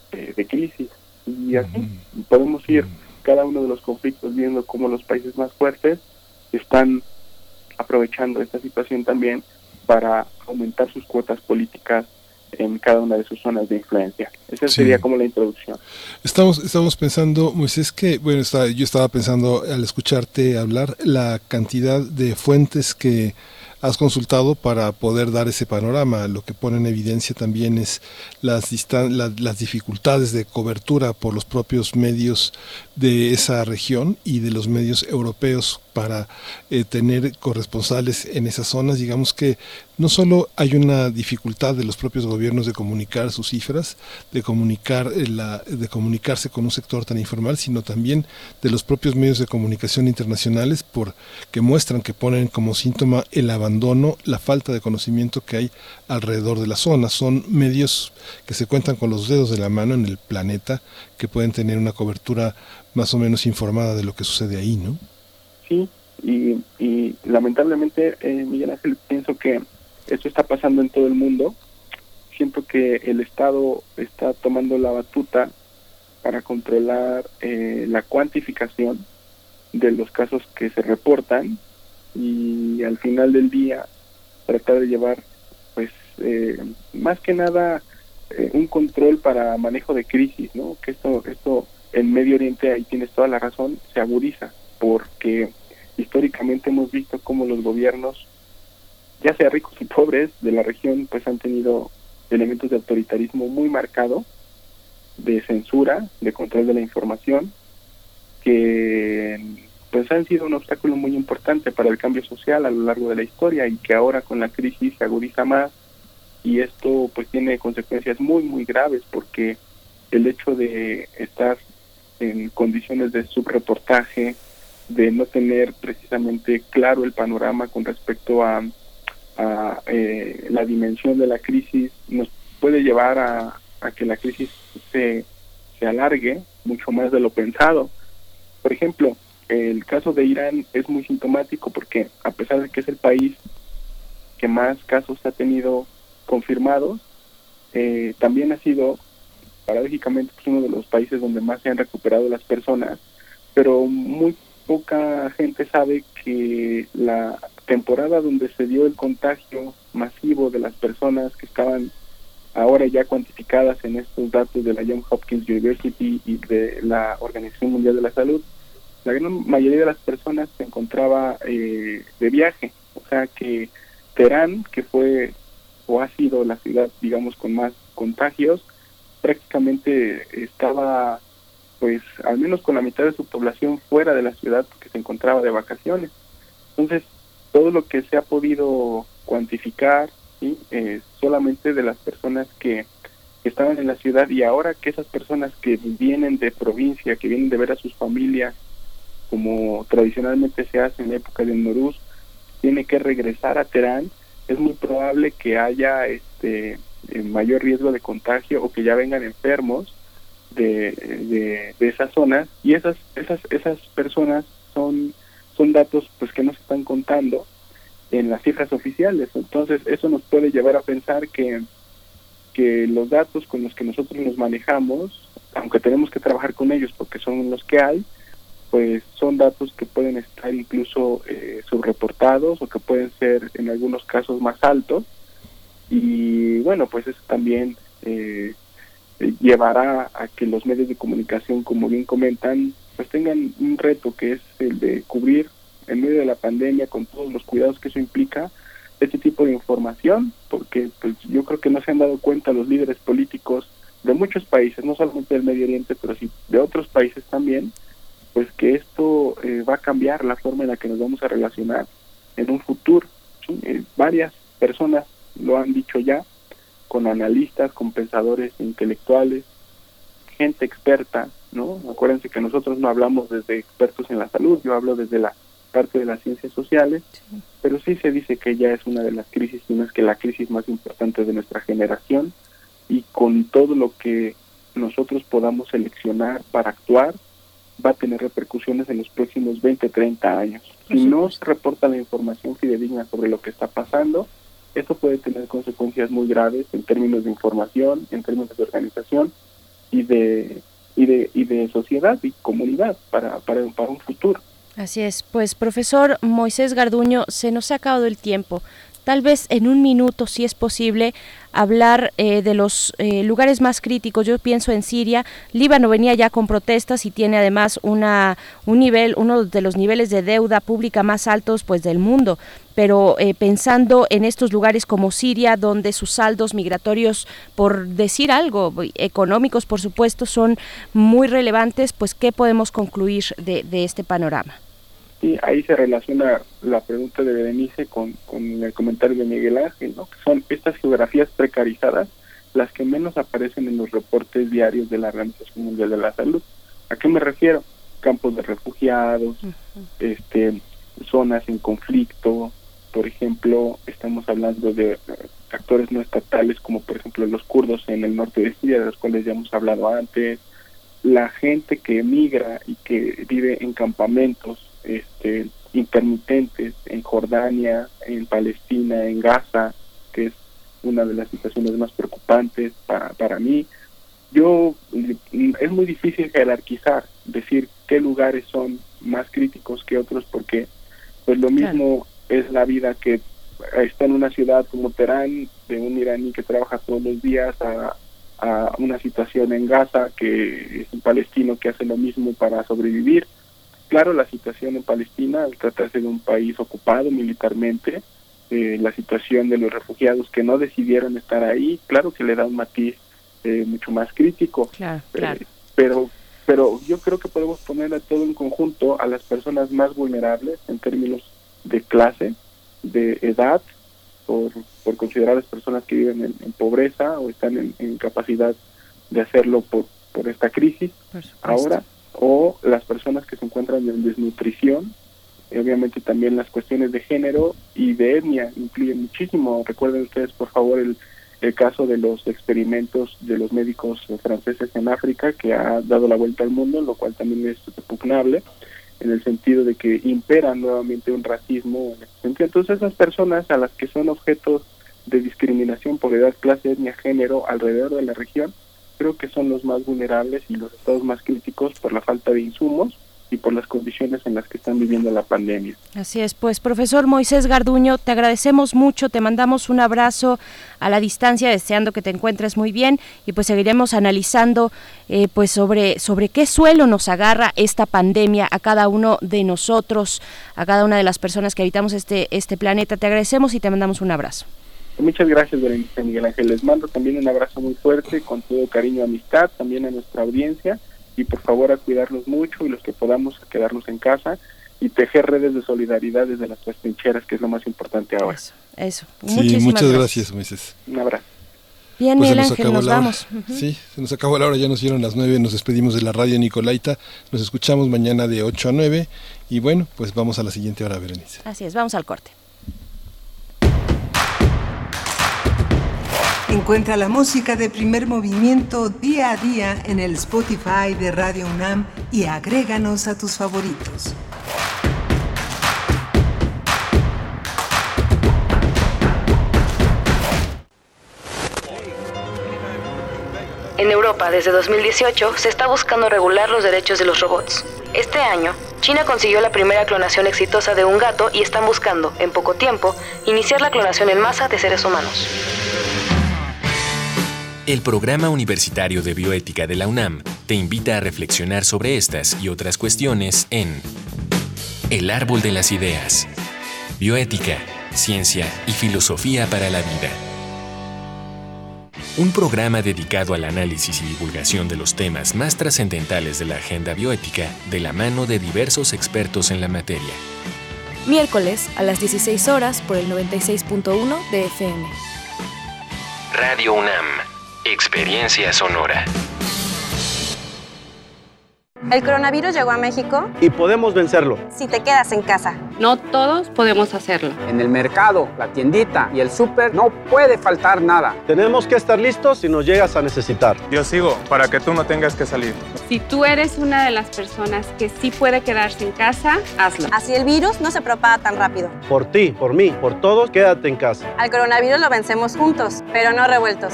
crisis. Y así podemos ir cada uno de los conflictos viendo cómo los países más fuertes están aprovechando esta situación también para aumentar sus cuotas políticas en cada una de sus zonas de influencia. Esa sería como la introducción. Estamos, estamos pensando, Moisés, que, bueno, está, yo estaba pensando al escucharte hablar, la cantidad de fuentes que has consultado para poder dar ese panorama. Lo que pone en evidencia también es las, las dificultades de cobertura por los propios medios de esa región y de los medios europeos para eh, tener corresponsales en esas zonas. Digamos que no solo hay una dificultad de los propios gobiernos de comunicar sus cifras, de comunicar eh, la, de comunicarse con un sector tan informal, sino también de los propios medios de comunicación internacionales, por que muestran que ponen como síntoma el abandono, la falta de conocimiento que hay alrededor de la zona. Son medios que se cuentan con los dedos de la mano en el planeta, que pueden tener una cobertura más o menos informada de lo que sucede ahí, ¿no? Sí, y, lamentablemente, eh, Miguel Ángel, pienso que esto está pasando en todo el mundo. Siento que el Estado está tomando la batuta para controlar eh, la cuantificación de los casos que se reportan y al final del día tratar de llevar pues eh, más que nada eh, un control para manejo de crisis no que esto esto en Medio Oriente ahí tienes toda la razón se agudiza porque históricamente hemos visto cómo los gobiernos ya sea ricos y pobres de la región pues han tenido elementos de autoritarismo muy marcado de censura de control de la información que pues han sido un obstáculo muy importante para el cambio social a lo largo de la historia y que ahora con la crisis se agudiza más y esto pues tiene consecuencias muy muy graves porque el hecho de estar en condiciones de subreportaje, de no tener precisamente claro el panorama con respecto a, a eh, la dimensión de la crisis, nos puede llevar a, que la crisis se, se alargue mucho más de lo pensado. Por ejemplo, el caso de Irán es muy sintomático porque a pesar de que es el país que más casos ha tenido confirmados, eh, también ha sido paradójicamente pues, uno de los países donde más se han recuperado las personas, pero muy poca gente sabe que la temporada donde se dio el contagio masivo de las personas que estaban ahora ya cuantificadas en estos datos de la Johns Hopkins University y de la Organización Mundial de la Salud, la gran mayoría de las personas se encontraba eh, de viaje, o sea que Teherán, que fue o ha sido la ciudad, digamos, con más contagios, prácticamente estaba, pues, al menos con la mitad de su población fuera de la ciudad porque se encontraba de vacaciones. Entonces, todo lo que se ha podido cuantificar, ¿sí? Eh, solamente de las personas que estaban en la ciudad y ahora que esas personas que vienen de provincia, que vienen de ver a sus familias, como tradicionalmente se hace en época del Noruz, tiene que regresar a Teherán, es muy probable que haya este mayor riesgo de contagio o que ya vengan enfermos de, de, de esas zonas y esas esas esas personas son son datos pues que no se están contando en las cifras oficiales. Entonces eso nos puede llevar a pensar que que los datos con los que nosotros nos manejamos aunque tenemos que trabajar con ellos porque son los que hay, pues son datos que pueden estar incluso eh, subreportados o que pueden ser en algunos casos más altos. Y bueno pues eso también eh, llevará a que los medios de comunicación como bien comentan pues tengan un reto que es el de cubrir en medio de la pandemia con todos los cuidados que eso implica este tipo de información porque pues yo creo que no se han dado cuenta los líderes políticos de muchos países no solamente del Medio Oriente pero sí de otros países también pues que esto eh, va a cambiar la forma en la que nos vamos a relacionar en un futuro. Eh, varias personas lo han dicho ya, con analistas, con pensadores intelectuales, gente experta, ¿no? Acuérdense que nosotros no hablamos desde expertos en la salud, yo hablo desde la parte de las ciencias sociales, pero sí se dice que ya es una de las crisis, y no es que la crisis más importante de nuestra generación, y con todo lo que nosotros podamos seleccionar para actuar, va a tener repercusiones en los próximos 20, 30 años. Si no se reporta la información fidedigna sobre lo que está pasando, esto puede tener consecuencias muy graves en términos de información, en términos de organización y de y de, y de sociedad y comunidad para, para, para un futuro. Así es, pues profesor Moisés Garduño, se nos ha acabado el tiempo tal vez en un minuto, si es posible, hablar eh, de los eh, lugares más críticos. Yo pienso en Siria. Líbano venía ya con protestas y tiene además una, un nivel, uno de los niveles de deuda pública más altos pues del mundo. Pero eh, pensando en estos lugares como Siria, donde sus saldos migratorios, por decir algo, económicos por supuesto, son muy relevantes, pues ¿qué podemos concluir de, de este panorama? Y ahí se relaciona la pregunta de Berenice con, con el comentario de Miguel Ángel, ¿no? que son estas geografías precarizadas las que menos aparecen en los reportes diarios de la Organización Mundial de la Salud. ¿A qué me refiero? Campos de refugiados, este, zonas en conflicto, por ejemplo, estamos hablando de actores no estatales como por ejemplo los kurdos en el norte de Siria, de los cuales ya hemos hablado antes, la gente que emigra y que vive en campamentos este, intermitentes en Jordania, en Palestina, en Gaza, que es una de las situaciones más preocupantes para, para mí. Yo, es muy difícil jerarquizar, decir qué lugares son más críticos que otros, porque pues lo mismo es la vida que está en una ciudad como Teherán, de un iraní que trabaja todos los días, a, a una situación en Gaza, que es un palestino que hace lo mismo para sobrevivir Claro, la situación en Palestina, al tratarse de un país ocupado militarmente, eh, la situación de los refugiados que no decidieron estar ahí, claro que le da un matiz eh, mucho más crítico. Claro, claro. Eh, pero, pero yo creo que podemos poner a todo en conjunto a las personas más vulnerables en términos de clase, de edad, por, por considerar a las personas que viven en, pobreza o están en, en, capacidad de hacerlo por, por esta crisis. Ahora, o las personas que se encuentran en desnutrición, obviamente también las cuestiones de género y de etnia incluyen muchísimo. Recuerden ustedes, por favor, el, el caso de los experimentos de los médicos franceses en África, que ha dado la vuelta al mundo, lo cual también es repugnable, en el sentido de que impera nuevamente un racismo. Entonces, esas personas a las que son objetos de discriminación por edad, clase, etnia, género alrededor de la región, creo que son los más vulnerables y los estados más críticos por la falta de insumos y por las condiciones en las que están viviendo la pandemia. Así es, pues profesor Moisés Garduño, te agradecemos mucho, te mandamos un abrazo a la distancia, deseando que te encuentres muy bien y pues seguiremos analizando eh, pues sobre, sobre qué suelo nos agarra esta pandemia a cada uno de nosotros, a cada una de las personas que habitamos este, este planeta. Te agradecemos y te mandamos un abrazo. Muchas gracias, Berenice Miguel Ángel. Les mando también un abrazo muy fuerte, con todo cariño y amistad, también a nuestra audiencia. Y por favor, a cuidarnos mucho y los que podamos a quedarnos en casa y tejer redes de solidaridad desde las tres trincheras, que es lo más importante ahora. Eso, Sí, muchas gracias, Moisés. Un abrazo. Bien, Pues se Miguel nos Ángel, acabó nos la hora. Sí, se nos acabó la hora, ya nos dieron las nueve, nos despedimos de la radio Nicolaita, nos escuchamos mañana de 8 a 9 y bueno, pues vamos a la siguiente hora, Berenice. Así es, vamos al corte. Encuentra la música de primer movimiento día a día en el Spotify de Radio UNAM y agréganos a tus favoritos. En Europa, desde 2018, se está buscando regular los derechos de los robots. Este año, China consiguió la primera clonación exitosa de un gato y están buscando, en poco tiempo, iniciar la clonación en masa de seres humanos. El Programa Universitario de Bioética de la UNAM te invita a reflexionar sobre estas y otras cuestiones en El Árbol de las Ideas. Bioética, ciencia y filosofía para la vida. Un programa dedicado al análisis y divulgación de los temas más trascendentales de la agenda bioética de la mano de diversos expertos en la materia. Miércoles a las 16 horas por el 96.1 de FM. Radio UNAM, Experiencia Sonora. El coronavirus llegó a México y podemos vencerlo si te quedas en casa. No todos podemos hacerlo. En el mercado, la tiendita y el súper no puede faltar nada. Tenemos que estar listos si nos llegas a necesitar. Yo sigo para que tú no tengas que salir. Si tú eres una de las personas que sí puede quedarse en casa, hazlo. Así el virus no se propaga tan rápido. Por ti, por mí, por todos, quédate en casa. Al coronavirus lo vencemos juntos, pero no revueltos.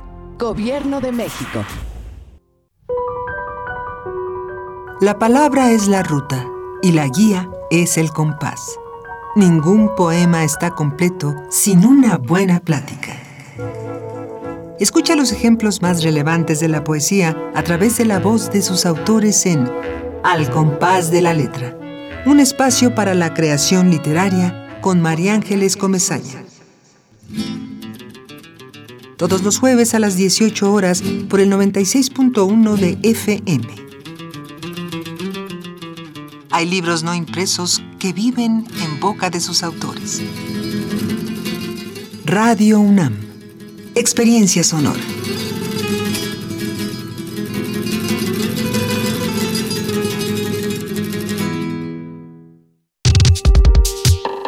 Gobierno de México. La palabra es la ruta y la guía es el compás. Ningún poema está completo sin una buena plática. Escucha los ejemplos más relevantes de la poesía a través de la voz de sus autores en Al compás de la letra, un espacio para la creación literaria con María Ángeles Comezaña. Todos los jueves a las 18 horas por el 96.1 de FM. Hay libros no impresos que viven en boca de sus autores. Radio UNAM. Experiencia sonora.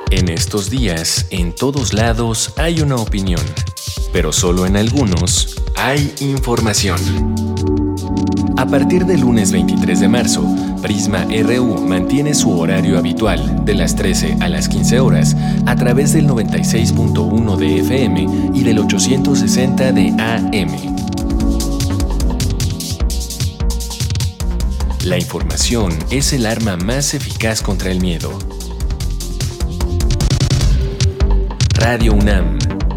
En estos días, en todos lados hay una opinión, pero solo en algunos hay información. A partir del lunes 23 de marzo, Prisma RU mantiene su horario habitual de las 13 a las 15 horas a través del 96.1 de FM y del 860 de AM. La información es el arma más eficaz contra el miedo. Radio UNAM,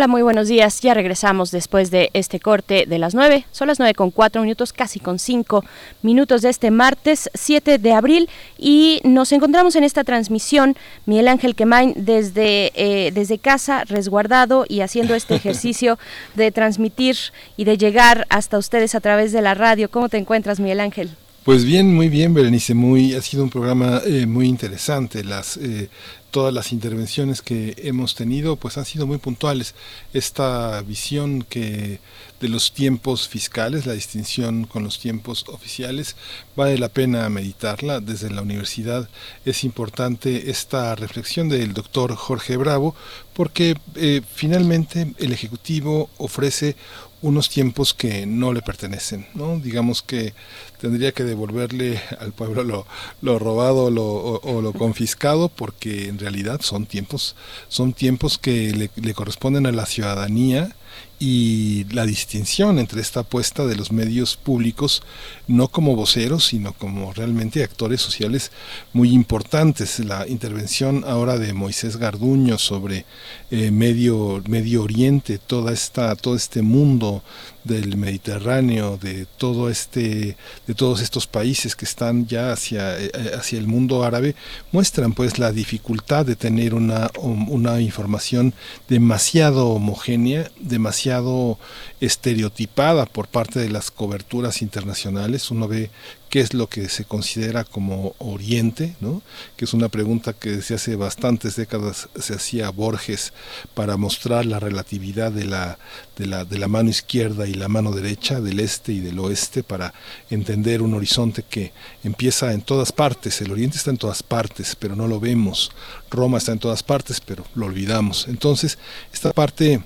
Hola, muy buenos días. Ya regresamos después de este corte de las 9. Son las 9 con 4 minutos, casi con 5 minutos de este martes 7 de abril. Y nos encontramos en esta transmisión, Miguel Ángel Quemain, desde, eh, desde casa, resguardado y haciendo este ejercicio de transmitir y de llegar hasta ustedes a través de la radio. ¿Cómo te encuentras, Miguel Ángel? Pues bien, muy bien, Berenice. Muy, ha sido un programa eh, muy interesante. Las eh, todas las intervenciones que hemos tenido pues han sido muy puntuales. Esta visión que de los tiempos fiscales, la distinción con los tiempos oficiales, vale la pena meditarla. Desde la universidad es importante esta reflexión del doctor Jorge Bravo porque eh, finalmente el Ejecutivo ofrece unos tiempos que no le pertenecen, ¿no? Digamos que tendría que devolverle al pueblo lo, lo robado o, lo confiscado porque en realidad son tiempos, son tiempos que le corresponden a la ciudadanía y la distinción entre esta apuesta de los medios públicos no como voceros sino como realmente actores sociales muy importantes. La intervención ahora de Moisés Garduño sobre eh, medio medio Oriente toda esta todo este mundo del Mediterráneo, de todo este, de todos estos países que están ya hacia, eh, hacia el mundo árabe, muestran pues la dificultad de tener una, una información demasiado homogénea, demasiado estereotipada por parte de las coberturas internacionales. Uno ve qué es lo que se considera como Oriente, ¿no? que es una pregunta que desde hace bastantes décadas se hacía Borges para mostrar la relatividad de la, de la, de la mano izquierda y la mano derecha, del este y del oeste, para entender un horizonte que empieza en todas partes. El Oriente está en todas partes, pero no lo vemos. Roma está en todas partes, pero lo olvidamos. Entonces, esta parte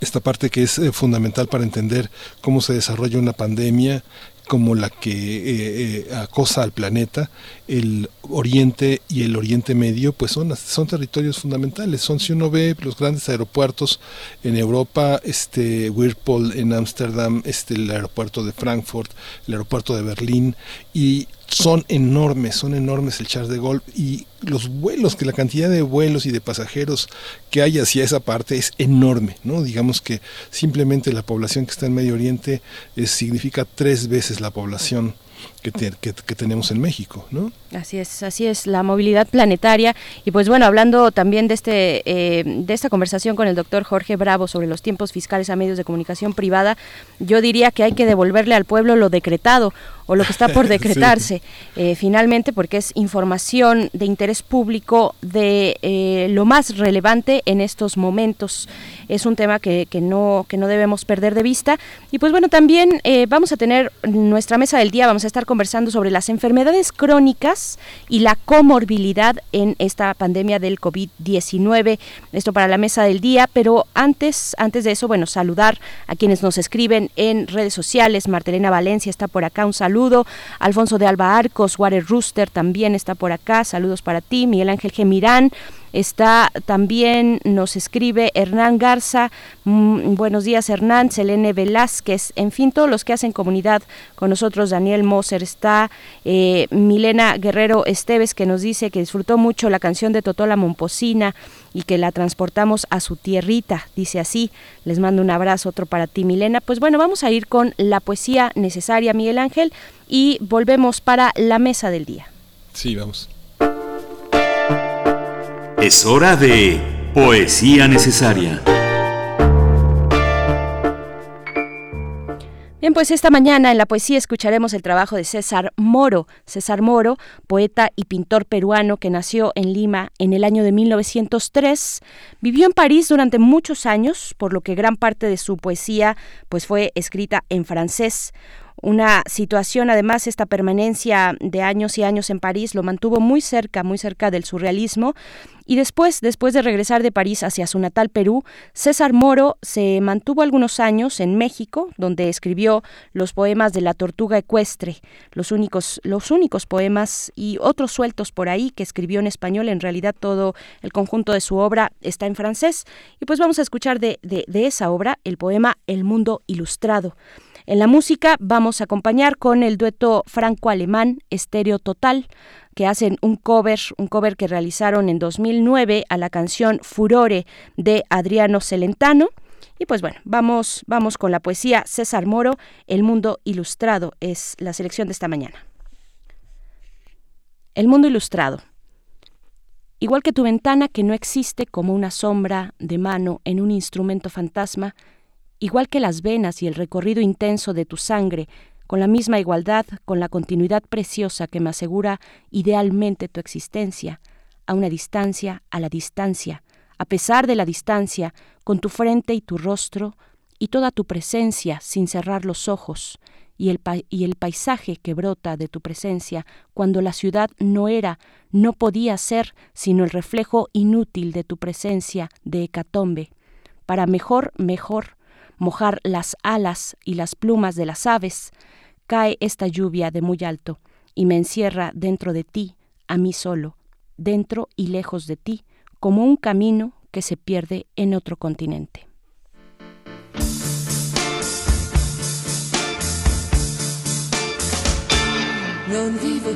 esta parte que es eh, fundamental para entender cómo se desarrolla una pandemia, como la que eh, eh, acosa al planeta, el Oriente y el Oriente Medio, pues son, son territorios fundamentales. Son, si uno ve los grandes aeropuertos en Europa, este Whirlpool en Ámsterdam, este el aeropuerto de Frankfurt, el aeropuerto de Berlín, y son enormes, son enormes el Charles de Gaulle y los vuelos, que la cantidad de vuelos y de pasajeros que hay hacia esa parte es enorme, ¿no? Digamos que simplemente la población que está en Medio Oriente eh, significa tres veces la población que, que, tenemos en México, ¿no? Así es, así es, la movilidad planetaria. Y pues bueno, hablando también de, este, eh, de esta conversación con el doctor Jorge Bravo sobre los tiempos fiscales a medios de comunicación privada, yo diría que hay que devolverle al pueblo lo decretado o lo que está por decretarse eh, finalmente porque es información de interés público de eh, lo más relevante en estos momentos. Es un tema que, que, no que no debemos perder de vista. Y pues bueno también vamos a tener nuestra mesa del día vamos a estar conversando sobre las enfermedades crónicas y la comorbilidad en esta pandemia del COVID-19. Esto para la mesa del día, pero antes, antes de eso, bueno, saludar a quienes nos escriben en redes sociales. Martelena Valencia está por acá, un saludo. Alfonso de Alba Arcos, Water Rooster también está por acá, saludos para ti. Miguel Ángel Gemirán Está también, nos escribe Hernán Garza, mm, buenos días Hernán, Selene Velázquez, en fin, todos los que hacen comunidad con nosotros, Daniel Moser, está eh, Milena Guerrero Esteves que nos dice que disfrutó mucho la canción de Totola Momposina y que la transportamos a su tierrita, dice así. Les mando un abrazo, otro para ti, Milena. Pues bueno, vamos a ir con la poesía necesaria, Miguel Ángel, y volvemos para la mesa del día. Sí, vamos. Es hora de Poesía Necesaria. Bien, pues esta mañana en la poesía escucharemos el trabajo de César Moro. César Moro, poeta y pintor peruano que nació en Lima en el año de 1903, vivió en París durante muchos años, por lo que gran parte de su poesía pues fue escrita en francés una situación, además, esta permanencia de años y años en París lo mantuvo muy cerca, muy cerca del surrealismo. Y después, después de regresar de París hacia su natal Perú, César Moro se mantuvo algunos años en México, donde escribió los poemas de la tortuga ecuestre, los únicos, los únicos poemas y otros sueltos por ahí que escribió en español. En realidad todo el conjunto de su obra está en francés. Y pues vamos a escuchar de, de, de esa obra el poema El Mundo Ilustrado. En la música vamos a acompañar con el dueto franco-alemán Estéreo Total, que hacen un cover, un cover que realizaron en 2009 a la canción Furore de Adriano Celentano. Y pues bueno, vamos, vamos con la poesía César Moro, El Mundo Ilustrado es la selección de esta mañana. El Mundo Ilustrado. Igual que tu ventana que no existe como una sombra de mano en un instrumento fantasma, igual que las venas y el recorrido intenso de tu sangre, con la misma igualdad, con la continuidad preciosa que me asegura idealmente tu existencia, a una distancia, a la distancia, a pesar de la distancia, con tu frente y tu rostro, y toda tu presencia sin cerrar los ojos, y el, y el paisaje que brota de tu presencia, cuando la ciudad no era, no podía ser, sino el reflejo inútil de tu presencia de hecatombe. Para mejor, mejor, mojar las alas y las plumas de las aves, cae esta lluvia de muy alto y me encierra dentro de ti, a mí solo, dentro y lejos de ti, como un camino que se pierde en otro continente. Vivo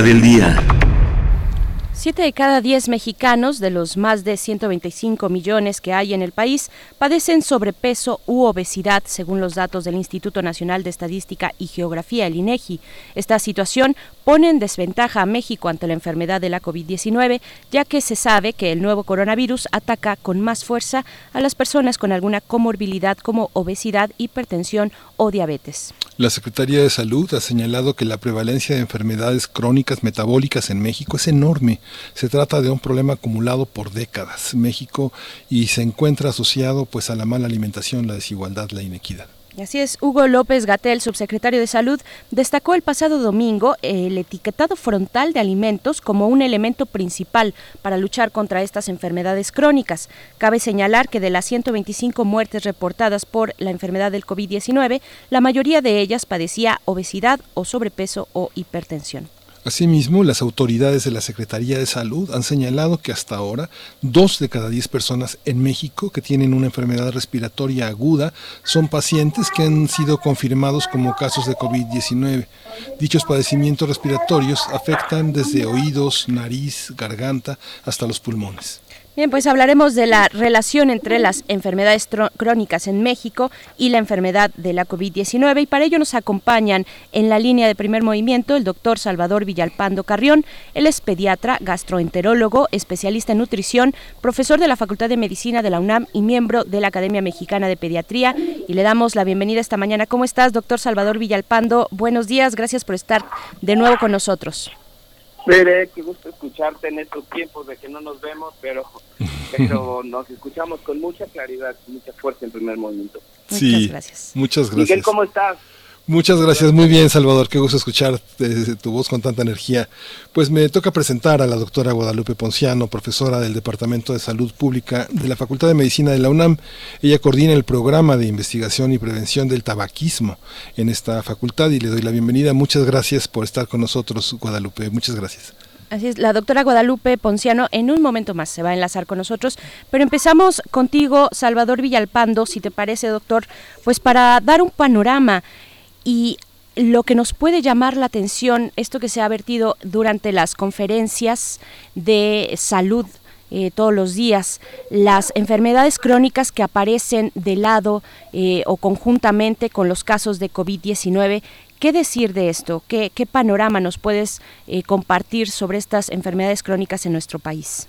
del día. Siete de cada diez mexicanos, de los más de 125 millones que hay en el país, padecen sobrepeso u obesidad, según los datos del Instituto Nacional de Estadística y Geografía, el INEGI. Esta situación pone en desventaja a México ante la enfermedad de la COVID-19, ya que se sabe que el nuevo coronavirus ataca con más fuerza a las personas con alguna comorbilidad como obesidad, hipertensión o diabetes. La Secretaría de Salud ha señalado que la prevalencia de enfermedades crónicas metabólicas en México es enorme. Se trata de un problema acumulado por décadas México y se encuentra asociado pues a la mala alimentación, la desigualdad, la inequidad. Así es, Hugo López Gatel, subsecretario de Salud, destacó el pasado domingo el etiquetado frontal de alimentos como un elemento principal para luchar contra estas enfermedades crónicas. Cabe señalar que de las 125 muertes reportadas por la enfermedad del COVID-19, la mayoría de ellas padecía obesidad o sobrepeso o hipertensión. Asimismo, las autoridades de la Secretaría de Salud han señalado que hasta ahora dos de cada diez personas en México que tienen una enfermedad respiratoria aguda son pacientes que han sido confirmados como casos de COVID-19. Dichos padecimientos respiratorios afectan desde oídos, nariz, garganta hasta los pulmones. Bien, pues hablaremos de la relación entre las enfermedades crónicas en México y la enfermedad de la COVID-19 y para ello nos acompañan en la línea de primer movimiento el doctor Salvador Villalpando Carrión. Él es pediatra, gastroenterólogo, especialista en nutrición, profesor de la Facultad de Medicina de la UNAM y miembro de la Academia Mexicana de Pediatría. Y le damos la bienvenida esta mañana. ¿Cómo estás, doctor Salvador Villalpando? Buenos días, gracias por estar de nuevo con nosotros. Veré, qué gusto escucharte en estos tiempos de que no nos vemos, pero, pero nos escuchamos con mucha claridad, con mucha fuerza en primer movimiento. Sí, Muchas gracias. Muchas gracias. Miguel, ¿cómo estás? Muchas gracias, muy bien Salvador, qué gusto escuchar eh, tu voz con tanta energía. Pues me toca presentar a la doctora Guadalupe Ponciano, profesora del Departamento de Salud Pública de la Facultad de Medicina de la UNAM. Ella coordina el programa de investigación y prevención del tabaquismo en esta facultad y le doy la bienvenida. Muchas gracias por estar con nosotros, Guadalupe, muchas gracias. Así es, la doctora Guadalupe Ponciano en un momento más se va a enlazar con nosotros, pero empezamos contigo, Salvador Villalpando, si te parece, doctor, pues para dar un panorama y lo que nos puede llamar la atención, esto que se ha vertido durante las conferencias de salud eh, todos los días. Las enfermedades crónicas que aparecen de lado eh, o conjuntamente con los casos de COVID-19, ¿qué decir de esto? ¿Qué, panorama nos puedes eh, compartir sobre estas enfermedades crónicas en nuestro país?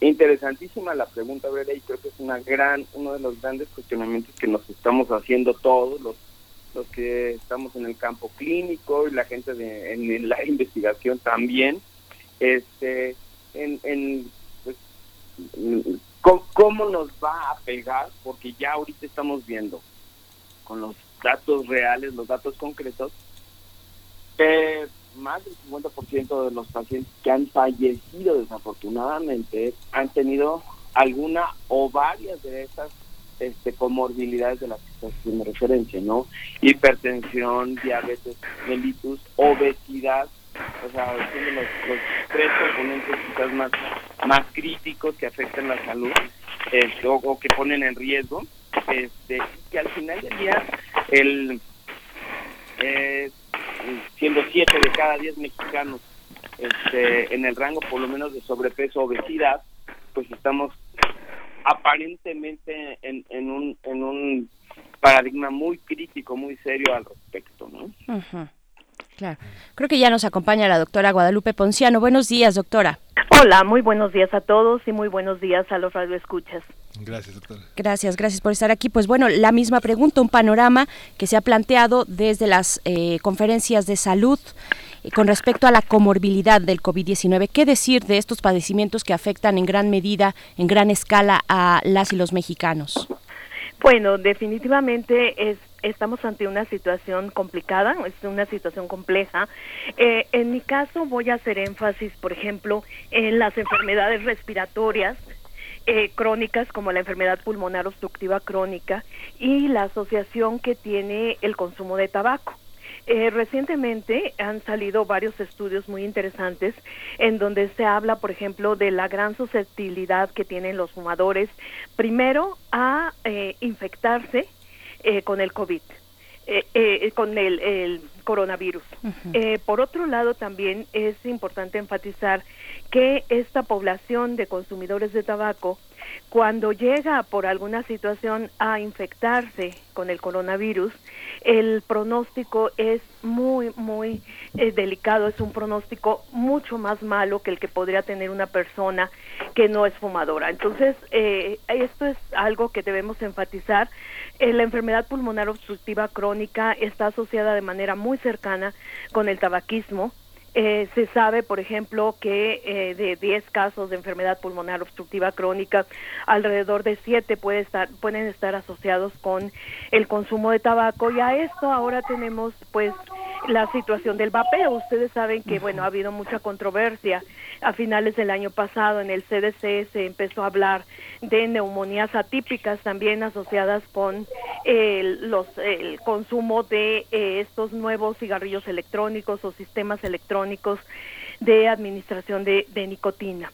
Interesantísima la pregunta, Brera, y creo que es una gran, uno de los grandes cuestionamientos que nos estamos haciendo todos los los que estamos en el campo clínico y la gente de, en, la investigación también, este, en, en pues, ¿cómo, cómo nos va a pegar, porque ya ahorita estamos viendo con los datos reales, los datos concretos, que más del 50% de los pacientes que han fallecido desafortunadamente han tenido alguna o varias de esas este, comorbilidades de las que estás haciendo referencia, ¿no? Hipertensión, diabetes mellitus, obesidad, o sea, son los, tres componentes quizás más, más críticos que afectan la salud este, o, o, que ponen en riesgo, este, que al final del día el eh, siendo siete de cada diez mexicanos este, en el rango por lo menos de sobrepeso obesidad, pues estamos aparentemente en, en, un, en un paradigma muy crítico, muy serio al respecto, ¿no? Claro. Creo que ya nos acompaña la doctora Guadalupe Ponciano. Buenos días, doctora. Hola, muy buenos días a todos y muy buenos días a los radioescuchas. Gracias, doctora. Gracias, gracias por estar aquí. Pues bueno, la misma pregunta, un panorama que se ha planteado desde las eh, conferencias de salud eh, con respecto a la comorbilidad del COVID-19. ¿Qué decir de estos padecimientos que afectan en gran medida, en gran escala a las y los mexicanos? Bueno, definitivamente es estamos ante una situación complicada, es una situación compleja. Eh, en mi caso voy a hacer énfasis, por ejemplo, en las enfermedades respiratorias, eh, crónicas como la enfermedad pulmonar obstructiva crónica y la asociación que tiene el consumo de tabaco. Eh, recientemente han salido varios estudios muy interesantes en donde se habla, por ejemplo, de la gran susceptibilidad que tienen los fumadores, primero a eh, infectarse eh, con el COVID. Eh, eh, con el, el coronavirus. eh, por otro lado, también es importante enfatizar que esta población de consumidores de tabaco, cuando llega por alguna situación a infectarse con el coronavirus, el pronóstico es muy, muy eh, delicado, es un pronóstico mucho más malo que el que podría tener una persona que no es fumadora. Entonces, eh, esto es algo que debemos enfatizar. Eh, la enfermedad pulmonar obstructiva crónica está asociada de manera muy cercana con el tabaquismo. Eh, se sabe, por ejemplo, que eh, de 10 casos de enfermedad pulmonar obstructiva crónica, alrededor de 7 puede estar, pueden estar asociados con el consumo de tabaco. Y a esto ahora tenemos pues la situación del vapeo. Ustedes saben que, bueno, ha habido mucha controversia. A finales del año pasado en el CDC se empezó a hablar de neumonías atípicas también asociadas con el, los, el consumo de eh, estos nuevos cigarrillos electrónicos o sistemas electrónicos de administración de, de nicotina.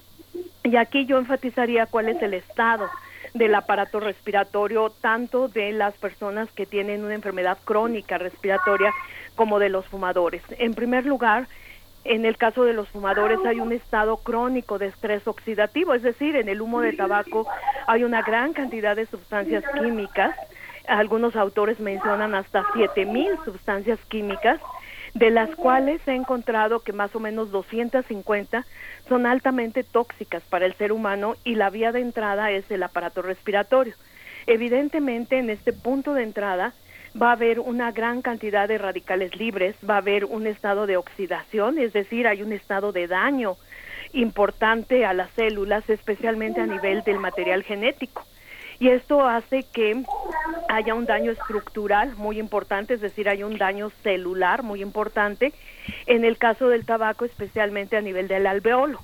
Y aquí yo enfatizaría cuál es el estado del aparato respiratorio, tanto de las personas que tienen una enfermedad crónica respiratoria como de los fumadores. En primer lugar, en el caso de los fumadores hay un estado crónico de estrés oxidativo, es decir, en el humo de tabaco hay una gran cantidad de sustancias químicas. Algunos autores mencionan hasta 7000 sustancias químicas, de las cuales ha encontrado que más o menos 250 son altamente tóxicas para el ser humano y la vía de entrada es el aparato respiratorio. Evidentemente, en este punto de entrada, va a haber una gran cantidad de radicales libres, va a haber un estado de oxidación, es decir, hay un estado de daño importante a las células, especialmente a nivel del material genético. Y esto hace que haya un daño estructural muy importante, es decir, hay un daño celular muy importante, en el caso del tabaco, especialmente a nivel del alveolo.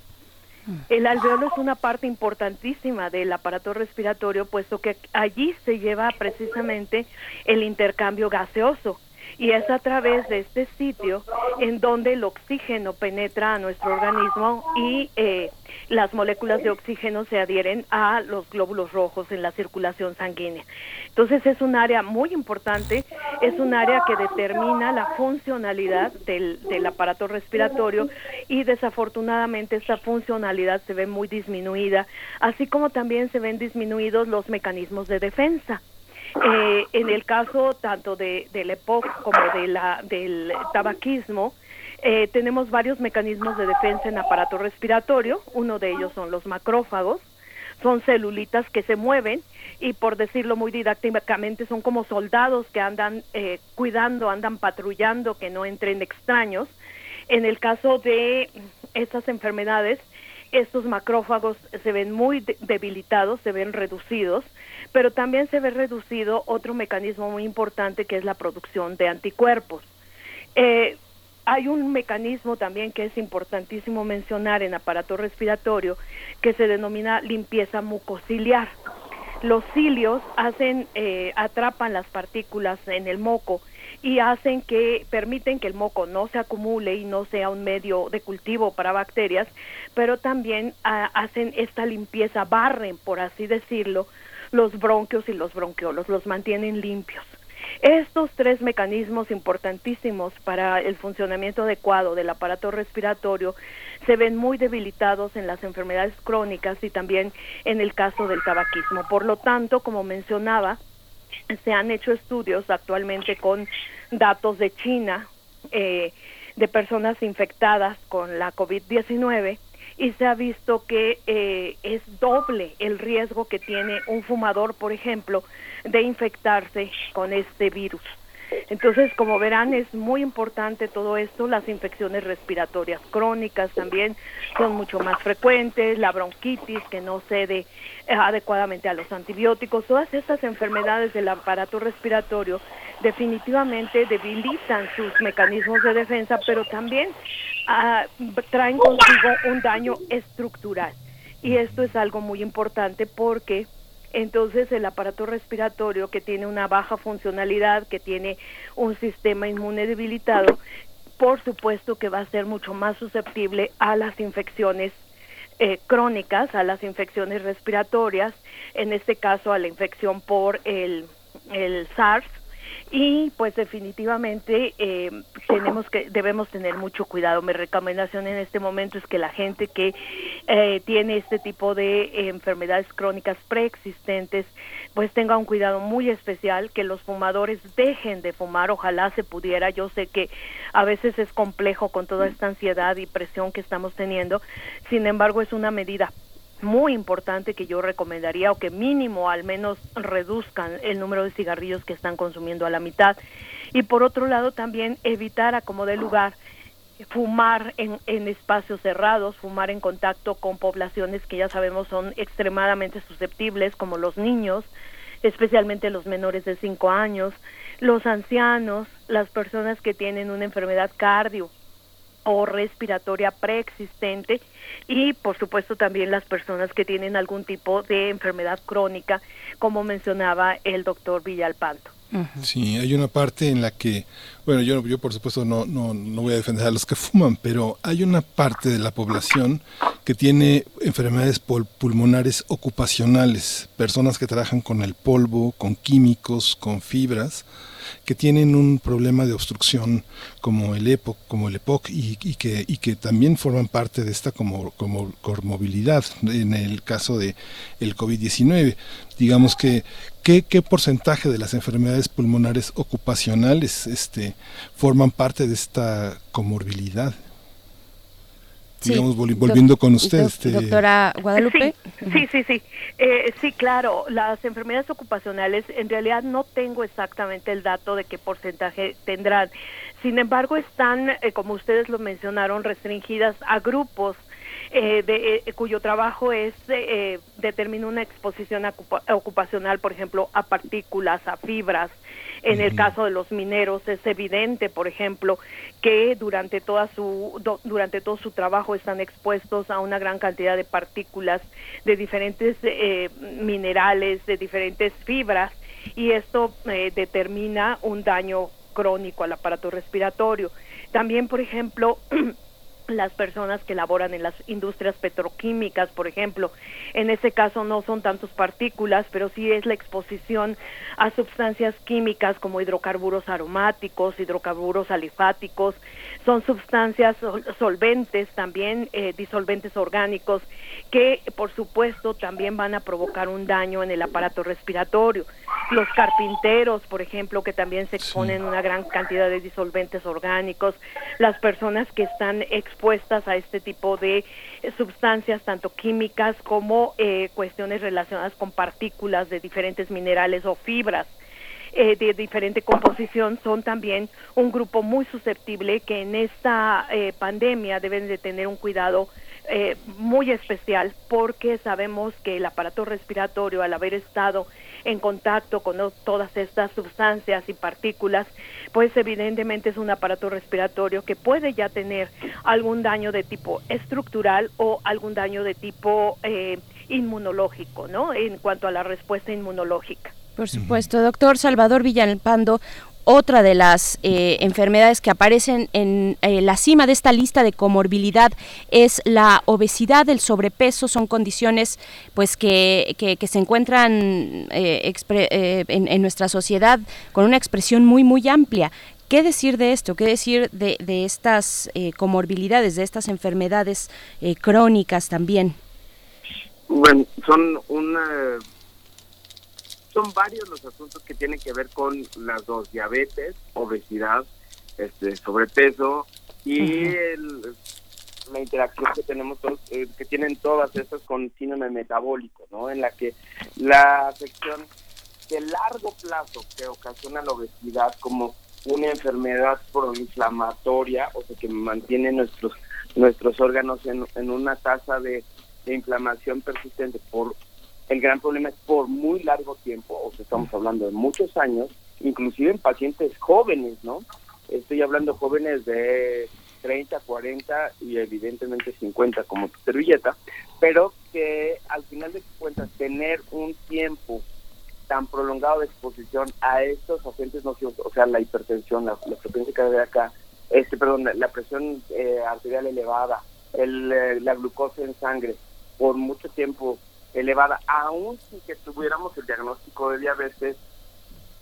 El alveolo es una parte importantísima del aparato respiratorio, puesto que allí se lleva precisamente el intercambio gaseoso. Y es a través de este sitio en donde el oxígeno penetra a nuestro organismo y eh, las moléculas de oxígeno se adhieren a los glóbulos rojos en la circulación sanguínea. Entonces es un área muy importante, es un área que determina la funcionalidad del, del aparato respiratorio y desafortunadamente esta funcionalidad se ve muy disminuida, así como también se ven disminuidos los mecanismos de defensa. Eh, en el caso tanto de, del EPOC como de la, del tabaquismo, eh, tenemos varios mecanismos de defensa en aparato respiratorio. Uno de ellos son los macrófagos. Son celulitas que se mueven y por decirlo muy didácticamente son como soldados que andan eh, cuidando, andan patrullando que no entren extraños. En el caso de estas enfermedades, estos macrófagos se ven muy de- debilitados, se ven reducidos, pero también se ve reducido otro mecanismo muy importante que es la producción de anticuerpos. Eh, hay un mecanismo también que es importantísimo mencionar en aparato respiratorio que se denomina limpieza mucociliar. Los cilios hacen, eh, atrapan las partículas en el moco y hacen que permiten que el moco no se acumule y no sea un medio de cultivo para bacterias, pero también ah, hacen esta limpieza, barren, por así decirlo, los bronquios y los bronquiolos, los mantienen limpios. Estos tres mecanismos importantísimos para el funcionamiento adecuado del aparato respiratorio se ven muy debilitados en las enfermedades crónicas y también en el caso del tabaquismo. Por lo tanto, como mencionaba, se han hecho estudios actualmente con datos de China eh, de personas infectadas con la COVID-19 y se ha visto que eh, es doble el riesgo que tiene un fumador, por ejemplo, de infectarse con este virus. Entonces, como verán, es muy importante todo esto. Las infecciones respiratorias crónicas también son mucho más frecuentes, la bronquitis que no cede eh, adecuadamente a los antibióticos. Todas estas enfermedades del aparato respiratorio definitivamente debilitan sus mecanismos de defensa, pero también ah, traen consigo un daño estructural. Y esto es algo muy importante porque entonces el aparato respiratorio que tiene una baja funcionalidad, que tiene un sistema inmune debilitado, por supuesto que va a ser mucho más susceptible a las infecciones eh, crónicas, a las infecciones respiratorias, en este caso a la infección por el, el SARS, y pues definitivamente eh, tenemos que debemos tener mucho cuidado. Mi recomendación en este momento es que la gente que eh, tiene este tipo de enfermedades crónicas preexistentes pues tenga un cuidado muy especial que los fumadores dejen de fumar. Ojalá se pudiera. Yo sé que a veces es complejo con toda esta ansiedad y presión que estamos teniendo. Sin embargo es una medida muy importante que yo recomendaría o que mínimo al menos reduzcan el número de cigarrillos que están consumiendo a la mitad. Y por otro lado también evitar a como de lugar fumar en, en espacios cerrados, fumar en contacto con poblaciones que ya sabemos son extremadamente susceptibles como los niños, especialmente los menores de 5 años, los ancianos, las personas que tienen una enfermedad cardio o respiratoria preexistente y por supuesto también las personas que tienen algún tipo de enfermedad crónica, como mencionaba el doctor Villalpanto. Sí, hay una parte en la que, bueno, yo, yo por supuesto no, no, no voy a defender a los que fuman, pero hay una parte de la población que tiene enfermedades pul- pulmonares ocupacionales, personas que trabajan con el polvo, con químicos, con fibras, que tienen un problema de obstrucción como el EPOC, como el EPOC y, y que, y que también forman parte de esta como, como comorbilidad en el caso de el COVID-19. Digamos que ¿qué, qué porcentaje de las enfermedades pulmonares ocupacionales este, forman parte de esta comorbilidad? Sí, Digamos, volviendo con usted. este, Doctora Guadalupe. Sí, sí, sí, sí. Eh, sí, claro, las enfermedades ocupacionales, en realidad no tengo exactamente el dato de qué porcentaje tendrán. Sin embargo, están, eh, como ustedes lo mencionaron, restringidas a grupos eh, de, eh, cuyo trabajo es eh, eh, determinar una exposición ocupa- ocupacional, por ejemplo, a partículas, a fibras. En el caso de los mineros es evidente, por ejemplo, que durante toda su do- durante todo su trabajo están expuestos a una gran cantidad de partículas de diferentes eh, minerales, de diferentes fibras y esto eh, determina un daño crónico al aparato respiratorio. También, por ejemplo, las personas que laboran en las industrias petroquímicas, por ejemplo. En ese caso no son tantos partículas, pero sí es la exposición a sustancias químicas como hidrocarburos aromáticos, hidrocarburos alifáticos, son sustancias solventes también, eh, disolventes orgánicos, que por supuesto también van a provocar un daño en el aparato respiratorio. Los carpinteros, por ejemplo, que también se exponen a una gran cantidad de disolventes orgánicos, las personas que están expuestas a este tipo de eh, sustancias, tanto químicas como eh, cuestiones relacionadas con partículas de diferentes minerales o fibras. Eh, de diferente composición son también un grupo muy susceptible que en esta eh, pandemia deben de tener un cuidado eh, muy especial porque sabemos que el aparato respiratorio al haber estado en contacto con todas estas sustancias y partículas, pues evidentemente es un aparato respiratorio que puede ya tener algún daño de tipo estructural o algún daño de tipo eh, inmunológico, ¿no? En cuanto a la respuesta inmunológica. Por supuesto, doctor Salvador Villalpando. Otra de las eh, enfermedades que aparecen en eh, la cima de esta lista de comorbilidad es la obesidad, el sobrepeso, son condiciones pues que, que, se encuentran eh, eh, en, nuestra sociedad con una expresión muy muy amplia. ¿Qué decir de esto? ¿Qué decir de, de estas eh, comorbilidades, de estas enfermedades crónicas también? Bueno, son una son varios los asuntos que tienen que ver con las dos diabetes, obesidad, este sobrepeso y el- la interacción que tenemos todos, eh, que tienen todas estas con síndrome metabólico, ¿no? En la que la afección de largo plazo que ocasiona la obesidad como una enfermedad proinflamatoria, o sea que mantiene nuestros nuestros órganos en, en una tasa de, de inflamación persistente por el gran problema es por muy largo tiempo, o sea, estamos hablando de muchos años, inclusive en pacientes jóvenes, ¿no? Estoy hablando jóvenes de 30, 40 y evidentemente 50 como tu servilleta, pero que al final de cuentas tener un tiempo tan prolongado de exposición a estos agentes nocivos, o sea, la hipertensión, la, la frecuencia cardíaca, este, perdón, la presión eh, arterial elevada, el, eh, la glucosa en sangre, por mucho tiempo elevada, aún sin que tuviéramos el diagnóstico de diabetes,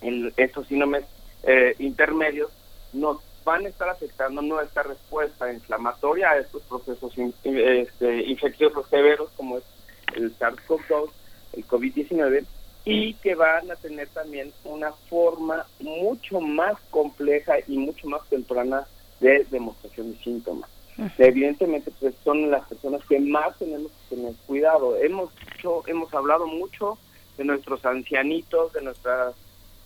el, estos síndromes eh, intermedios nos van a estar afectando nuestra respuesta inflamatoria a estos procesos este, infecciosos severos como es el SARS-CoV-2, el COVID-19 y que van a tener también una forma mucho más compleja y mucho más temprana de demostración de síntomas. Evidentemente, pues son las personas que más tenemos que tener cuidado. Hemos hecho, hemos hablado mucho de nuestros ancianitos, de nuestras,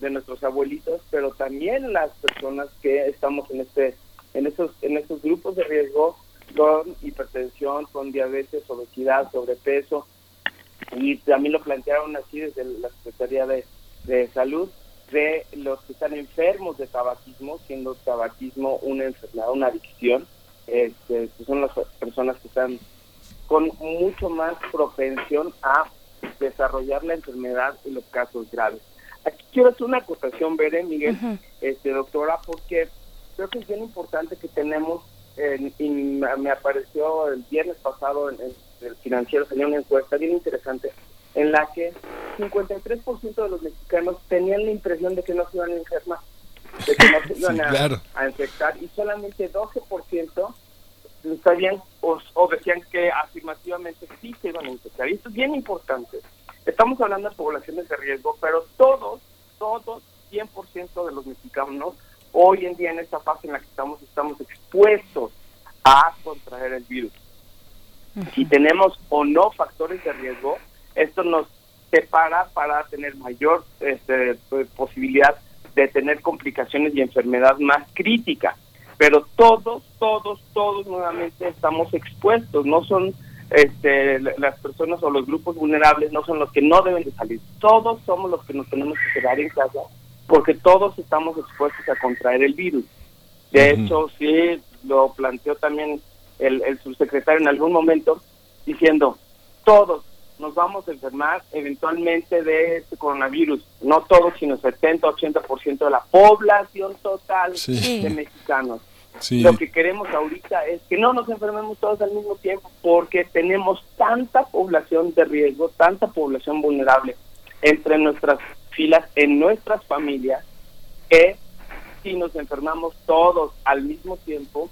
de nuestros abuelitos, pero también las personas que estamos en este, en estos, en estos grupos de riesgo con hipertensión, con diabetes, obesidad, sobrepeso, y también lo plantearon así desde la Secretaría de, de Salud, de los que están enfermos de tabaquismo, siendo tabaquismo una enfermedad, una adicción, este, son las personas que están con mucho más propensión a desarrollar la enfermedad en los casos graves. Aquí quiero hacer una acotación, Bere, Miguel, este, doctora, porque creo que es bien importante que tenemos, eh, y me apareció el viernes pasado en, en el financiero, tenía una encuesta bien interesante, en la que 53% de los mexicanos tenían la impresión de que no se iban a enfermar, de que no se iban Sí, a, claro. a infectar, y solamente 12% sabían o, o decían que afirmativamente sí se iban a infectar. Y esto es bien importante. Estamos hablando de poblaciones de riesgo, pero todos, todos, 100% de los mexicanos, hoy en día en esta fase en la que estamos, estamos expuestos a contraer el virus. Si tenemos o no factores de riesgo, esto nos separa para tener mayor este, pues, posibilidad de tener complicaciones y enfermedad más crítica. Pero todos, todos, todos nuevamente estamos expuestos. No son este, la- las personas o los grupos vulnerables, no son los que no deben de salir. Todos somos los que nos tenemos que quedar en casa porque todos estamos expuestos a contraer el virus. De hecho, sí, lo planteó también el, el subsecretario en algún momento, diciendo, todos nos vamos a enfermar eventualmente de este coronavirus. No todos, sino 70-80% de la población total Sí. de mexicanos. Sí. Lo que queremos ahorita es que no nos enfermemos todos al mismo tiempo porque tenemos tanta población de riesgo, tanta población vulnerable entre nuestras filas, en nuestras familias, que si nos enfermamos todos al mismo tiempo,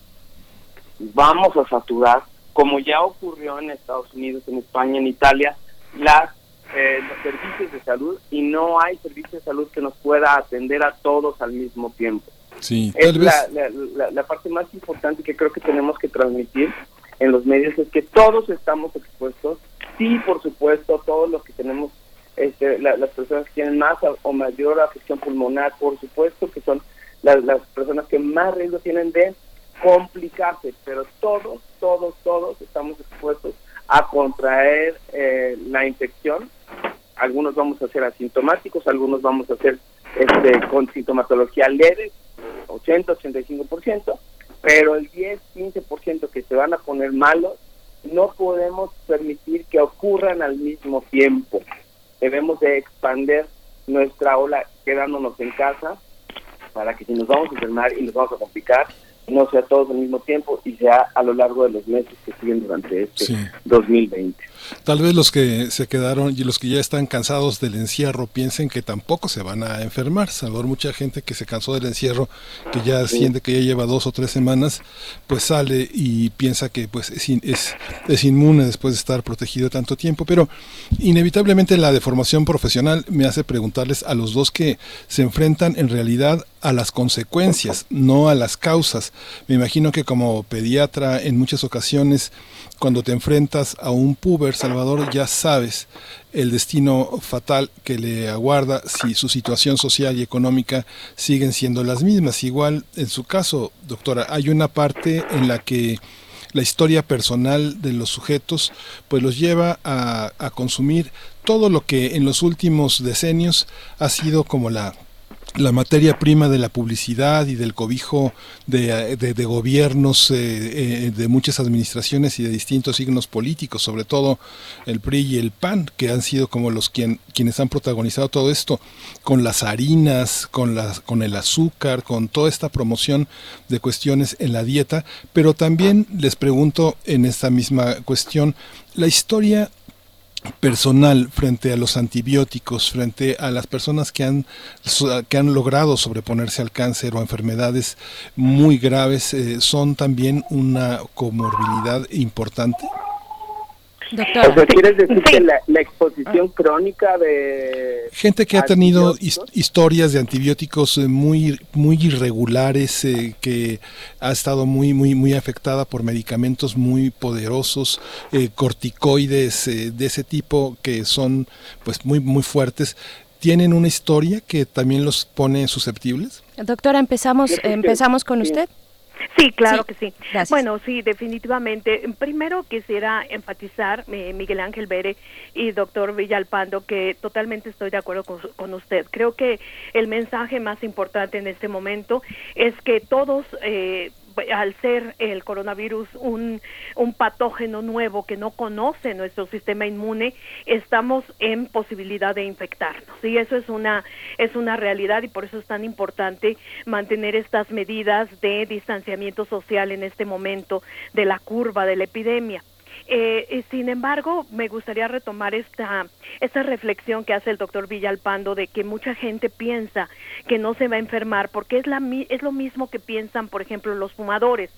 vamos a saturar, como ya ocurrió en Estados Unidos, en España, en Italia, las eh, los servicios de salud y no hay servicio de salud que nos pueda atender a todos al mismo tiempo. Sí, Es la, la- la- la parte más importante que creo que tenemos que transmitir en los medios es que todos estamos expuestos. Sí, por supuesto, todos los que tenemos, este, la- las personas que tienen más o mayor afección pulmonar, por supuesto que son las, las personas que más riesgo tienen de complicarse, pero todos, todos, todos estamos expuestos a contraer eh, la infección. Algunos vamos a ser asintomáticos, algunos vamos a ser este, con sintomatología leve, 80-85%, pero el 10-15% que se van a poner malos, no podemos permitir que ocurran al mismo tiempo. Debemos de expandir nuestra ola quedándonos en casa para que si nos vamos a enfermar y nos vamos a complicar, no sea todos al mismo tiempo y sea a lo largo de los meses que siguen durante este Sí. 2020. Tal vez los que se quedaron y los que ya están cansados del encierro piensen que tampoco se van a enfermar. Salvador, mucha gente que se cansó del encierro, que ya siente que ya lleva dos o tres semanas, pues sale y piensa que pues es, in- es, es inmune después de estar protegido tanto tiempo. Pero inevitablemente la deformación profesional me hace preguntarles a los dos que se enfrentan en realidad a las consecuencias, no a las causas. Me imagino que como pediatra en muchas ocasiones cuando te enfrentas a un puber, Salvador, ya sabes el destino fatal que le aguarda si su situación social y económica siguen siendo las mismas. Igual, en su caso, doctora, hay una parte en la que la historia personal de los sujetos pues los lleva a, a consumir todo lo que en los últimos decenios ha sido como la la materia prima de la publicidad y del cobijo de, de- gobiernos, eh, eh, de muchas administraciones y de distintos signos políticos, sobre todo el PRI y el PAN, que han sido como los quien, quienes han protagonizado todo esto, con las harinas, con, las, con el azúcar, con toda esta promoción de cuestiones en la dieta, pero también les pregunto en esta misma cuestión, la historia personal frente a los antibióticos, frente a las personas que han, que han logrado sobreponerse al cáncer o enfermedades muy graves, eh, son también una comorbilidad importante. O sea, ¿quieres decir que la, la exposición crónica de... Gente que ha tenido his- historias de antibióticos eh, muy muy irregulares, eh, que ha estado muy muy muy afectada por medicamentos muy poderosos, eh, corticoides eh, de ese tipo que son pues muy muy fuertes, tienen una historia que también los pone susceptibles. Doctora, empezamos, empezamos con usted. Sí, claro Sí, que sí. gracias. Bueno, sí, definitivamente. Primero quisiera enfatizar, eh, Miguel Ángel Bere y doctor Villalpando, que totalmente estoy de acuerdo con, con usted. Creo que el mensaje más importante en este momento es que todos, eh, al ser el coronavirus un, un patógeno nuevo que no conoce nuestro sistema inmune, estamos en posibilidad de infectarnos. Y eso es una, es una realidad y por eso es tan importante mantener estas medidas de distanciamiento social en este momento de la curva de la epidemia. Eh, sin embargo, me gustaría retomar esta, esta reflexión que hace el doctor Villalpando de que mucha gente piensa que no se va a enfermar porque es, la, es lo mismo que piensan, por ejemplo, los fumadores.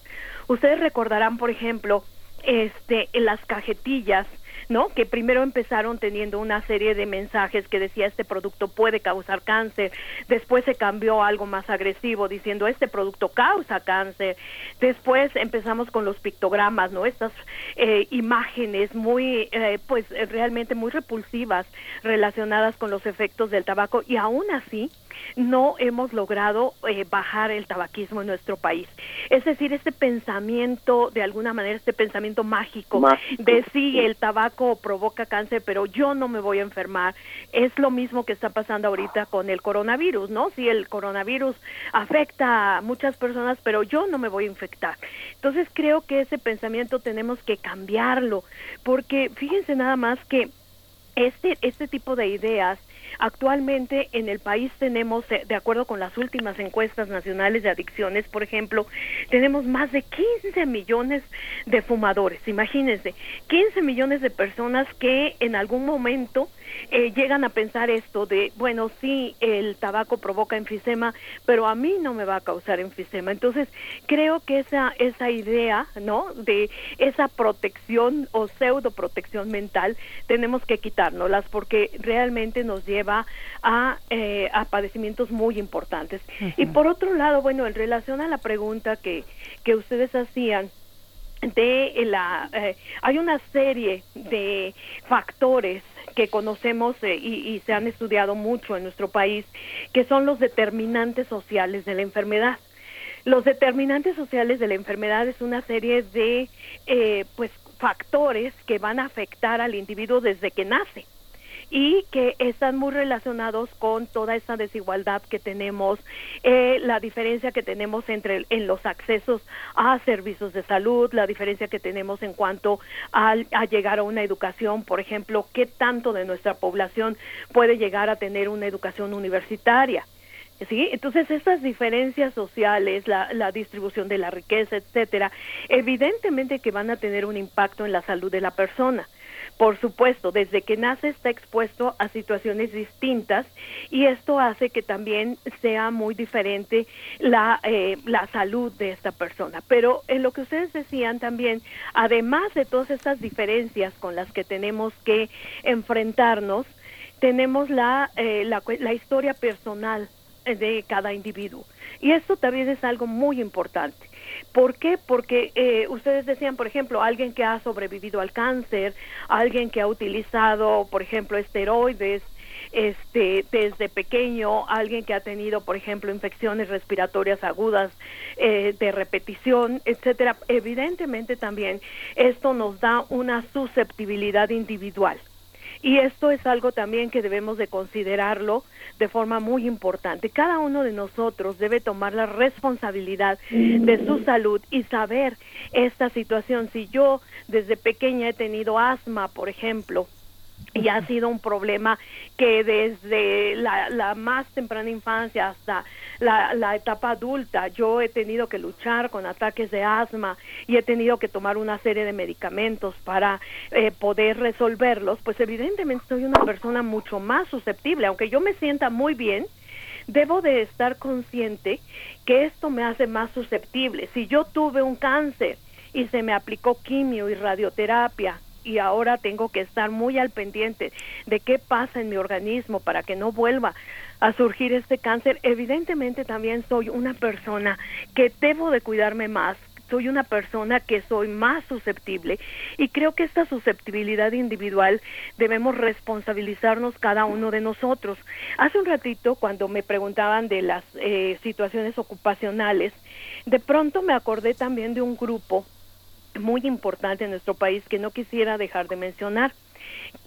Ustedes recordarán, por ejemplo, este, en las cajetillas ¿no? Que primero empezaron teniendo una serie de mensajes que decía este producto puede causar cáncer, después se cambió algo más agresivo diciendo este producto causa cáncer, después empezamos con los pictogramas, ¿no? Estas eh, imágenes muy, eh, pues realmente muy repulsivas relacionadas con los efectos del tabaco y aún así no hemos logrado eh, bajar el tabaquismo en nuestro país. Es decir, este pensamiento, de alguna manera, este pensamiento mágico, Mágico, de sí, sí. el tabaco provoca cáncer, pero yo no me voy a enfermar, es lo mismo que está pasando ahorita con el coronavirus, ¿no? Sí, el coronavirus afecta a muchas personas, pero yo no me voy a infectar. Entonces creo que ese pensamiento tenemos que cambiarlo, porque fíjense nada más que este, este tipo de ideas Actualmente en el país tenemos, eh, de acuerdo con las últimas encuestas nacionales de adicciones, por ejemplo, tenemos más de 15 millones de fumadores. Imagínense, 15 millones de personas que en algún momento eh, llegan a pensar esto de, bueno, sí, el tabaco provoca enfisema, pero a mí no me va a causar enfisema. Entonces, creo que esa, esa idea, ¿no? De esa protección o pseudo protección mental, tenemos que quitárnoslas porque realmente nos lleva a, eh, a padecimientos muy importantes. Y por otro lado, bueno, en relación a la pregunta que, que ustedes hacían, de la eh, hay una serie de factores que conocemos eh, y, se han estudiado mucho en nuestro país, que son los determinantes sociales de la enfermedad. Los determinantes sociales de la enfermedad es una serie de eh, pues factores que van a afectar al individuo desde que nace y que están muy relacionados con toda esa desigualdad que tenemos, eh, la diferencia que tenemos entre en los accesos a servicios de salud, la diferencia que tenemos en cuanto a, a llegar a una educación, por ejemplo, qué tanto de nuestra población puede llegar a tener una educación universitaria. ¿Sí? Entonces, estas diferencias sociales, la, la, distribución de la riqueza, etcétera, evidentemente que van a tener un impacto en la salud de la persona. Por supuesto, desde que nace está expuesto a situaciones distintas y esto hace que también sea muy diferente la, eh, la salud de esta persona. Pero en lo que ustedes decían también, además de todas estas diferencias con las que tenemos que enfrentarnos, tenemos la, eh, la, la historia personal de cada individuo. Y esto también es algo muy importante. ¿Por qué? Porque eh, ustedes decían, por ejemplo, alguien que ha sobrevivido al cáncer, alguien que ha utilizado, por ejemplo, esteroides, este, desde pequeño, alguien que ha tenido, por ejemplo, infecciones respiratorias agudas eh, de repetición, etcétera. Evidentemente también esto nos da una susceptibilidad individual. Y esto es algo también que debemos de considerarlo de forma muy importante. Cada uno de nosotros debe tomar la responsabilidad de su salud y saber esta situación. Si yo desde pequeña he tenido asma, por ejemplo, y ha sido un problema que desde la, la más temprana infancia hasta la, la, etapa adulta yo he tenido que luchar con ataques de asma y he tenido que tomar una serie de medicamentos para eh, poder resolverlos, pues evidentemente soy una persona mucho más susceptible, aunque yo me sienta muy bien, debo de estar consciente que esto me hace más susceptible. Si yo tuve un cáncer y se me aplicó quimio y radioterapia y ahora tengo que estar muy al pendiente de qué pasa en mi organismo para que no vuelva a surgir este cáncer. Evidentemente también soy una persona que debo de cuidarme más, soy una persona que soy más susceptible y creo que esta susceptibilidad individual debemos responsabilizarnos cada uno de nosotros. Hace un ratito cuando me preguntaban de las eh, situaciones ocupacionales, de pronto me acordé también de un grupo muy importante en nuestro país que no quisiera dejar de mencionar,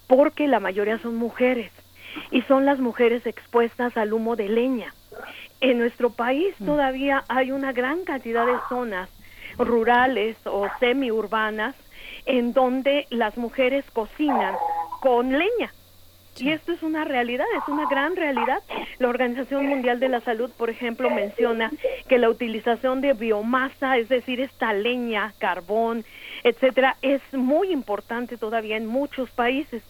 porque la mayoría son mujeres y son las mujeres expuestas al humo de leña. En nuestro país mm. todavía hay una gran cantidad de zonas rurales o semiurbanas en donde las mujeres cocinan con leña y esto es una realidad, es una gran realidad. La Organización Mundial de la Salud, por ejemplo, menciona que la utilización de biomasa, es decir, esta leña, carbón, etcétera, es muy importante todavía en muchos países.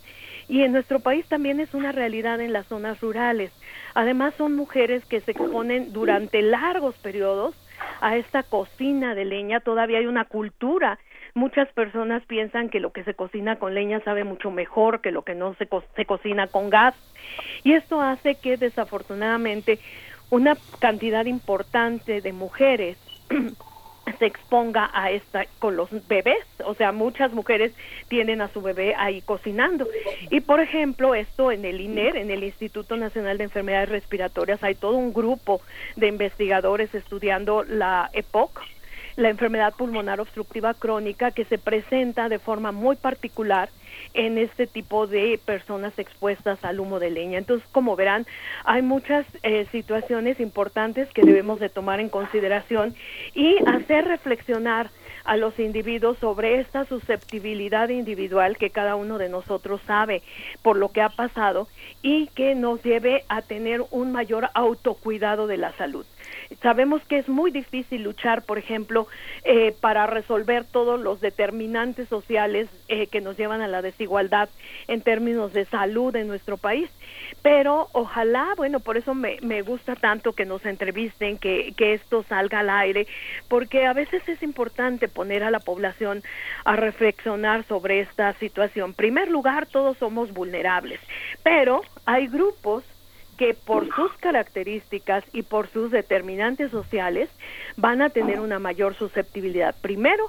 Y en nuestro país también es una realidad en las zonas rurales. Además, son mujeres que se exponen durante largos periodos a esta cocina de leña. Todavía hay una cultura Muchas personas piensan que lo que se cocina con leña sabe mucho mejor que lo que no se, se cocina con gas. Y esto hace que desafortunadamente una cantidad importante de mujeres se exponga a esta con los bebés, o sea, muchas mujeres tienen a su bebé ahí cocinando. Y por ejemplo, esto en el INER, en el Instituto Nacional de Enfermedades Respiratorias, hay todo un grupo de investigadores estudiando la EPOC, la enfermedad pulmonar obstructiva crónica que se presenta de forma muy particular en este tipo de personas expuestas al humo de leña. Entonces, como verán, hay muchas eh, situaciones importantes que debemos de tomar en consideración y hacer reflexionar a los individuos sobre esta susceptibilidad individual que cada uno de nosotros sabe por lo que ha pasado y que nos lleve a tener un mayor autocuidado de la salud. Sabemos que es muy difícil luchar, por ejemplo, eh, para resolver todos los determinantes sociales eh, que nos llevan a la desigualdad en términos de salud en nuestro país. Pero ojalá, bueno, por eso me, gusta tanto que nos entrevisten, que, que esto salga al aire, porque a veces es importante poner a la población a reflexionar sobre esta situación. En primer lugar, todos somos vulnerables, pero hay grupos que por sus características y por sus determinantes sociales van a tener una mayor susceptibilidad. Primero,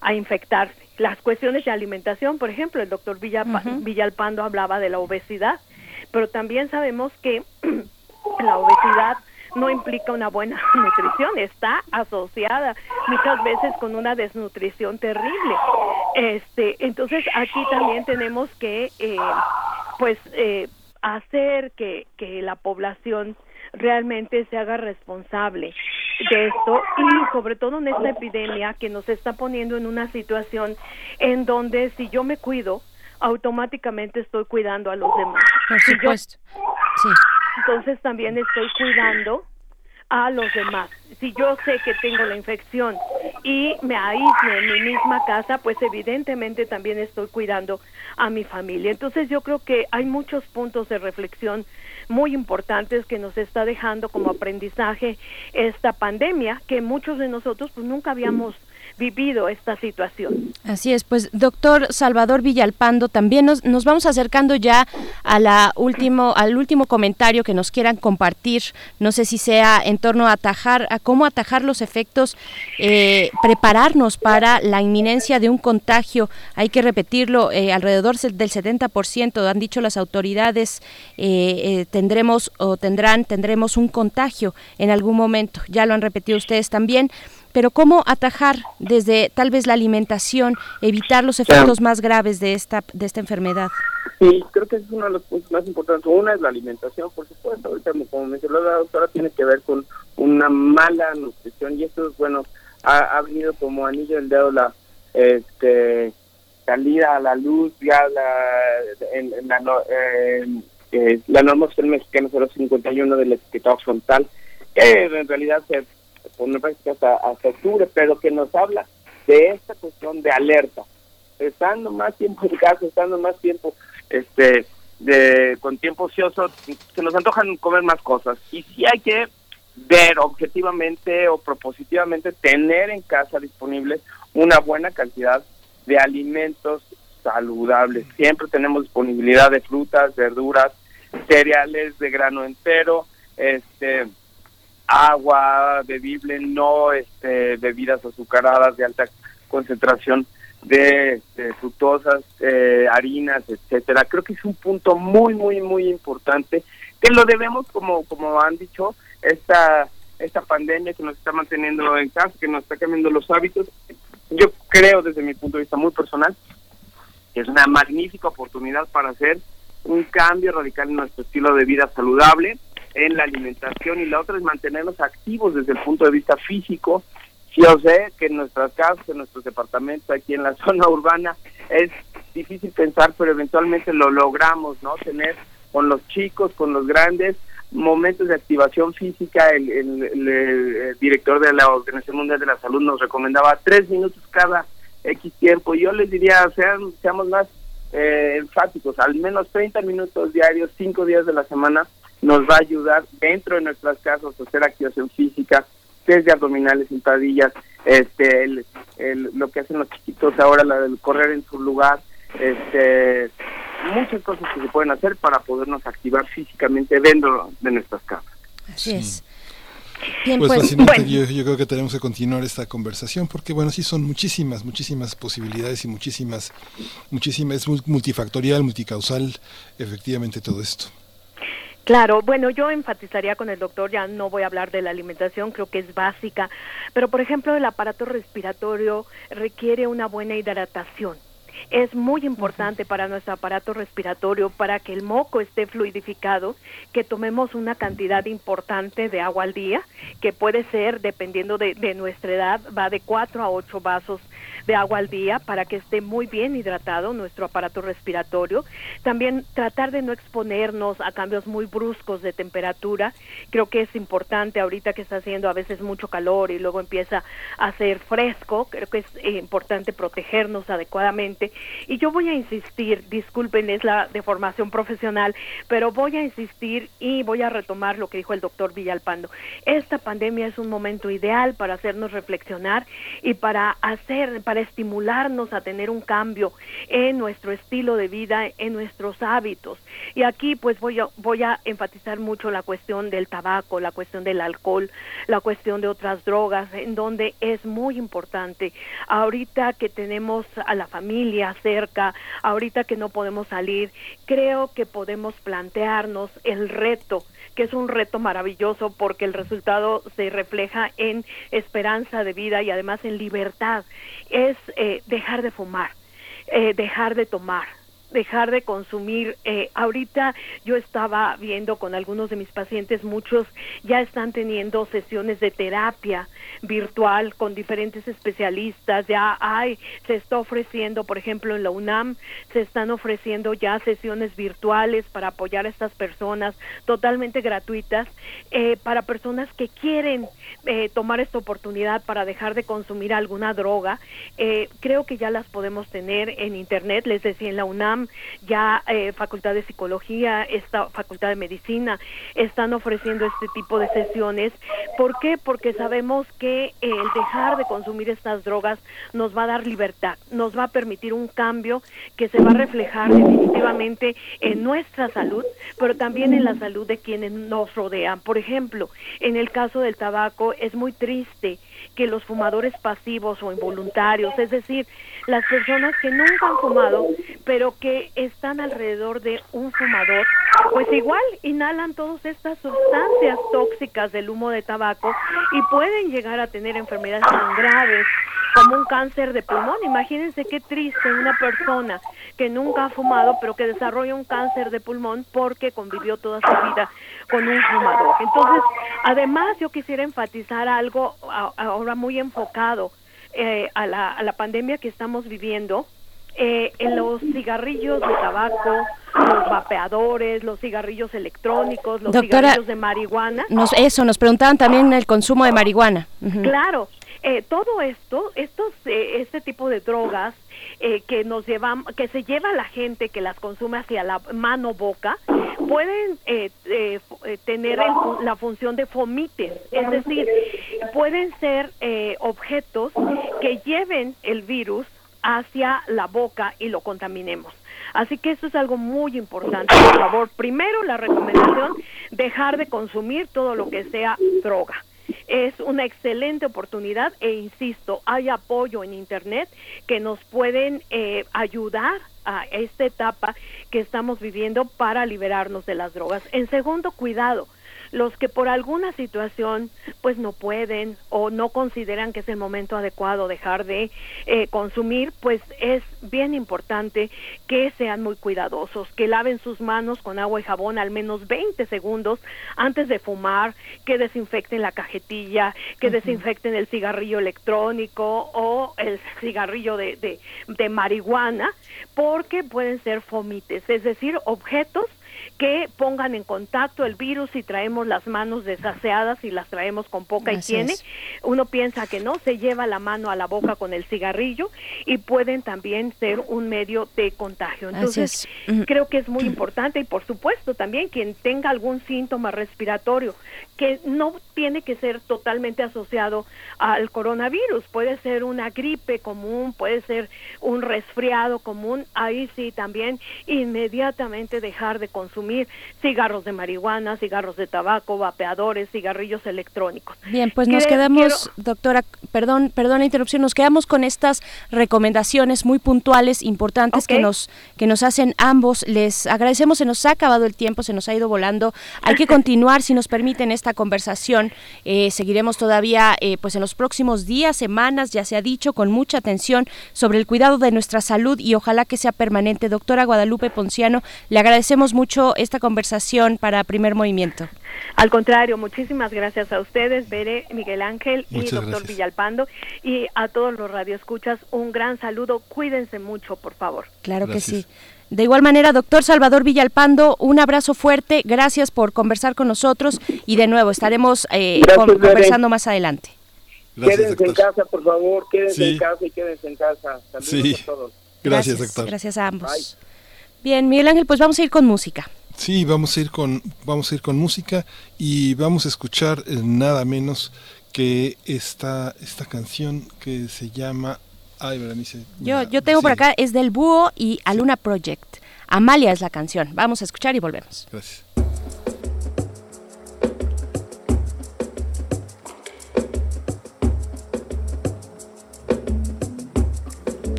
a infectarse. Las cuestiones de alimentación, por ejemplo, el doctor Villalpando hablaba de la obesidad, pero también sabemos que la obesidad no implica una buena nutrición, está asociada muchas veces con una desnutrición terrible. Este, entonces aquí también tenemos que, eh, pues, eh, hacer que, que la población realmente se haga responsable de esto y sobre todo en esta epidemia que nos está poniendo en una situación en donde si yo me cuido, automáticamente estoy cuidando a los demás. Por supuesto. sí. Entonces también estoy cuidando a los demás. Si yo sé que tengo la infección y me aíslo en mi misma casa, pues evidentemente también estoy cuidando a mi familia. Entonces yo creo que hay muchos puntos de reflexión muy importantes que nos está dejando como aprendizaje esta pandemia que muchos de nosotros pues nunca habíamos vivido esta situación. Así es, pues doctor Salvador Villalpando, también nos, nos vamos acercando ya a la último, al último comentario que nos quieran compartir. No sé si sea en torno a atajar, a cómo atajar los efectos, eh, prepararnos para la inminencia de un contagio. Hay que repetirlo, eh, alrededor del 70%, han dicho las autoridades, eh, tendremos o tendrán, tendremos un contagio en algún momento. Ya lo han repetido ustedes también pero cómo atajar desde tal vez la alimentación, evitar los efectos más graves de esta de esta enfermedad. Sí, creo que es uno de los puntos más importantes. Una es la alimentación, por supuesto. Ahorita, como mencionó la doctora, tiene que ver con una mala nutrición y esto, bueno, ha, venido como anillo del dedo la este, salida a la luz ya la, en, la, eh, la norma mexicana 051 del etiquetado frontal, que en realidad se poner práctica hasta, hasta octubre, pero que nos habla de esta cuestión de alerta. Estando más tiempo en casa, estando más tiempo este de con tiempo ocioso, se nos antojan comer más cosas. Y sí hay que ver objetivamente o propositivamente tener en casa disponible una buena cantidad de alimentos saludables. Siempre tenemos disponibilidad de frutas, verduras, cereales de grano entero, este agua bebible, no este, bebidas azucaradas de alta concentración de, fructosas, eh, harinas, etcétera. Creo que es un punto muy, muy, muy importante que lo debemos, como, como han dicho, esta, esta pandemia que nos está manteniendo en casa, que nos está cambiando los hábitos. Yo creo, desde mi punto de vista muy personal, que es una magnífica oportunidad para hacer un cambio radical en nuestro estilo de vida saludable en la alimentación y la otra es mantenernos activos desde el punto de vista físico. Yo sé que en nuestras casas, en nuestros departamentos, aquí en la zona urbana, es difícil pensar, pero eventualmente lo logramos, ¿no? Tener con los chicos, con los grandes, momentos de activación física. El, director de la Organización Mundial de la Salud nos recomendaba tres minutos cada X tiempo. Yo les diría, sean, seamos más eh, enfáticos, al menos 30 minutos diarios, cinco días de la semana, nos va a ayudar dentro de nuestras casas a hacer activación física, test de abdominales, sentadillas, este, el, lo que hacen los chiquitos ahora, la del correr en su lugar, este, muchas cosas que se pueden hacer para podernos activar físicamente dentro de nuestras casas. Así es. Bien, pues, pues yo, yo, creo que tenemos que continuar esta conversación porque bueno sí son muchísimas muchísimas posibilidades y muchísimas muchísimas es multifactorial multicausal efectivamente todo esto Claro, bueno, yo enfatizaría con el doctor, ya no voy a hablar de la alimentación, creo que es básica, pero por ejemplo el aparato respiratorio requiere una buena hidratación. Es muy importante para nuestro aparato respiratorio, para que el moco esté fluidificado, que tomemos una cantidad importante de agua al día, que puede ser, dependiendo de, nuestra edad, va de 4 a 8 vasos de agua al día para que esté muy bien hidratado nuestro aparato respiratorio. También tratar de no exponernos a cambios muy bruscos de temperatura. Creo que es importante ahorita que está haciendo a veces mucho calor y luego empieza a hacer fresco. Creo que es eh, importante protegernos adecuadamente. Y yo voy a insistir, disculpen, es la deformación profesional, pero voy a insistir y voy a retomar lo que dijo el doctor Villalpando. Esta pandemia es un momento ideal para hacernos reflexionar y para hacer, para estimularnos a tener un cambio en nuestro estilo de vida, en nuestros hábitos. Y aquí pues voy a, voy a enfatizar mucho la cuestión del tabaco, la cuestión del alcohol, la cuestión de otras drogas, en donde es muy importante. Ahorita que tenemos a la familia cerca, ahorita que no podemos salir, creo que podemos plantearnos el reto que es un reto maravilloso porque el resultado se refleja en esperanza de vida y además en libertad, es eh, dejar de fumar, eh, dejar de tomar, dejar de consumir. Eh, ahorita yo estaba viendo con algunos de mis pacientes, muchos ya están teniendo sesiones de terapia virtual con diferentes especialistas, ya hay, se está ofreciendo, por ejemplo, en la UNAM, se están ofreciendo ya sesiones virtuales para apoyar a estas personas totalmente gratuitas, eh, para personas que quieren eh, tomar esta oportunidad para dejar de consumir alguna droga. Eh, creo que ya las podemos tener en Internet, les decía, en la UNAM, ya eh, Facultad de Psicología, esta Facultad de Medicina, están ofreciendo este tipo de sesiones. ¿Por qué? Porque sabemos que el dejar de consumir estas drogas nos va a dar libertad, nos va a permitir un cambio que se va a reflejar definitivamente en nuestra salud, pero también en la salud de quienes nos rodean. Por ejemplo, en el caso del tabaco es muy triste que los fumadores pasivos o involuntarios, es decir, las personas que nunca han fumado, pero que están alrededor de un fumador, pues igual inhalan todas estas sustancias tóxicas del humo de tabaco y pueden llegar a tener enfermedades tan graves como un cáncer de pulmón. Imagínense qué triste una persona que nunca ha fumado, pero que desarrolla un cáncer de pulmón porque convivió toda su vida con un fumador. Entonces, además yo quisiera enfatizar algo ahora muy enfocado eh, a, la, a la pandemia que estamos viviendo. Eh, en los cigarrillos de tabaco, los vapeadores, los cigarrillos electrónicos, los cigarrillos de marihuana. Nos, eso, nos preguntaban también el consumo de marihuana. Claro, eh, todo esto, estos, eh, este tipo de drogas eh, que nos llevan, que se lleva la gente que las consume hacia la mano boca, pueden eh, eh, tener la función de fomites, es decir, pueden ser objetos que lleven el virus hacia la boca y lo contaminemos. Así que eso es algo muy importante. Por favor, primero la recomendación, dejar de consumir todo lo que sea droga es una excelente oportunidad e insisto, hay apoyo en Internet que nos pueden eh, ayudar a esta etapa que estamos viviendo para liberarnos de las drogas. En segundo, cuidado los que por alguna situación pues no pueden o no consideran que es el momento adecuado dejar de eh, consumir, pues es bien importante que sean muy cuidadosos, que laven sus manos con agua y jabón al menos 20 segundos antes de fumar, que desinfecten la cajetilla, que desinfecten el cigarrillo electrónico o el cigarrillo de, de, de marihuana, porque pueden ser fomites, es decir, objetos que pongan en contacto el virus y traemos las manos desaseadas y las traemos con poca higiene. Uno piensa que no, se lleva la mano a la boca con el cigarrillo y pueden también ser un medio de contagio. Entonces, creo que es muy importante y por supuesto también quien tenga algún síntoma respiratorio que no tiene que ser totalmente asociado al coronavirus, puede ser una gripe común, puede ser un resfriado común, ahí sí también inmediatamente dejar de consumir cigarros de marihuana, cigarros de tabaco, vapeadores, cigarrillos electrónicos. Bien, pues nos quedamos, doctora, perdón, perdón la interrupción, nos quedamos con estas recomendaciones muy puntuales, importantes que nos que nos hacen ambos. Les agradecemos, se nos ha acabado el tiempo, se nos ha ido volando. Hay que continuar, si nos permiten, esta conversación. Eh, seguiremos todavía, eh, pues en los próximos días, semanas, ya se ha dicho, con mucha atención sobre el cuidado de nuestra salud y ojalá que sea permanente. Doctora Guadalupe Ponciano, le agradecemos mucho esta conversación para Primer Movimiento. Al contrario, muchísimas gracias a ustedes, Bere, Miguel Ángel y Muchas doctor gracias. Villalpando. Y a todos los radioescuchas, un gran saludo. Cuídense mucho, por favor. Claro que sí. De igual manera, doctor Salvador Villalpando, un abrazo fuerte, gracias por conversar con nosotros y de nuevo estaremos eh, Gracias, con- conversando más adelante. quédense en casa, por favor, quédense Sí. en casa y quédense en casa. Saludos Sí. a todos. Gracias, doctor. Gracias a ambos. Bien, Miguel Ángel, pues vamos a ir con música. Sí, vamos a ir con vamos a ir con música y vamos a escuchar eh, nada menos que esta esta canción que se llama Ay, Berenice. Yo, yo tengo por acá, es del Búho y Aluna Project. Amalia es la canción. Vamos a escuchar y volvemos. Gracias.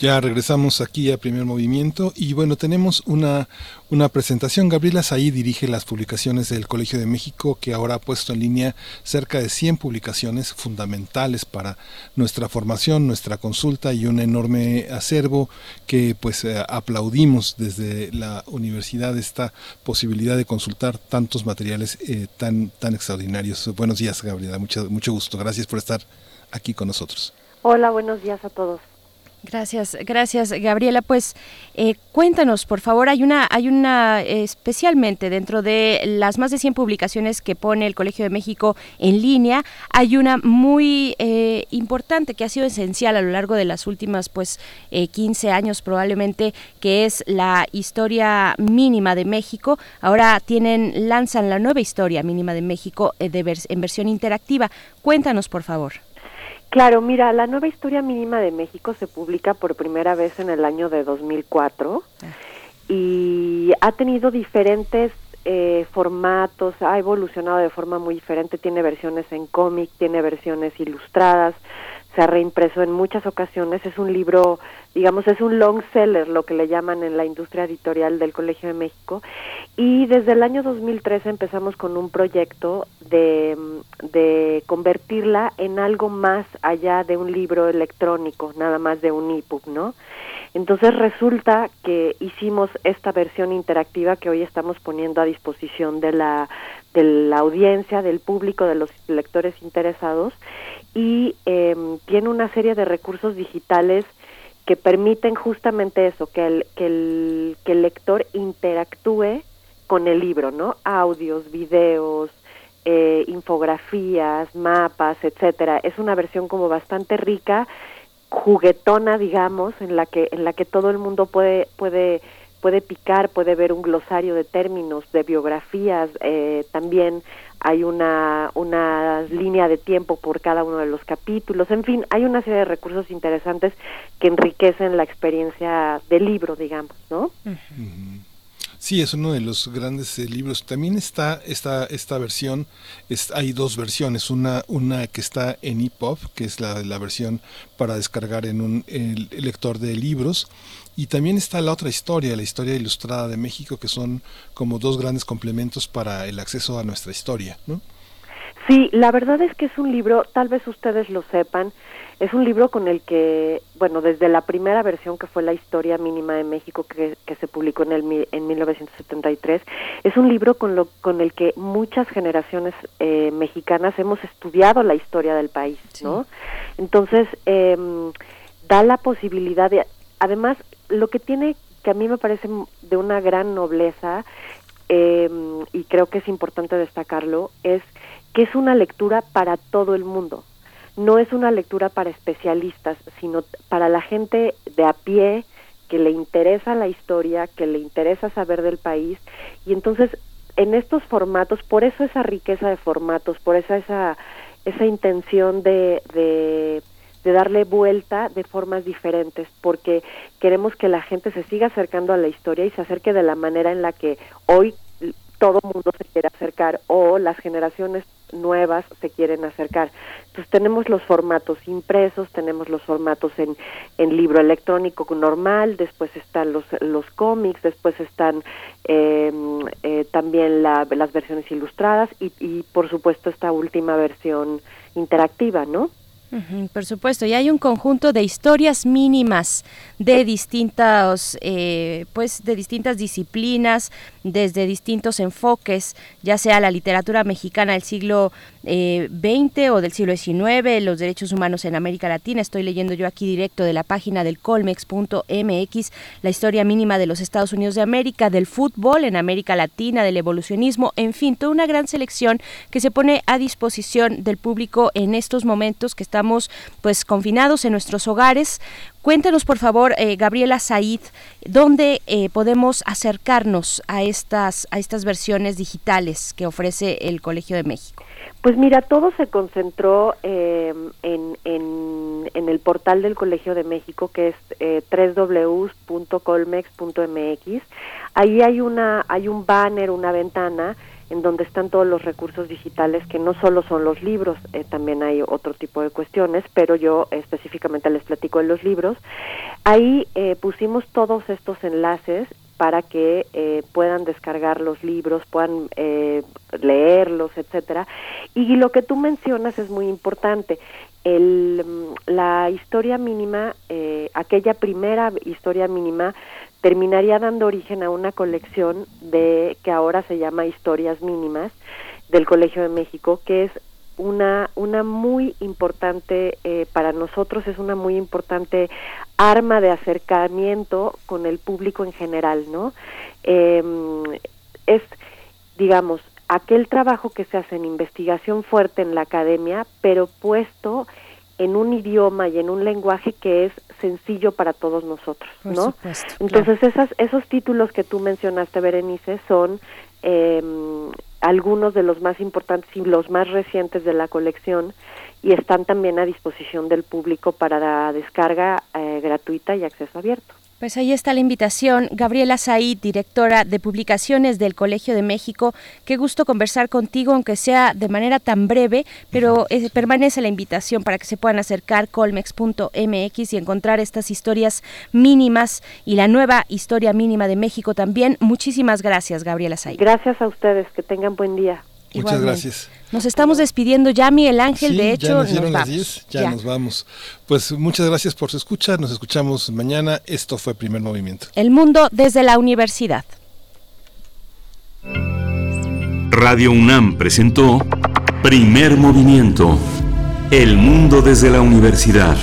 Ya regresamos aquí a Primer Movimiento y bueno, tenemos una, una presentación. Gabriela Saí dirige las publicaciones del Colegio de México que ahora ha puesto en línea cerca de 100 publicaciones fundamentales para nuestra formación, nuestra consulta y un enorme acervo que pues eh, aplaudimos desde la universidad esta posibilidad de consultar tantos materiales eh, tan, tan extraordinarios. Buenos días Gabriela, mucho, mucho gusto. Gracias por estar aquí con nosotros. Hola, buenos días a todos. Gracias, gracias Gabriela. Pues eh, cuéntanos, por favor, hay una, hay una eh, especialmente dentro de las más de 100 publicaciones que pone el Colegio de México en línea, hay una muy eh, importante que ha sido esencial a lo largo de las últimas pues eh, 15 años probablemente, que es la historia mínima de México. Ahora tienen, lanzan la nueva historia mínima de México eh, de vers- en versión interactiva. Cuéntanos, por favor. Claro, mira, la nueva historia mínima de México se publica por primera vez en el año de 2004 y ha tenido diferentes eh, formatos, ha evolucionado de forma muy diferente, tiene versiones en cómic, tiene versiones ilustradas, se ha reimpreso en muchas ocasiones, es un libro, digamos, es un long seller, lo que le llaman en la industria editorial del Colegio de México, y desde el año 2013 empezamos con un proyecto de, de convertirla en algo más allá de un libro electrónico, nada más de un ebook, ¿no? Entonces resulta que hicimos esta versión interactiva que hoy estamos poniendo a disposición de la, de la audiencia, del público, de los lectores interesados y eh, tiene una serie de recursos digitales que permiten justamente eso, que el, que el, que el lector interactúe con el libro, ¿no? Audios, videos, eh, infografías, mapas, etcétera. Es una versión como bastante rica, juguetona, digamos, en la que en la que todo el mundo puede puede puede picar, puede ver un glosario de términos, de biografías, eh, también hay una, una línea de tiempo por cada uno de los capítulos, en fin, hay una serie de recursos interesantes que enriquecen la experiencia del libro, digamos, ¿no? Sí, es uno de los grandes eh, libros. También está esta, esta versión, es, hay dos versiones, una, una que está en EPUB, que es la, versión para descargar en un lector de libros, y también está la otra historia, la historia ilustrada de México, que son como dos grandes complementos para el acceso a nuestra historia, ¿no? Sí, la verdad es que es un libro, tal vez ustedes lo sepan, es un libro con el que, bueno, desde la primera versión que fue la historia mínima de México que, que se publicó en, el, en 1973, es un libro con, lo, con el que muchas generaciones eh, mexicanas hemos estudiado la historia del país, ¿no? Entonces, eh, da la posibilidad de, además, lo que tiene, que a mí me parece de una gran nobleza, eh, y creo que es importante destacarlo, es que es una lectura para todo el mundo. No es una lectura para especialistas, sino para la gente de a pie que le interesa la historia, que le interesa saber del país. Y entonces, en estos formatos, por eso esa riqueza de formatos, por eso esa, esa intención de, de, de darle vuelta de formas diferentes, porque queremos que la gente se siga acercando a la historia y se acerque de la manera en la que hoy todo mundo se quiere acercar o las generaciones nuevas se quieren acercar. Entonces tenemos los formatos impresos, tenemos los formatos en, en libro electrónico normal, después están los, los cómics, después están eh, eh, también la, las versiones ilustradas y, y por supuesto esta última versión interactiva, ¿no? Por supuesto, y hay un conjunto de historias mínimas de distintas, eh, pues, de distintas disciplinas, desde distintos enfoques, ya sea la literatura mexicana del siglo eh, o del siglo XIX, los derechos humanos en América Latina. Estoy leyendo yo aquí directo de la página del colmex.mx la historia mínima de los Estados Unidos de América, del fútbol en América Latina, del evolucionismo, en fin, toda una gran selección que se pone a disposición del público en estos momentos que estamos pues confinados en nuestros hogares. Cuéntanos, por favor, eh, Gabriela Said, dónde eh, podemos acercarnos a estas, a estas versiones digitales que ofrece el Colegio de México. Pues mira, todo se concentró eh, en, en, en, el portal del Colegio de México, que es eh, www.colmex.mx. Ahí hay una hay un banner, una ventana en donde están todos los recursos digitales que no solo son los libros, eh, también hay otro tipo de cuestiones, pero yo específicamente les platico de los libros. Ahí eh, pusimos todos estos enlaces para que eh, puedan descargar los libros, puedan eh, leerlos, etcétera. Y lo que tú mencionas es muy importante. El, la historia mínima, eh, aquella primera historia mínima, terminaría dando origen a una colección de que ahora se llama Historias Mínimas del Colegio de México, que es una una muy importante eh, para nosotros es una muy importante arma de acercamiento con el público en general no eh, es digamos aquel trabajo que se hace en investigación fuerte en la academia pero puesto en un idioma y en un lenguaje que es sencillo para todos nosotros, Por ¿no? supuesto, Entonces esas, esos títulos que tú mencionaste, Berenice, son eh, algunos de los más importantes y los más recientes de la colección y están también a disposición del público para la descarga eh, gratuita y acceso abierto. Pues ahí está la invitación. Gabriela Said, directora de publicaciones del Colegio de México. Qué gusto conversar contigo, aunque sea de manera tan breve, pero eh, permanece la invitación para que se puedan acercar colmex.mx y encontrar estas historias mínimas y la nueva historia mínima de México también. Muchísimas gracias, Gabriela Said. Gracias a ustedes, que tengan buen día. Muchas Igualmente. gracias. Nos estamos despidiendo ya, Miguel Ángel. Sí, de ya hecho, nos dieron nos las vamos. 10, ya, nos vamos. Pues muchas gracias por su escucha, nos escuchamos mañana. Esto fue Primer Movimiento. El mundo desde la universidad. Radio UNAM presentó Primer Movimiento. El mundo desde la universidad.